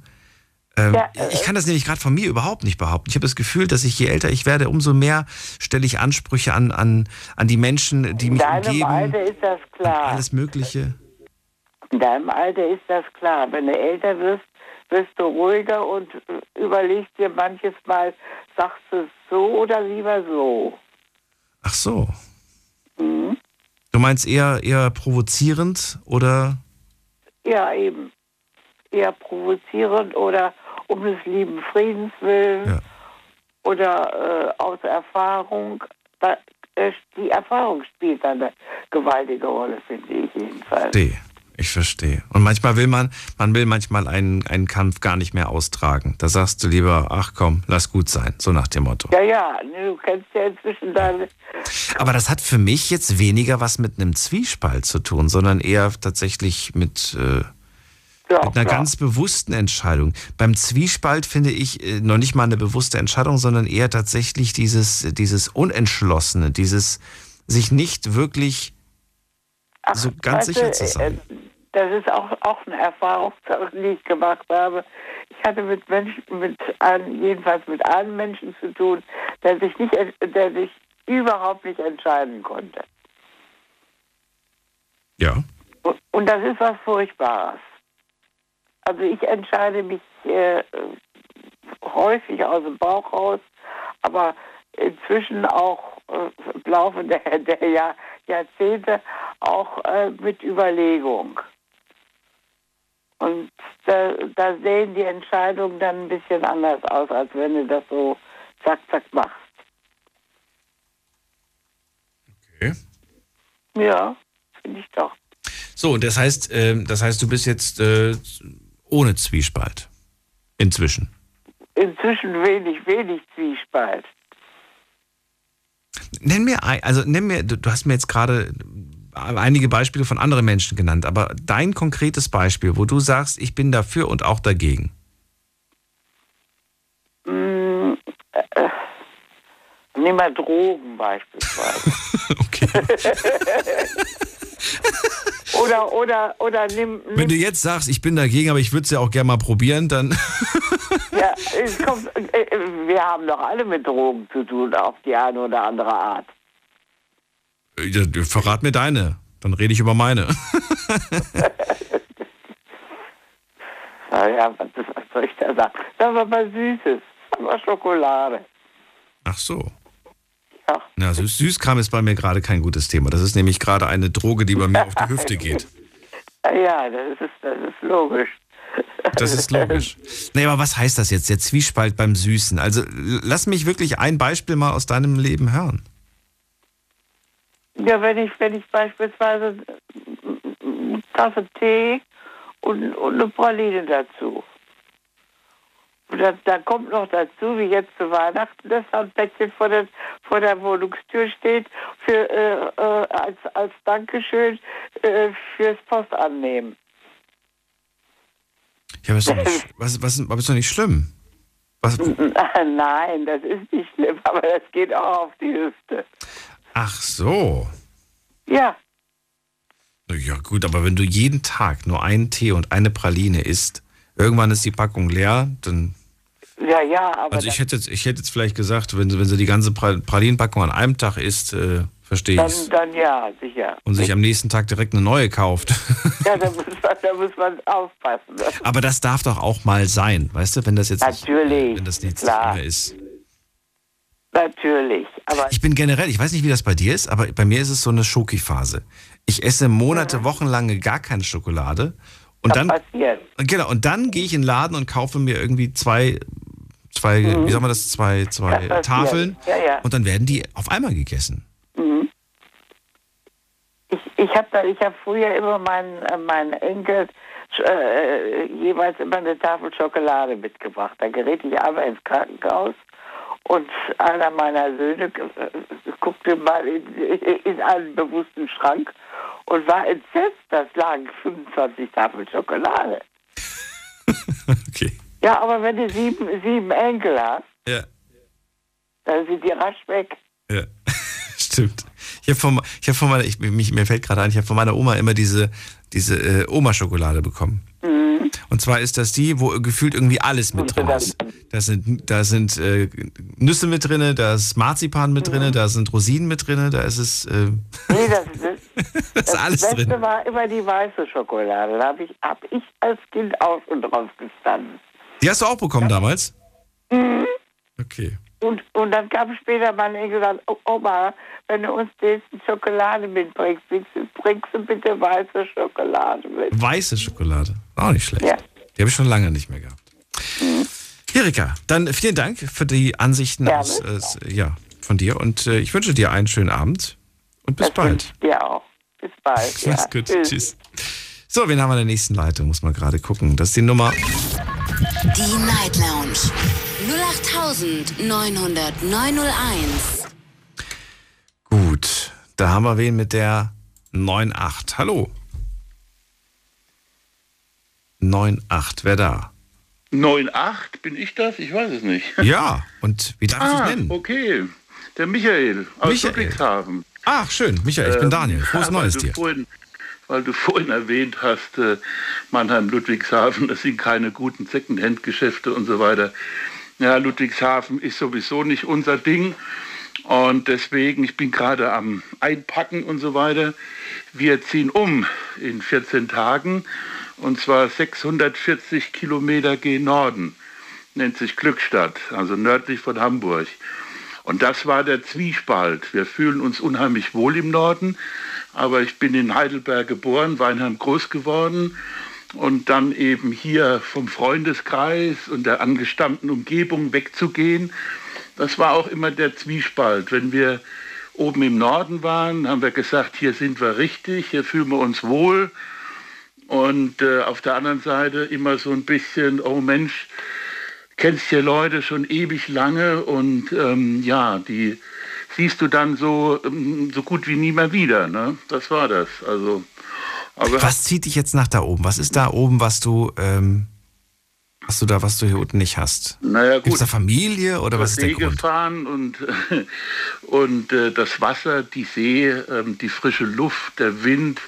Ähm, Ja, äh, ich kann das nämlich gerade von mir überhaupt nicht behaupten. Ich habe das Gefühl, dass ich je älter ich werde, umso mehr stelle ich Ansprüche an, an, an die Menschen, die In mich deinem umgeben. Alter ist das klar. Alles Mögliche. In deinem Alter ist das klar. Wenn du älter wirst, wirst du ruhiger und äh, überlegst dir manches Mal, sagst du es so oder lieber so. Ach so. Mhm. Du meinst eher, eher provozierend oder? Ja, eben. Eher provozierend oder um des lieben Friedens willen oder äh, aus Erfahrung. Da, äh, die Erfahrung spielt eine gewaltige Rolle, finde ich jedenfalls. Verstehe. Ich verstehe. Und manchmal will man, man will manchmal einen, einen Kampf gar nicht mehr austragen. Da sagst du lieber, ach komm, lass gut sein, so nach dem Motto. Ja, ja, ne, du kennst ja inzwischen deine. Aber das hat für mich jetzt weniger was mit einem Zwiespalt zu tun, sondern eher tatsächlich mit, äh, mit einer ganz bewussten Entscheidung. Beim Zwiespalt finde ich äh, noch nicht mal eine bewusste Entscheidung, sondern eher tatsächlich dieses, dieses Unentschlossene, dieses sich nicht wirklich so ganz sicher zu sein. äh, Das ist auch, auch eine Erfahrung, die ich gemacht habe. Ich hatte mit Menschen, mit einem, jedenfalls mit einem Menschen zu tun, der sich nicht, der sich überhaupt nicht entscheiden konnte. Ja. Und, und das ist was Furchtbares. Also ich entscheide mich äh, häufig aus dem Bauch raus, aber inzwischen auch äh, im Laufe der, der Jahr, Jahrzehnte auch äh, mit Überlegung. Und da, da sehen die Entscheidungen dann ein bisschen anders aus, als wenn du das so zack, zack machst. Okay. Ja, finde ich doch. So, und das heißt, ähm, das heißt, du bist jetzt äh, ohne Zwiespalt. Inzwischen. Inzwischen wenig, wenig Zwiespalt. Nenn mir, also nenn mir, du, hast mir jetzt gerade einige Beispiele von anderen Menschen genannt, aber dein konkretes Beispiel, wo du sagst, ich bin dafür und auch dagegen. Mm, äh, nimm mal Drogen beispielsweise. oder, oder, oder nimm, Wenn nimm du jetzt sagst, ich bin dagegen, aber ich würde es ja auch gerne mal probieren, dann. ja, es kommt, äh, äh, wir haben doch alle mit Drogen zu tun, auf die eine oder andere Art. Du, Verrat mir deine, dann rede ich über meine. Naja, was, was soll ich da sagen? Das war mal Süßes, das war Schokolade. Ach so. Ja. Na, Süß Süßkram ist bei mir gerade kein gutes Thema. Das ist nämlich gerade eine Droge, die bei mir auf die Hüfte geht. Ja, das ist, das ist logisch. Das ist logisch. Nee, aber was heißt das jetzt, der Zwiespalt beim Süßen? Also lass mich wirklich ein Beispiel mal aus deinem Leben hören. Ja, wenn ich, wenn ich beispielsweise eine Tasse Tee und, und eine Praline dazu. Und da, da kommt noch dazu, wie jetzt zu Weihnachten, dass da ein Bettchen vor der, vor der Wohnungstür steht für, äh, äh, als, als Dankeschön äh, fürs Postannehmen. Ja, aber ist doch nicht, was, was, aber ist doch nicht schlimm. Was? Nein, das ist nicht schlimm, aber das geht auch auf die Hüfte. Ach so. Ja, Ja gut, aber wenn du jeden Tag nur einen Tee und eine Praline isst, irgendwann ist die Packung leer, dann... ja, ja, aber Also ich hätte jetzt, ich hätte jetzt vielleicht gesagt, wenn, sie- wenn sie die ganze Pra- Pralinenpackung an einem Tag isst, äh, verstehe dann, ich's. dann ja, sicher. Und sich am nächsten Tag direkt eine neue kauft. Ja, da muss man, da muss man aufpassen. Das Aber das darf doch auch mal sein, weißt du, wenn das jetzt nicht, Natürlich, wenn das jetzt klar. nicht mehr ist. Natürlich, aber Ich bin generell, ich weiß nicht, wie das bei dir ist, aber bei mir ist es so eine Schoki-Phase. Ich esse Monate, Wochenlange gar keine Schokolade und dann passiert. genau und dann gehe ich in den Laden und kaufe mir irgendwie zwei zwei wie sagt man das zwei zwei Das. Tafeln Ja, ja. und dann werden die auf einmal gegessen. Mhm. Ich, ich habe da, ich habe früher immer meinen, äh, meinen Enkel äh, jeweils immer eine Tafel Schokolade mitgebracht. Da gerät ich einmal ins Krankenhaus und einer meiner Söhne äh, guckte mal in, in einen bewussten Schrank und war entsetzt. Das lagen 25 Tafeln Schokolade. Okay. Ja, aber wenn du sieben, sieben Enkel hast, Ja. dann sind die rasch weg. Ja, stimmt. Ich habe von, ich hab von meiner, ich, mich, mir fällt gerade ein, ich habe von meiner Oma immer diese, diese äh, Oma-Schokolade bekommen. Mhm. Und zwar ist das die, wo gefühlt irgendwie alles mit drin ist. Da sind, da sind äh, Nüsse mit drin, da ist Marzipan mit drin, da sind Rosinen mit drin, da ist es. Äh, Nee, das, das, das ist alles Beste drin. war immer die weiße Schokolade. Da habe ich, hab ich als Kind auch schon drauf gestanden. Die hast du auch bekommen damals? Mhm. Okay. Und, und dann kam später mein Enkel gesagt, "O- Oma, wenn du uns jetzt Schokolade mitbringst, bringst du- bringst du bitte weiße Schokolade mit. Weiße Schokolade. Auch nicht schlecht. Ja. Die habe ich schon lange nicht mehr gehabt. Erika, dann vielen Dank für die Ansichten Gerne. aus, äh, ja, von dir und äh, ich wünsche dir einen schönen Abend und bis Das bald. dir auch. Bis bald. Ja. Mach's gut. Tschüss. So, wen haben wir in der nächsten Leitung? Muss man gerade gucken. Das ist die Nummer. Die Night Lounge 0890901. Gut. Da haben wir wen mit der 98. Hallo. 98. Wer da? 9,8 bin ich das? Ich weiß es nicht. Ja. Und wie darf ich ah, dich nennen? okay. Der Michael aus Michael. Ludwigshafen. Ach, schön. Michael, ich bin Ähm, Daniel. Frohes Neues weil du dir. Vorhin, weil du vorhin erwähnt hast, äh, Mannheim-Ludwigshafen, das sind keine guten Secondhand-Geschäfte und so weiter. Ja, Ludwigshafen ist sowieso nicht unser Ding. Und deswegen, ich bin gerade am Einpacken und so weiter. Wir ziehen um in 14 Tagen und zwar 640 Kilometer gen Norden. Nennt sich Glückstadt, also nördlich von Hamburg. Und das war der Zwiespalt. Wir fühlen uns unheimlich wohl im Norden, aber ich bin in Heidelberg geboren, Weinheim groß geworden und dann eben hier vom Freundeskreis und der angestammten Umgebung wegzugehen, das war auch immer der Zwiespalt. Wenn wir oben im Norden waren, haben wir gesagt, hier sind wir richtig, hier fühlen wir uns wohl. Und äh, auf der anderen Seite immer so ein bisschen, oh Mensch, kennst hier Leute schon ewig lange und ähm, ja, die siehst du dann so, ähm, so gut wie nie mehr wieder. Ne? Das war das. Also, aber Was zieht dich jetzt nach da oben? Was ist da oben, was du, ähm, was du da, was du hier unten nicht hast? Naja, gut. Gibt's da Familie oder was ist der See Grund? gefahren und, und äh, das Wasser, die See, ähm, die frische Luft, der Wind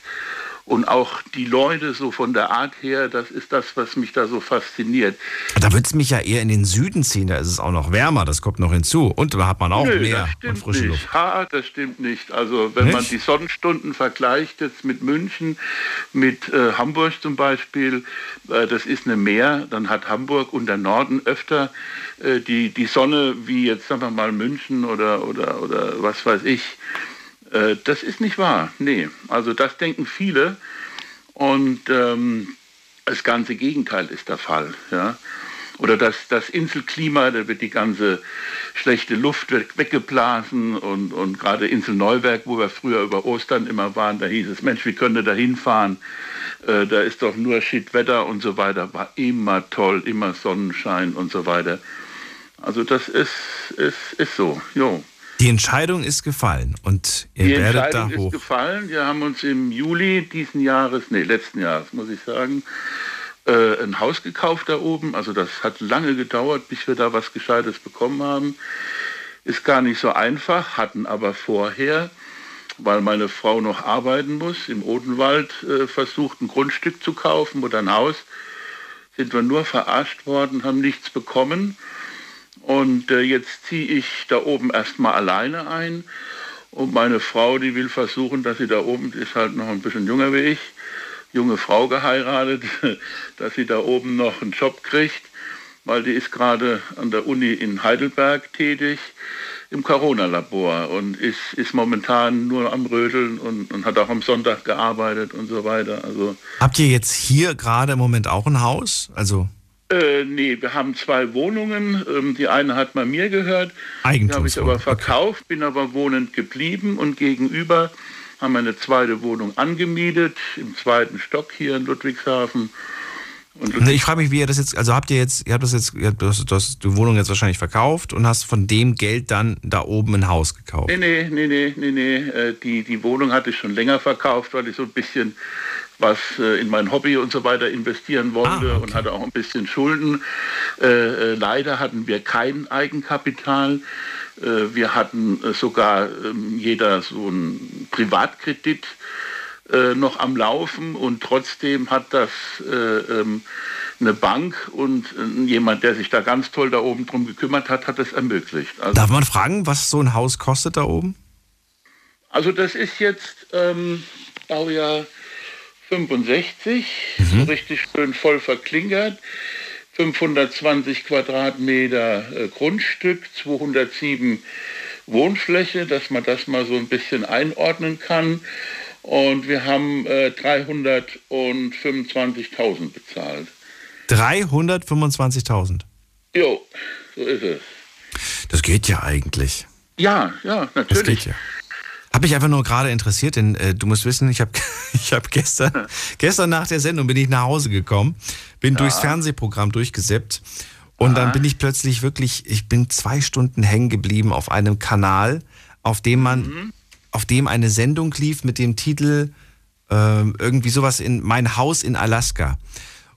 und auch die Leute so von der Art her, das ist das, was mich da so fasziniert. Da würde es mich ja eher in den Süden ziehen, da ist es auch noch wärmer, das kommt noch hinzu. Und da hat man auch Nö, Meer und frische nicht. Luft. Ha, das stimmt nicht. Also wenn man Nicht? die Sonnenstunden vergleicht jetzt mit München, mit äh, Hamburg zum Beispiel, äh, das ist eine Meer, dann hat Hamburg und der Norden öfter äh, die, die Sonne wie jetzt sagen wir mal München oder, oder, oder was weiß ich. Äh, das ist nicht wahr. Nee, also das denken viele und ähm, das ganze Gegenteil ist der Fall. Ja? Oder das, das Inselklima, da wird die ganze schlechte Luft weggeblasen und, und gerade Insel Neuwerk, wo wir früher über Ostern immer waren, da hieß es, Mensch, wie können wir da hinfahren? Äh, da ist doch nur Shitwetter und so weiter, war immer toll, immer Sonnenschein und so weiter. Also das ist, ist, ist so, jo. Die Entscheidung ist gefallen und ihr Die werdet da Entscheidung ist hoch. gefallen. Wir haben uns im Juli diesen Jahres, nee, letzten Jahres muss ich sagen, äh, ein Haus gekauft da oben. Also das hat lange gedauert, bis wir da was Gescheites bekommen haben. Ist gar nicht so einfach, hatten aber vorher, weil meine Frau noch arbeiten muss, im Odenwald äh, versucht, ein Grundstück zu kaufen oder ein Haus. Sind wir nur verarscht worden, haben nichts bekommen. Und äh, jetzt ziehe ich da oben erstmal alleine ein. Und meine Frau, die will versuchen, dass sie da oben, ist halt noch ein bisschen jünger wie ich, junge Frau geheiratet, dass sie da oben noch einen Job kriegt, weil die ist gerade an der Uni in Heidelberg tätig im Corona-Labor und ist, ist momentan nur am Rödeln und, und hat auch am Sonntag gearbeitet und so weiter. Also, Habt ihr jetzt hier gerade im Moment auch ein Haus? Also äh, nee, wir haben zwei Wohnungen. Ähm, die eine hat mal mir gehört. Die habe ich aber verkauft, bin aber wohnend geblieben und gegenüber haben wir eine zweite Wohnung angemietet, im zweiten Stock hier in Ludwigshafen. Und Nee, Ich frage mich, wie ihr das jetzt, also habt ihr jetzt, ihr habt das jetzt, ihr das, das, die Wohnung jetzt wahrscheinlich verkauft und hast von dem Geld dann da oben ein Haus gekauft. Nee, nee, nee, nee, nee, nee. Äh, Die, die Wohnung hatte ich schon länger verkauft, weil ich so ein bisschen was äh, in mein Hobby und so weiter investieren wollte und hatte auch ein bisschen Schulden. Äh, äh, leider hatten wir kein Eigenkapital. Äh, Wir hatten äh, sogar ähm, jeder so einen Privatkredit noch am Laufen und trotzdem hat das äh, ähm, eine Bank und jemand, der sich da ganz toll da oben drum gekümmert hat, hat es ermöglicht. Also, Darf man fragen, was so ein Haus kostet da oben? also das ist jetzt ähm, Baujahr 65, so richtig schön voll verklingert. 520 Quadratmeter äh, Grundstück, 207 Wohnfläche, dass man das mal so ein bisschen einordnen kann. Und wir haben äh, 325.000 bezahlt. 325.000. Jo, so ist es. Das geht ja eigentlich. Ja, ja, Das natürlich. geht ja. Habe mich einfach nur gerade interessiert, denn äh, du musst wissen, ich habe ich hab gestern, gestern nach der Sendung bin ich nach Hause gekommen, bin durchs Fernsehprogramm durchgeseppt und dann bin ich plötzlich wirklich, ich bin zwei Stunden hängen geblieben auf einem Kanal, auf dem man, auf dem eine Sendung lief mit dem Titel ähm, irgendwie sowas in Mein Haus in Alaska.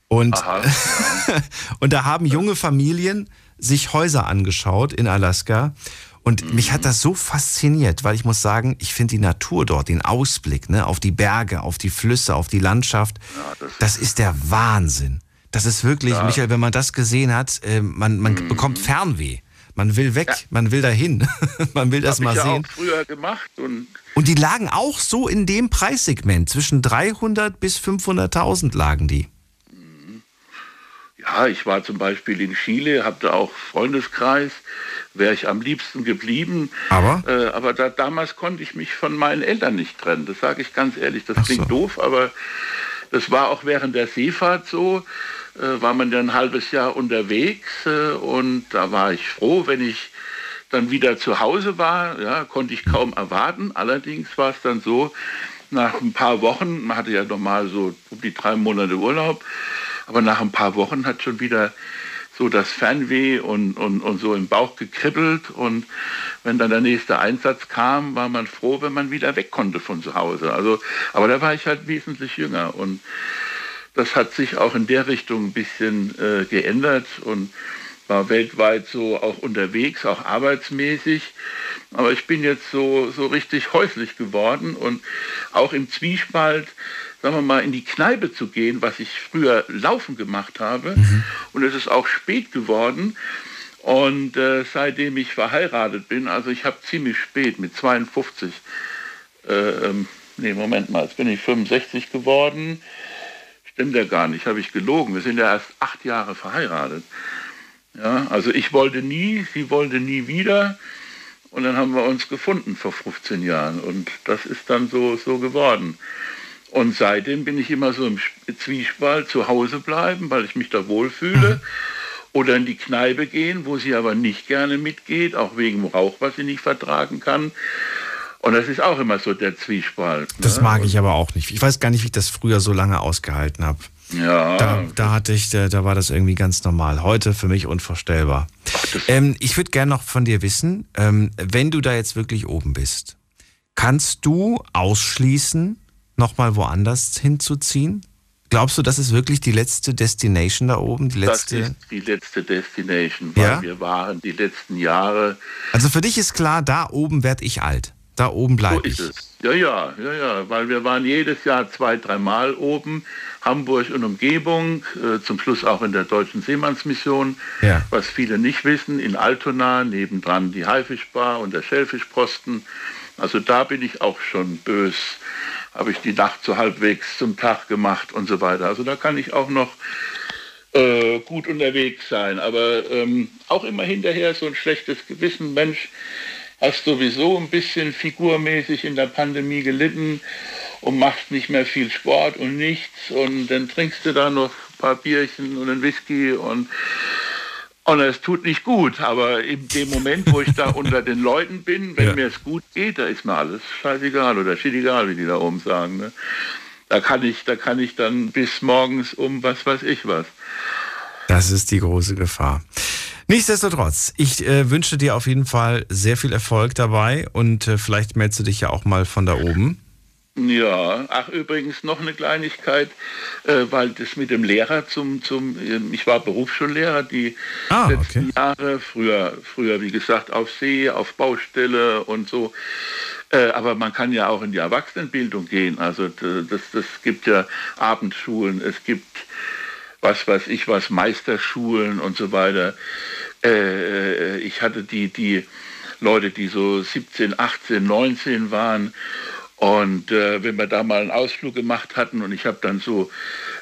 Und, und da haben junge Familien sich Häuser angeschaut in Alaska. Und mich hat das so fasziniert, weil ich muss sagen, ich finde die Natur dort, den Ausblick ne, auf die Berge, auf die Flüsse, auf die Landschaft, das, ist der Wahnsinn. Das ist wirklich, Ja. Michael, wenn man das gesehen hat, äh, man, man bekommt Fernweh. Man will weg, man will dahin, man will das Hab mal ich ja sehen. auch früher gemacht und Und die lagen auch so in dem Preissegment, zwischen 300 bis 500.000 lagen die. Ja, ich war zum Beispiel in Chile, habe da auch Freundeskreis, wäre ich am liebsten geblieben. Aber? Äh, aber da, damals konnte ich mich von meinen Eltern nicht trennen. Das sage ich ganz ehrlich. Das klingt doof, aber das war auch während der Seefahrt so. Äh, war man ja ein halbes Jahr unterwegs äh, und da war ich froh, wenn ich dann wieder zu Hause war. Ja, konnte ich kaum erwarten. Allerdings war es dann so, nach ein paar Wochen, man hatte ja normal so um die drei Monate Urlaub, aber nach ein paar Wochen hat schon wieder so das Fernweh und, und, und so im Bauch gekribbelt. Und wenn dann der nächste Einsatz kam, war man froh, wenn man wieder weg konnte von zu Hause. Also, aber da war ich halt wesentlich jünger. Und das hat sich auch in der Richtung ein bisschen äh, geändert und war weltweit so auch unterwegs, auch arbeitsmäßig. Aber ich bin jetzt so, so richtig häuslich geworden und auch im Zwiespalt, sagen wir mal, in die Kneipe zu gehen, was ich früher laufen gemacht habe. Und es ist auch spät geworden. Und äh, seitdem ich verheiratet bin, also ich habe ziemlich spät mit 52, äh, ähm, nee, Moment mal, jetzt bin ich 65 geworden. Stimmt ja gar nicht, habe ich gelogen. Wir sind ja erst acht Jahre verheiratet. Ja, also ich wollte nie, sie wollte nie wieder. Und dann haben wir uns gefunden vor 15 Jahren. Und das ist dann so, so geworden. Und seitdem bin ich immer so im Sp- Zwiespalt zu Hause bleiben, weil ich mich da wohlfühle. Oder in die Kneipe gehen, wo sie aber nicht gerne mitgeht, auch wegen Rauch, was sie nicht vertragen kann. Und das ist auch immer so der Zwiespalt. Das ne? mag ich aber auch nicht. Ich weiß gar nicht, wie ich das früher so lange ausgehalten habe. Ja. Da, da hatte ich, da, da war das irgendwie ganz normal. Heute für mich unvorstellbar. Ähm, ich würde gerne noch von dir wissen, ähm, wenn du da jetzt wirklich oben bist, kannst du ausschließen, nochmal woanders hinzuziehen? Glaubst du, das ist wirklich die letzte Destination da oben? Die letzte? Das ist die letzte Destination, weil Ja? wir waren die letzten Jahre. Also für dich ist klar, da oben werde ich alt. Da oben So bleibe ist ich. es. Ja, ja, ja, ja, weil wir waren jedes Jahr zwei, dreimal oben, Hamburg und Umgebung, äh, zum Schluss auch in der Deutschen Seemannsmission, Ja. was viele nicht wissen, in Altona, nebendran die Haifischbar und der Schellfischposten. Also da bin ich auch schon bös, habe ich die Nacht so halbwegs zum Tag gemacht und so weiter. Also da kann ich auch noch äh, gut unterwegs sein, aber ähm, auch immer hinterher so ein schlechtes Gewissen, Mensch, hast sowieso ein bisschen figurmäßig in der Pandemie gelitten und machst nicht mehr viel Sport und nichts und dann trinkst du da noch ein paar Bierchen und einen Whisky und und es tut nicht gut, aber in dem Moment, wo ich da unter den Leuten bin, wenn Ja. mir es gut geht, da ist mir alles scheißegal oder scheißegal, wie die da oben sagen. Ne? Da kann ich, da kann ich dann bis morgens um was weiß ich was. Das ist die große Gefahr. Nichtsdestotrotz, ich äh, wünsche dir auf jeden Fall sehr viel Erfolg dabei und äh, vielleicht meldest du dich ja auch mal von da oben. Ja, ach übrigens noch eine Kleinigkeit, äh, weil das mit dem Lehrer zum, zum ähm, ich war Berufsschullehrer die Ah, letzten Jahre, früher, früher wie gesagt auf See, auf Baustelle und so. Äh, aber man kann ja auch in die Erwachsenenbildung gehen. Also das, das gibt ja Abendschulen, es gibt was weiß ich was, Meisterschulen und so weiter. Äh, ich hatte die, die Leute, die so 17, 18, 19 waren. Und äh, wenn wir da mal einen Ausflug gemacht hatten und ich habe dann so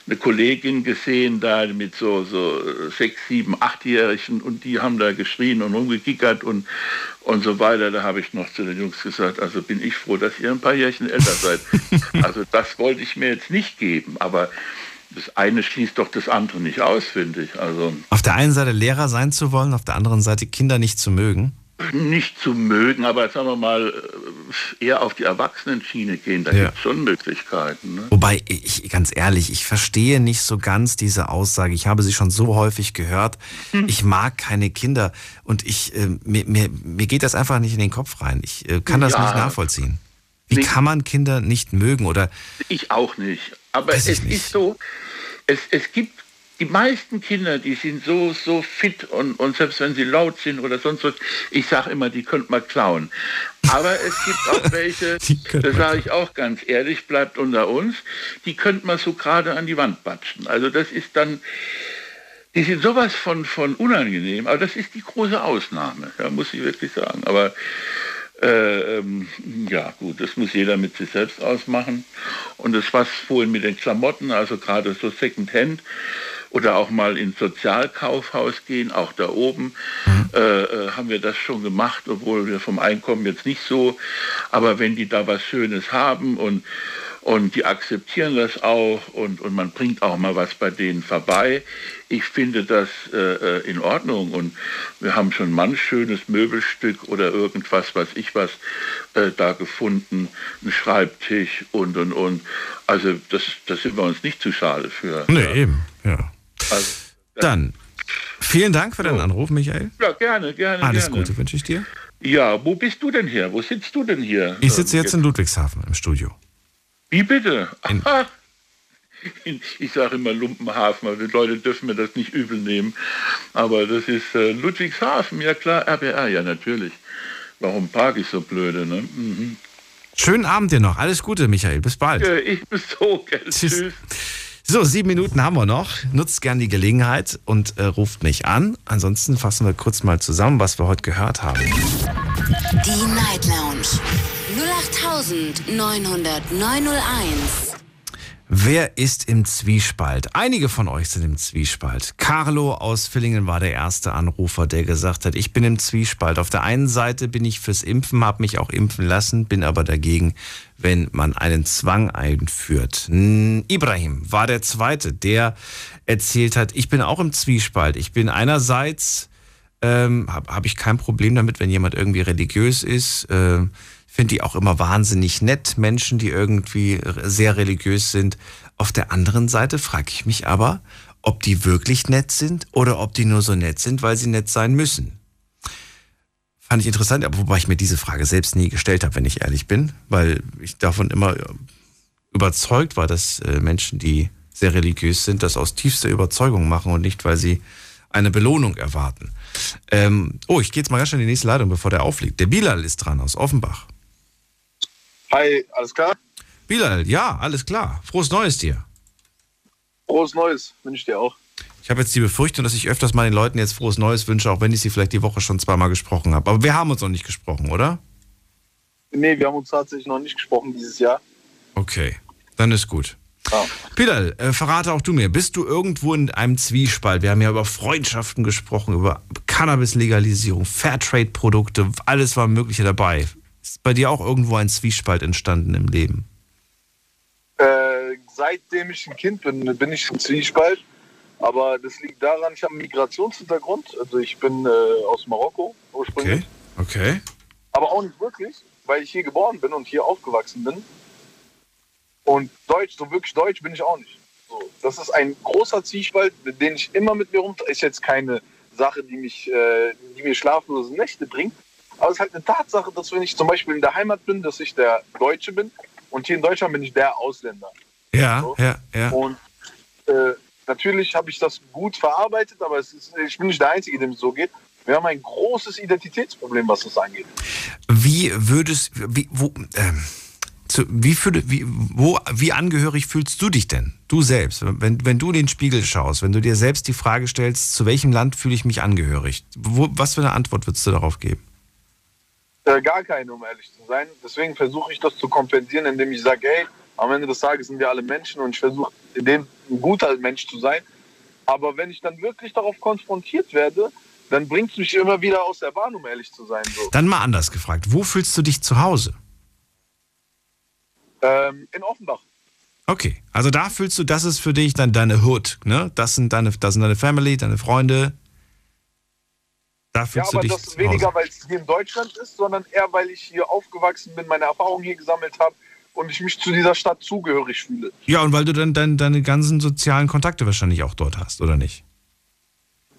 eine Kollegin gesehen da mit so, so sechs, sieben, achtjährigen und die haben da geschrien und rumgekickert und, und so weiter. Da habe ich noch zu den Jungs gesagt, also bin ich froh, dass ihr ein paar Jährchen älter seid. also das wollte ich mir jetzt nicht geben, aber das eine schließt doch das andere nicht aus, finde ich. Also Auf der einen Seite Lehrer sein zu wollen, auf der anderen Seite Kinder nicht zu mögen. Nicht zu mögen, aber sagen wir mal äh, eher auf die Erwachsenenschiene gehen, da Ja. gibt es schon Möglichkeiten. Ne? Wobei, ich, ganz ehrlich, ich verstehe nicht so ganz diese Aussage. Ich habe sie schon so häufig gehört. Ich mag keine Kinder und ich, äh, mir, mir, mir geht das einfach nicht in den Kopf rein. Ich äh, kann das Ja. nicht nachvollziehen. Wie kann man Kinder nicht mögen? Oder Ich auch nicht. Aber es ist so, es, es gibt die meisten Kinder, die sind so, so fit und, und selbst wenn sie laut sind oder sonst was, ich sage immer, die könnte man klauen. Aber es gibt auch welche, das sage ich auch ganz ehrlich, bleibt unter uns, die könnte man so gerade an die Wand batschen. Also das ist dann, die sind sowas von, von unangenehm, aber das ist die große Ausnahme, ja, muss ich wirklich sagen. Aber äh, ähm, ja gut, das muss jeder mit sich selbst ausmachen. Und das was vorhin mit den Klamotten, also gerade so Secondhand oder auch mal ins Sozialkaufhaus gehen, auch da oben, äh, äh, haben wir das schon gemacht, obwohl wir vom Einkommen jetzt nicht so, aber wenn die da was Schönes haben und und die akzeptieren das auch und, und man bringt auch mal was bei denen vorbei. Ich finde das äh, äh, in Ordnung und wir haben schon manch schönes Möbelstück oder irgendwas, was ich was äh, da gefunden, ein Schreibtisch und und und. Also das, das sind wir uns nicht zu schade für. Nee, eben, ja. Also, Dann, vielen Dank für deinen Anruf, Michael. ja, gerne, gerne. Alles gerne. Gute wünsche ich dir. Ja, wo bist du denn her? Wo sitzt du denn hier? Ich sitze Ähm, jetzt in Ludwigshafen im Studio. Wie bitte? Aha. Ich sage immer Lumpenhafen, aber die Leute dürfen mir das nicht übel nehmen. Aber das ist äh, Ludwigshafen, ja klar, RBR, ja natürlich. Warum parke ich so blöde, ne? Mhm. Schönen Abend dir noch. Alles Gute, Michael. Bis bald. Ja, ich bin so, gell? Tschüss. So, sieben Minuten haben wir noch. Nutzt gern die Gelegenheit und äh, ruft mich an. Ansonsten fassen wir kurz mal zusammen, was wir heute gehört haben. Die Night Lounge 0890901. Wer ist im Zwiespalt? Einige von euch sind im Zwiespalt. Carlo aus Villingen war der erste Anrufer, der gesagt hat, ich bin im Zwiespalt. Auf der einen Seite bin ich fürs Impfen, habe mich auch impfen lassen, bin aber dagegen, wenn man einen Zwang einführt. Ibrahim war der zweite, der erzählt hat, ich bin auch im Zwiespalt. Ich bin einerseits ähm, habe hab ich kein Problem damit, wenn jemand irgendwie religiös ist. Ähm, Finde die auch immer wahnsinnig nett, Menschen, die irgendwie sehr religiös sind. Auf der anderen Seite frage ich mich aber, ob die wirklich nett sind oder ob die nur so nett sind, weil sie nett sein müssen. Fand ich interessant, aber wobei ich mir diese Frage selbst nie gestellt habe, wenn ich ehrlich bin, weil ich davon immer überzeugt war, dass äh, Menschen, die sehr religiös sind, das aus tiefster Überzeugung machen und nicht, weil sie eine Belohnung erwarten. Ähm, oh, ich gehe jetzt mal ganz schnell in die nächste Leitung, bevor der aufliegt. Der Bilal ist dran aus Offenbach. Hi, alles klar? Bilal, ja, alles klar. Frohes Neues dir. Frohes Neues wünsche ich dir auch. Ich habe jetzt die Befürchtung, dass ich öfters mal den Leuten jetzt frohes Neues wünsche, auch wenn ich sie vielleicht die Woche schon zweimal gesprochen habe. Aber wir haben uns noch nicht gesprochen, oder? Nee, wir haben uns tatsächlich noch nicht gesprochen dieses Jahr. Okay, dann ist gut. Ja. Bilal, äh, verrate auch du mir, bist du irgendwo in einem Zwiespalt? Wir haben ja über Freundschaften gesprochen, über Cannabis-Legalisierung, Fairtrade-Produkte, alles war Mögliche dabei. Ist bei dir auch irgendwo ein Zwiespalt entstanden im Leben? Äh, seitdem ich ein Kind bin, bin ich im Zwiespalt. Aber das liegt daran, ich habe einen Migrationshintergrund. Also ich bin äh, aus Marokko ursprünglich. Okay. Okay. Aber auch nicht wirklich, weil ich hier geboren bin und hier aufgewachsen bin. Und Deutsch, so wirklich Deutsch bin ich auch nicht. So, das ist ein großer Zwiespalt, den ich immer mit mir rumtrage. Ist jetzt keine Sache, die mich, äh, die mir schlaflose Nächte bringt. Aber es ist halt eine Tatsache, dass wenn ich zum Beispiel in der Heimat bin, dass ich der Deutsche bin und hier in Deutschland bin ich der Ausländer. Ja, So. ja, ja. Und äh, natürlich habe ich das gut verarbeitet, aber ist, ich bin nicht der Einzige, dem es so geht. Wir haben ein großes Identitätsproblem, was das angeht. Wie würdest, wie, wo, ähm, zu, wie, fühl, wie, wo, wie angehörig fühlst du dich denn? Du selbst, wenn, wenn du in den Spiegel schaust, wenn du dir selbst die Frage stellst, zu welchem Land fühle ich mich angehörig? Wo, was für eine Antwort würdest du darauf geben? Äh, gar keine, um ehrlich zu sein. Deswegen versuche ich das zu kompensieren, indem ich sage, hey, am Ende des Tages sind wir alle Menschen und ich versuche, dem ein guter Mensch zu sein. Aber wenn ich dann wirklich darauf konfrontiert werde, dann bringt es mich immer wieder aus der Bahn, um ehrlich zu sein. So. Dann mal anders gefragt, wo fühlst du dich zu Hause? Ähm, in Offenbach. Okay, also da fühlst du, das ist für dich dann deine Hood, ne? Das sind deine, das sind deine Family, deine Freunde. Da Ja, fühlst aber du dich das weniger, weil es hier in Deutschland ist, sondern eher, weil ich hier aufgewachsen bin, meine Erfahrungen hier gesammelt habe und ich mich zu dieser Stadt zugehörig fühle. Ja, und weil du dann dein, deine ganzen sozialen Kontakte wahrscheinlich auch dort hast, oder nicht?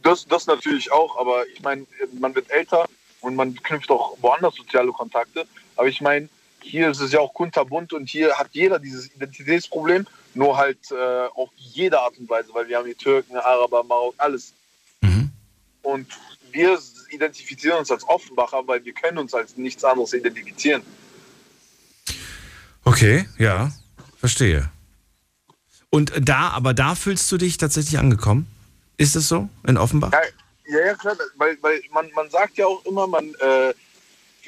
Das, das natürlich auch, aber ich meine, man wird älter und man knüpft auch woanders soziale Kontakte. Aber ich meine, hier ist es ja auch kunterbunt und hier hat jeder dieses Identitätsproblem, nur halt äh, auf jede Art und Weise, weil wir haben die Türken, Araber, Marok, alles. Und wir identifizieren uns als Offenbacher, weil wir können uns als nichts anderes identifizieren. Okay, ja, verstehe. Und da, aber da fühlst du dich tatsächlich angekommen? Ist es so in Offenbach? Ja, ja, ja klar, weil, weil man, man sagt ja auch immer, man, äh,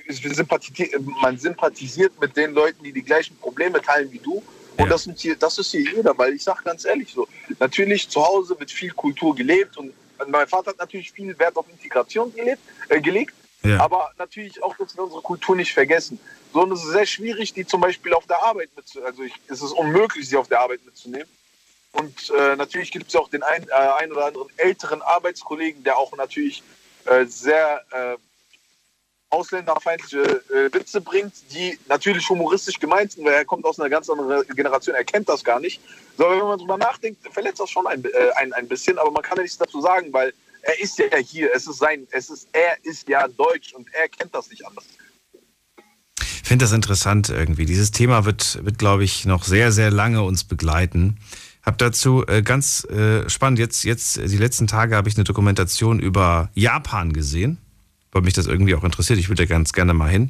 sympathisiert, man sympathisiert mit den Leuten, die die gleichen Probleme teilen wie du. Und das, sind hier, das ist hier jeder, weil ich sage ganz ehrlich so, natürlich zu Hause wird viel Kultur gelebt und mein Vater hat natürlich viel Wert auf Integration gelebt, äh, gelegt, Ja. aber natürlich auch, dass wir unsere Kultur nicht vergessen. So, und es ist sehr schwierig, die zum Beispiel auf der Arbeit mitzunehmen. Also ich, es ist unmöglich, sie auf der Arbeit mitzunehmen. Und äh, natürlich gibt es ja auch den ein, äh, ein oder anderen älteren Arbeitskollegen, der auch natürlich äh, sehr äh, ausländerfeindliche äh, Witze bringt, die natürlich humoristisch gemeint sind, weil er kommt aus einer ganz anderen Generation, er kennt das gar nicht. So, wenn man drüber nachdenkt, verletzt das schon ein, äh, ein, ein bisschen, aber man kann ja nichts dazu sagen, weil er ist ja hier, es ist sein, es ist, er ist ja deutsch und er kennt das nicht anders. Ich finde das interessant irgendwie. Dieses Thema wird, wird glaube ich, noch sehr, sehr lange uns begleiten. Hab dazu äh, ganz äh, spannend, jetzt, jetzt, die letzten Tage habe ich eine Dokumentation über Japan gesehen, weil mich das irgendwie auch interessiert. Ich würde da ganz gerne mal hin.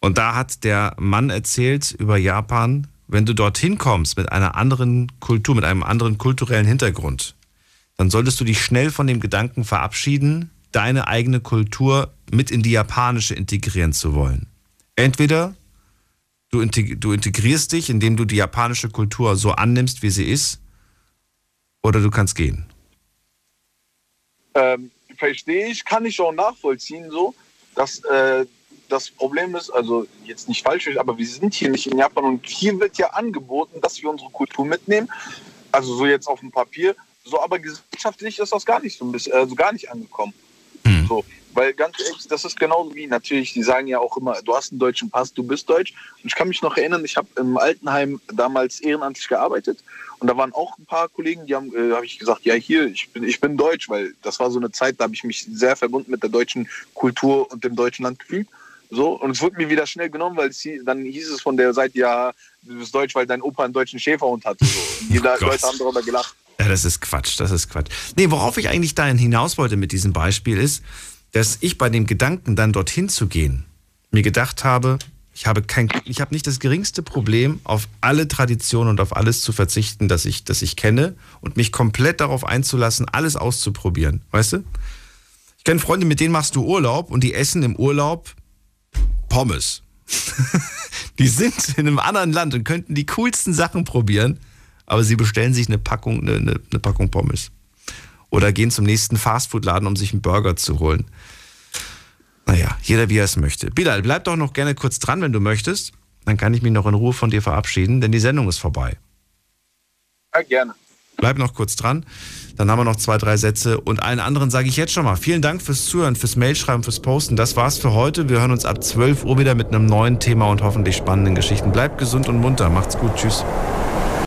Und da hat der Mann erzählt über Japan, wenn du dorthin kommst mit einer anderen Kultur, mit einem anderen kulturellen Hintergrund, dann solltest du dich schnell von dem Gedanken verabschieden, deine eigene Kultur mit in die japanische integrieren zu wollen. Entweder du, integ du integrierst dich, indem du die japanische Kultur so annimmst, wie sie ist, oder du kannst gehen. Ähm, verstehe ich, kann ich auch nachvollziehen, so, dass äh, das Problem ist, also jetzt nicht falsch, aber wir sind hier nicht in Japan und hier wird ja angeboten, dass wir unsere Kultur mitnehmen, also so jetzt auf dem Papier, so, aber gesellschaftlich ist das gar nicht so ein bisschen, also gar nicht angekommen. So, weil ganz ehrlich, das ist genauso wie natürlich, die sagen ja auch immer, du hast einen deutschen Pass, du bist deutsch. Und ich kann mich noch erinnern, ich habe im Altenheim damals ehrenamtlich gearbeitet und da waren auch ein paar Kollegen, die haben, äh, habe ich gesagt, ja hier, ich bin, ich bin deutsch, weil das war so eine Zeit, da habe ich mich sehr verbunden mit der deutschen Kultur und dem deutschen Land gefühlt. So, und es wurde mir wieder schnell genommen, weil es, hie- dann hieß es von der Seite, ja, du bist deutsch, weil dein Opa einen deutschen Schäferhund hatte. So. Und die Gott. Leute haben darüber gelacht. Ja, das ist Quatsch, das ist Quatsch. Nee, worauf ich eigentlich dahin hinaus wollte mit diesem Beispiel ist, dass ich bei dem Gedanken, dann dorthin zu gehen, mir gedacht habe, ich habe kein, ich habe nicht das geringste Problem, auf alle Traditionen und auf alles zu verzichten, das ich, das ich kenne und mich komplett darauf einzulassen, alles auszuprobieren. Weißt du? Ich kenne Freunde, mit denen machst du Urlaub und die essen im Urlaub Pommes. die sind in einem anderen Land und könnten die coolsten Sachen probieren, aber sie bestellen sich eine Packung, eine, eine, eine Packung Pommes. Oder gehen zum nächsten Fastfood-Laden, um sich einen Burger zu holen. Naja, jeder wie er es möchte. Bilal, bleib doch noch gerne kurz dran, wenn du möchtest. Dann kann ich mich noch in Ruhe von dir verabschieden, denn die Sendung ist vorbei. Ja, gerne. Bleib noch kurz dran. Dann haben wir noch zwei, drei Sätze. Und allen anderen sage ich jetzt schon mal vielen Dank fürs Zuhören, fürs Mailschreiben, fürs Posten. Das war's für heute. Wir hören uns ab 12 Uhr wieder mit einem neuen Thema und hoffentlich spannenden Geschichten. Bleibt gesund und munter. Macht's gut. Tschüss.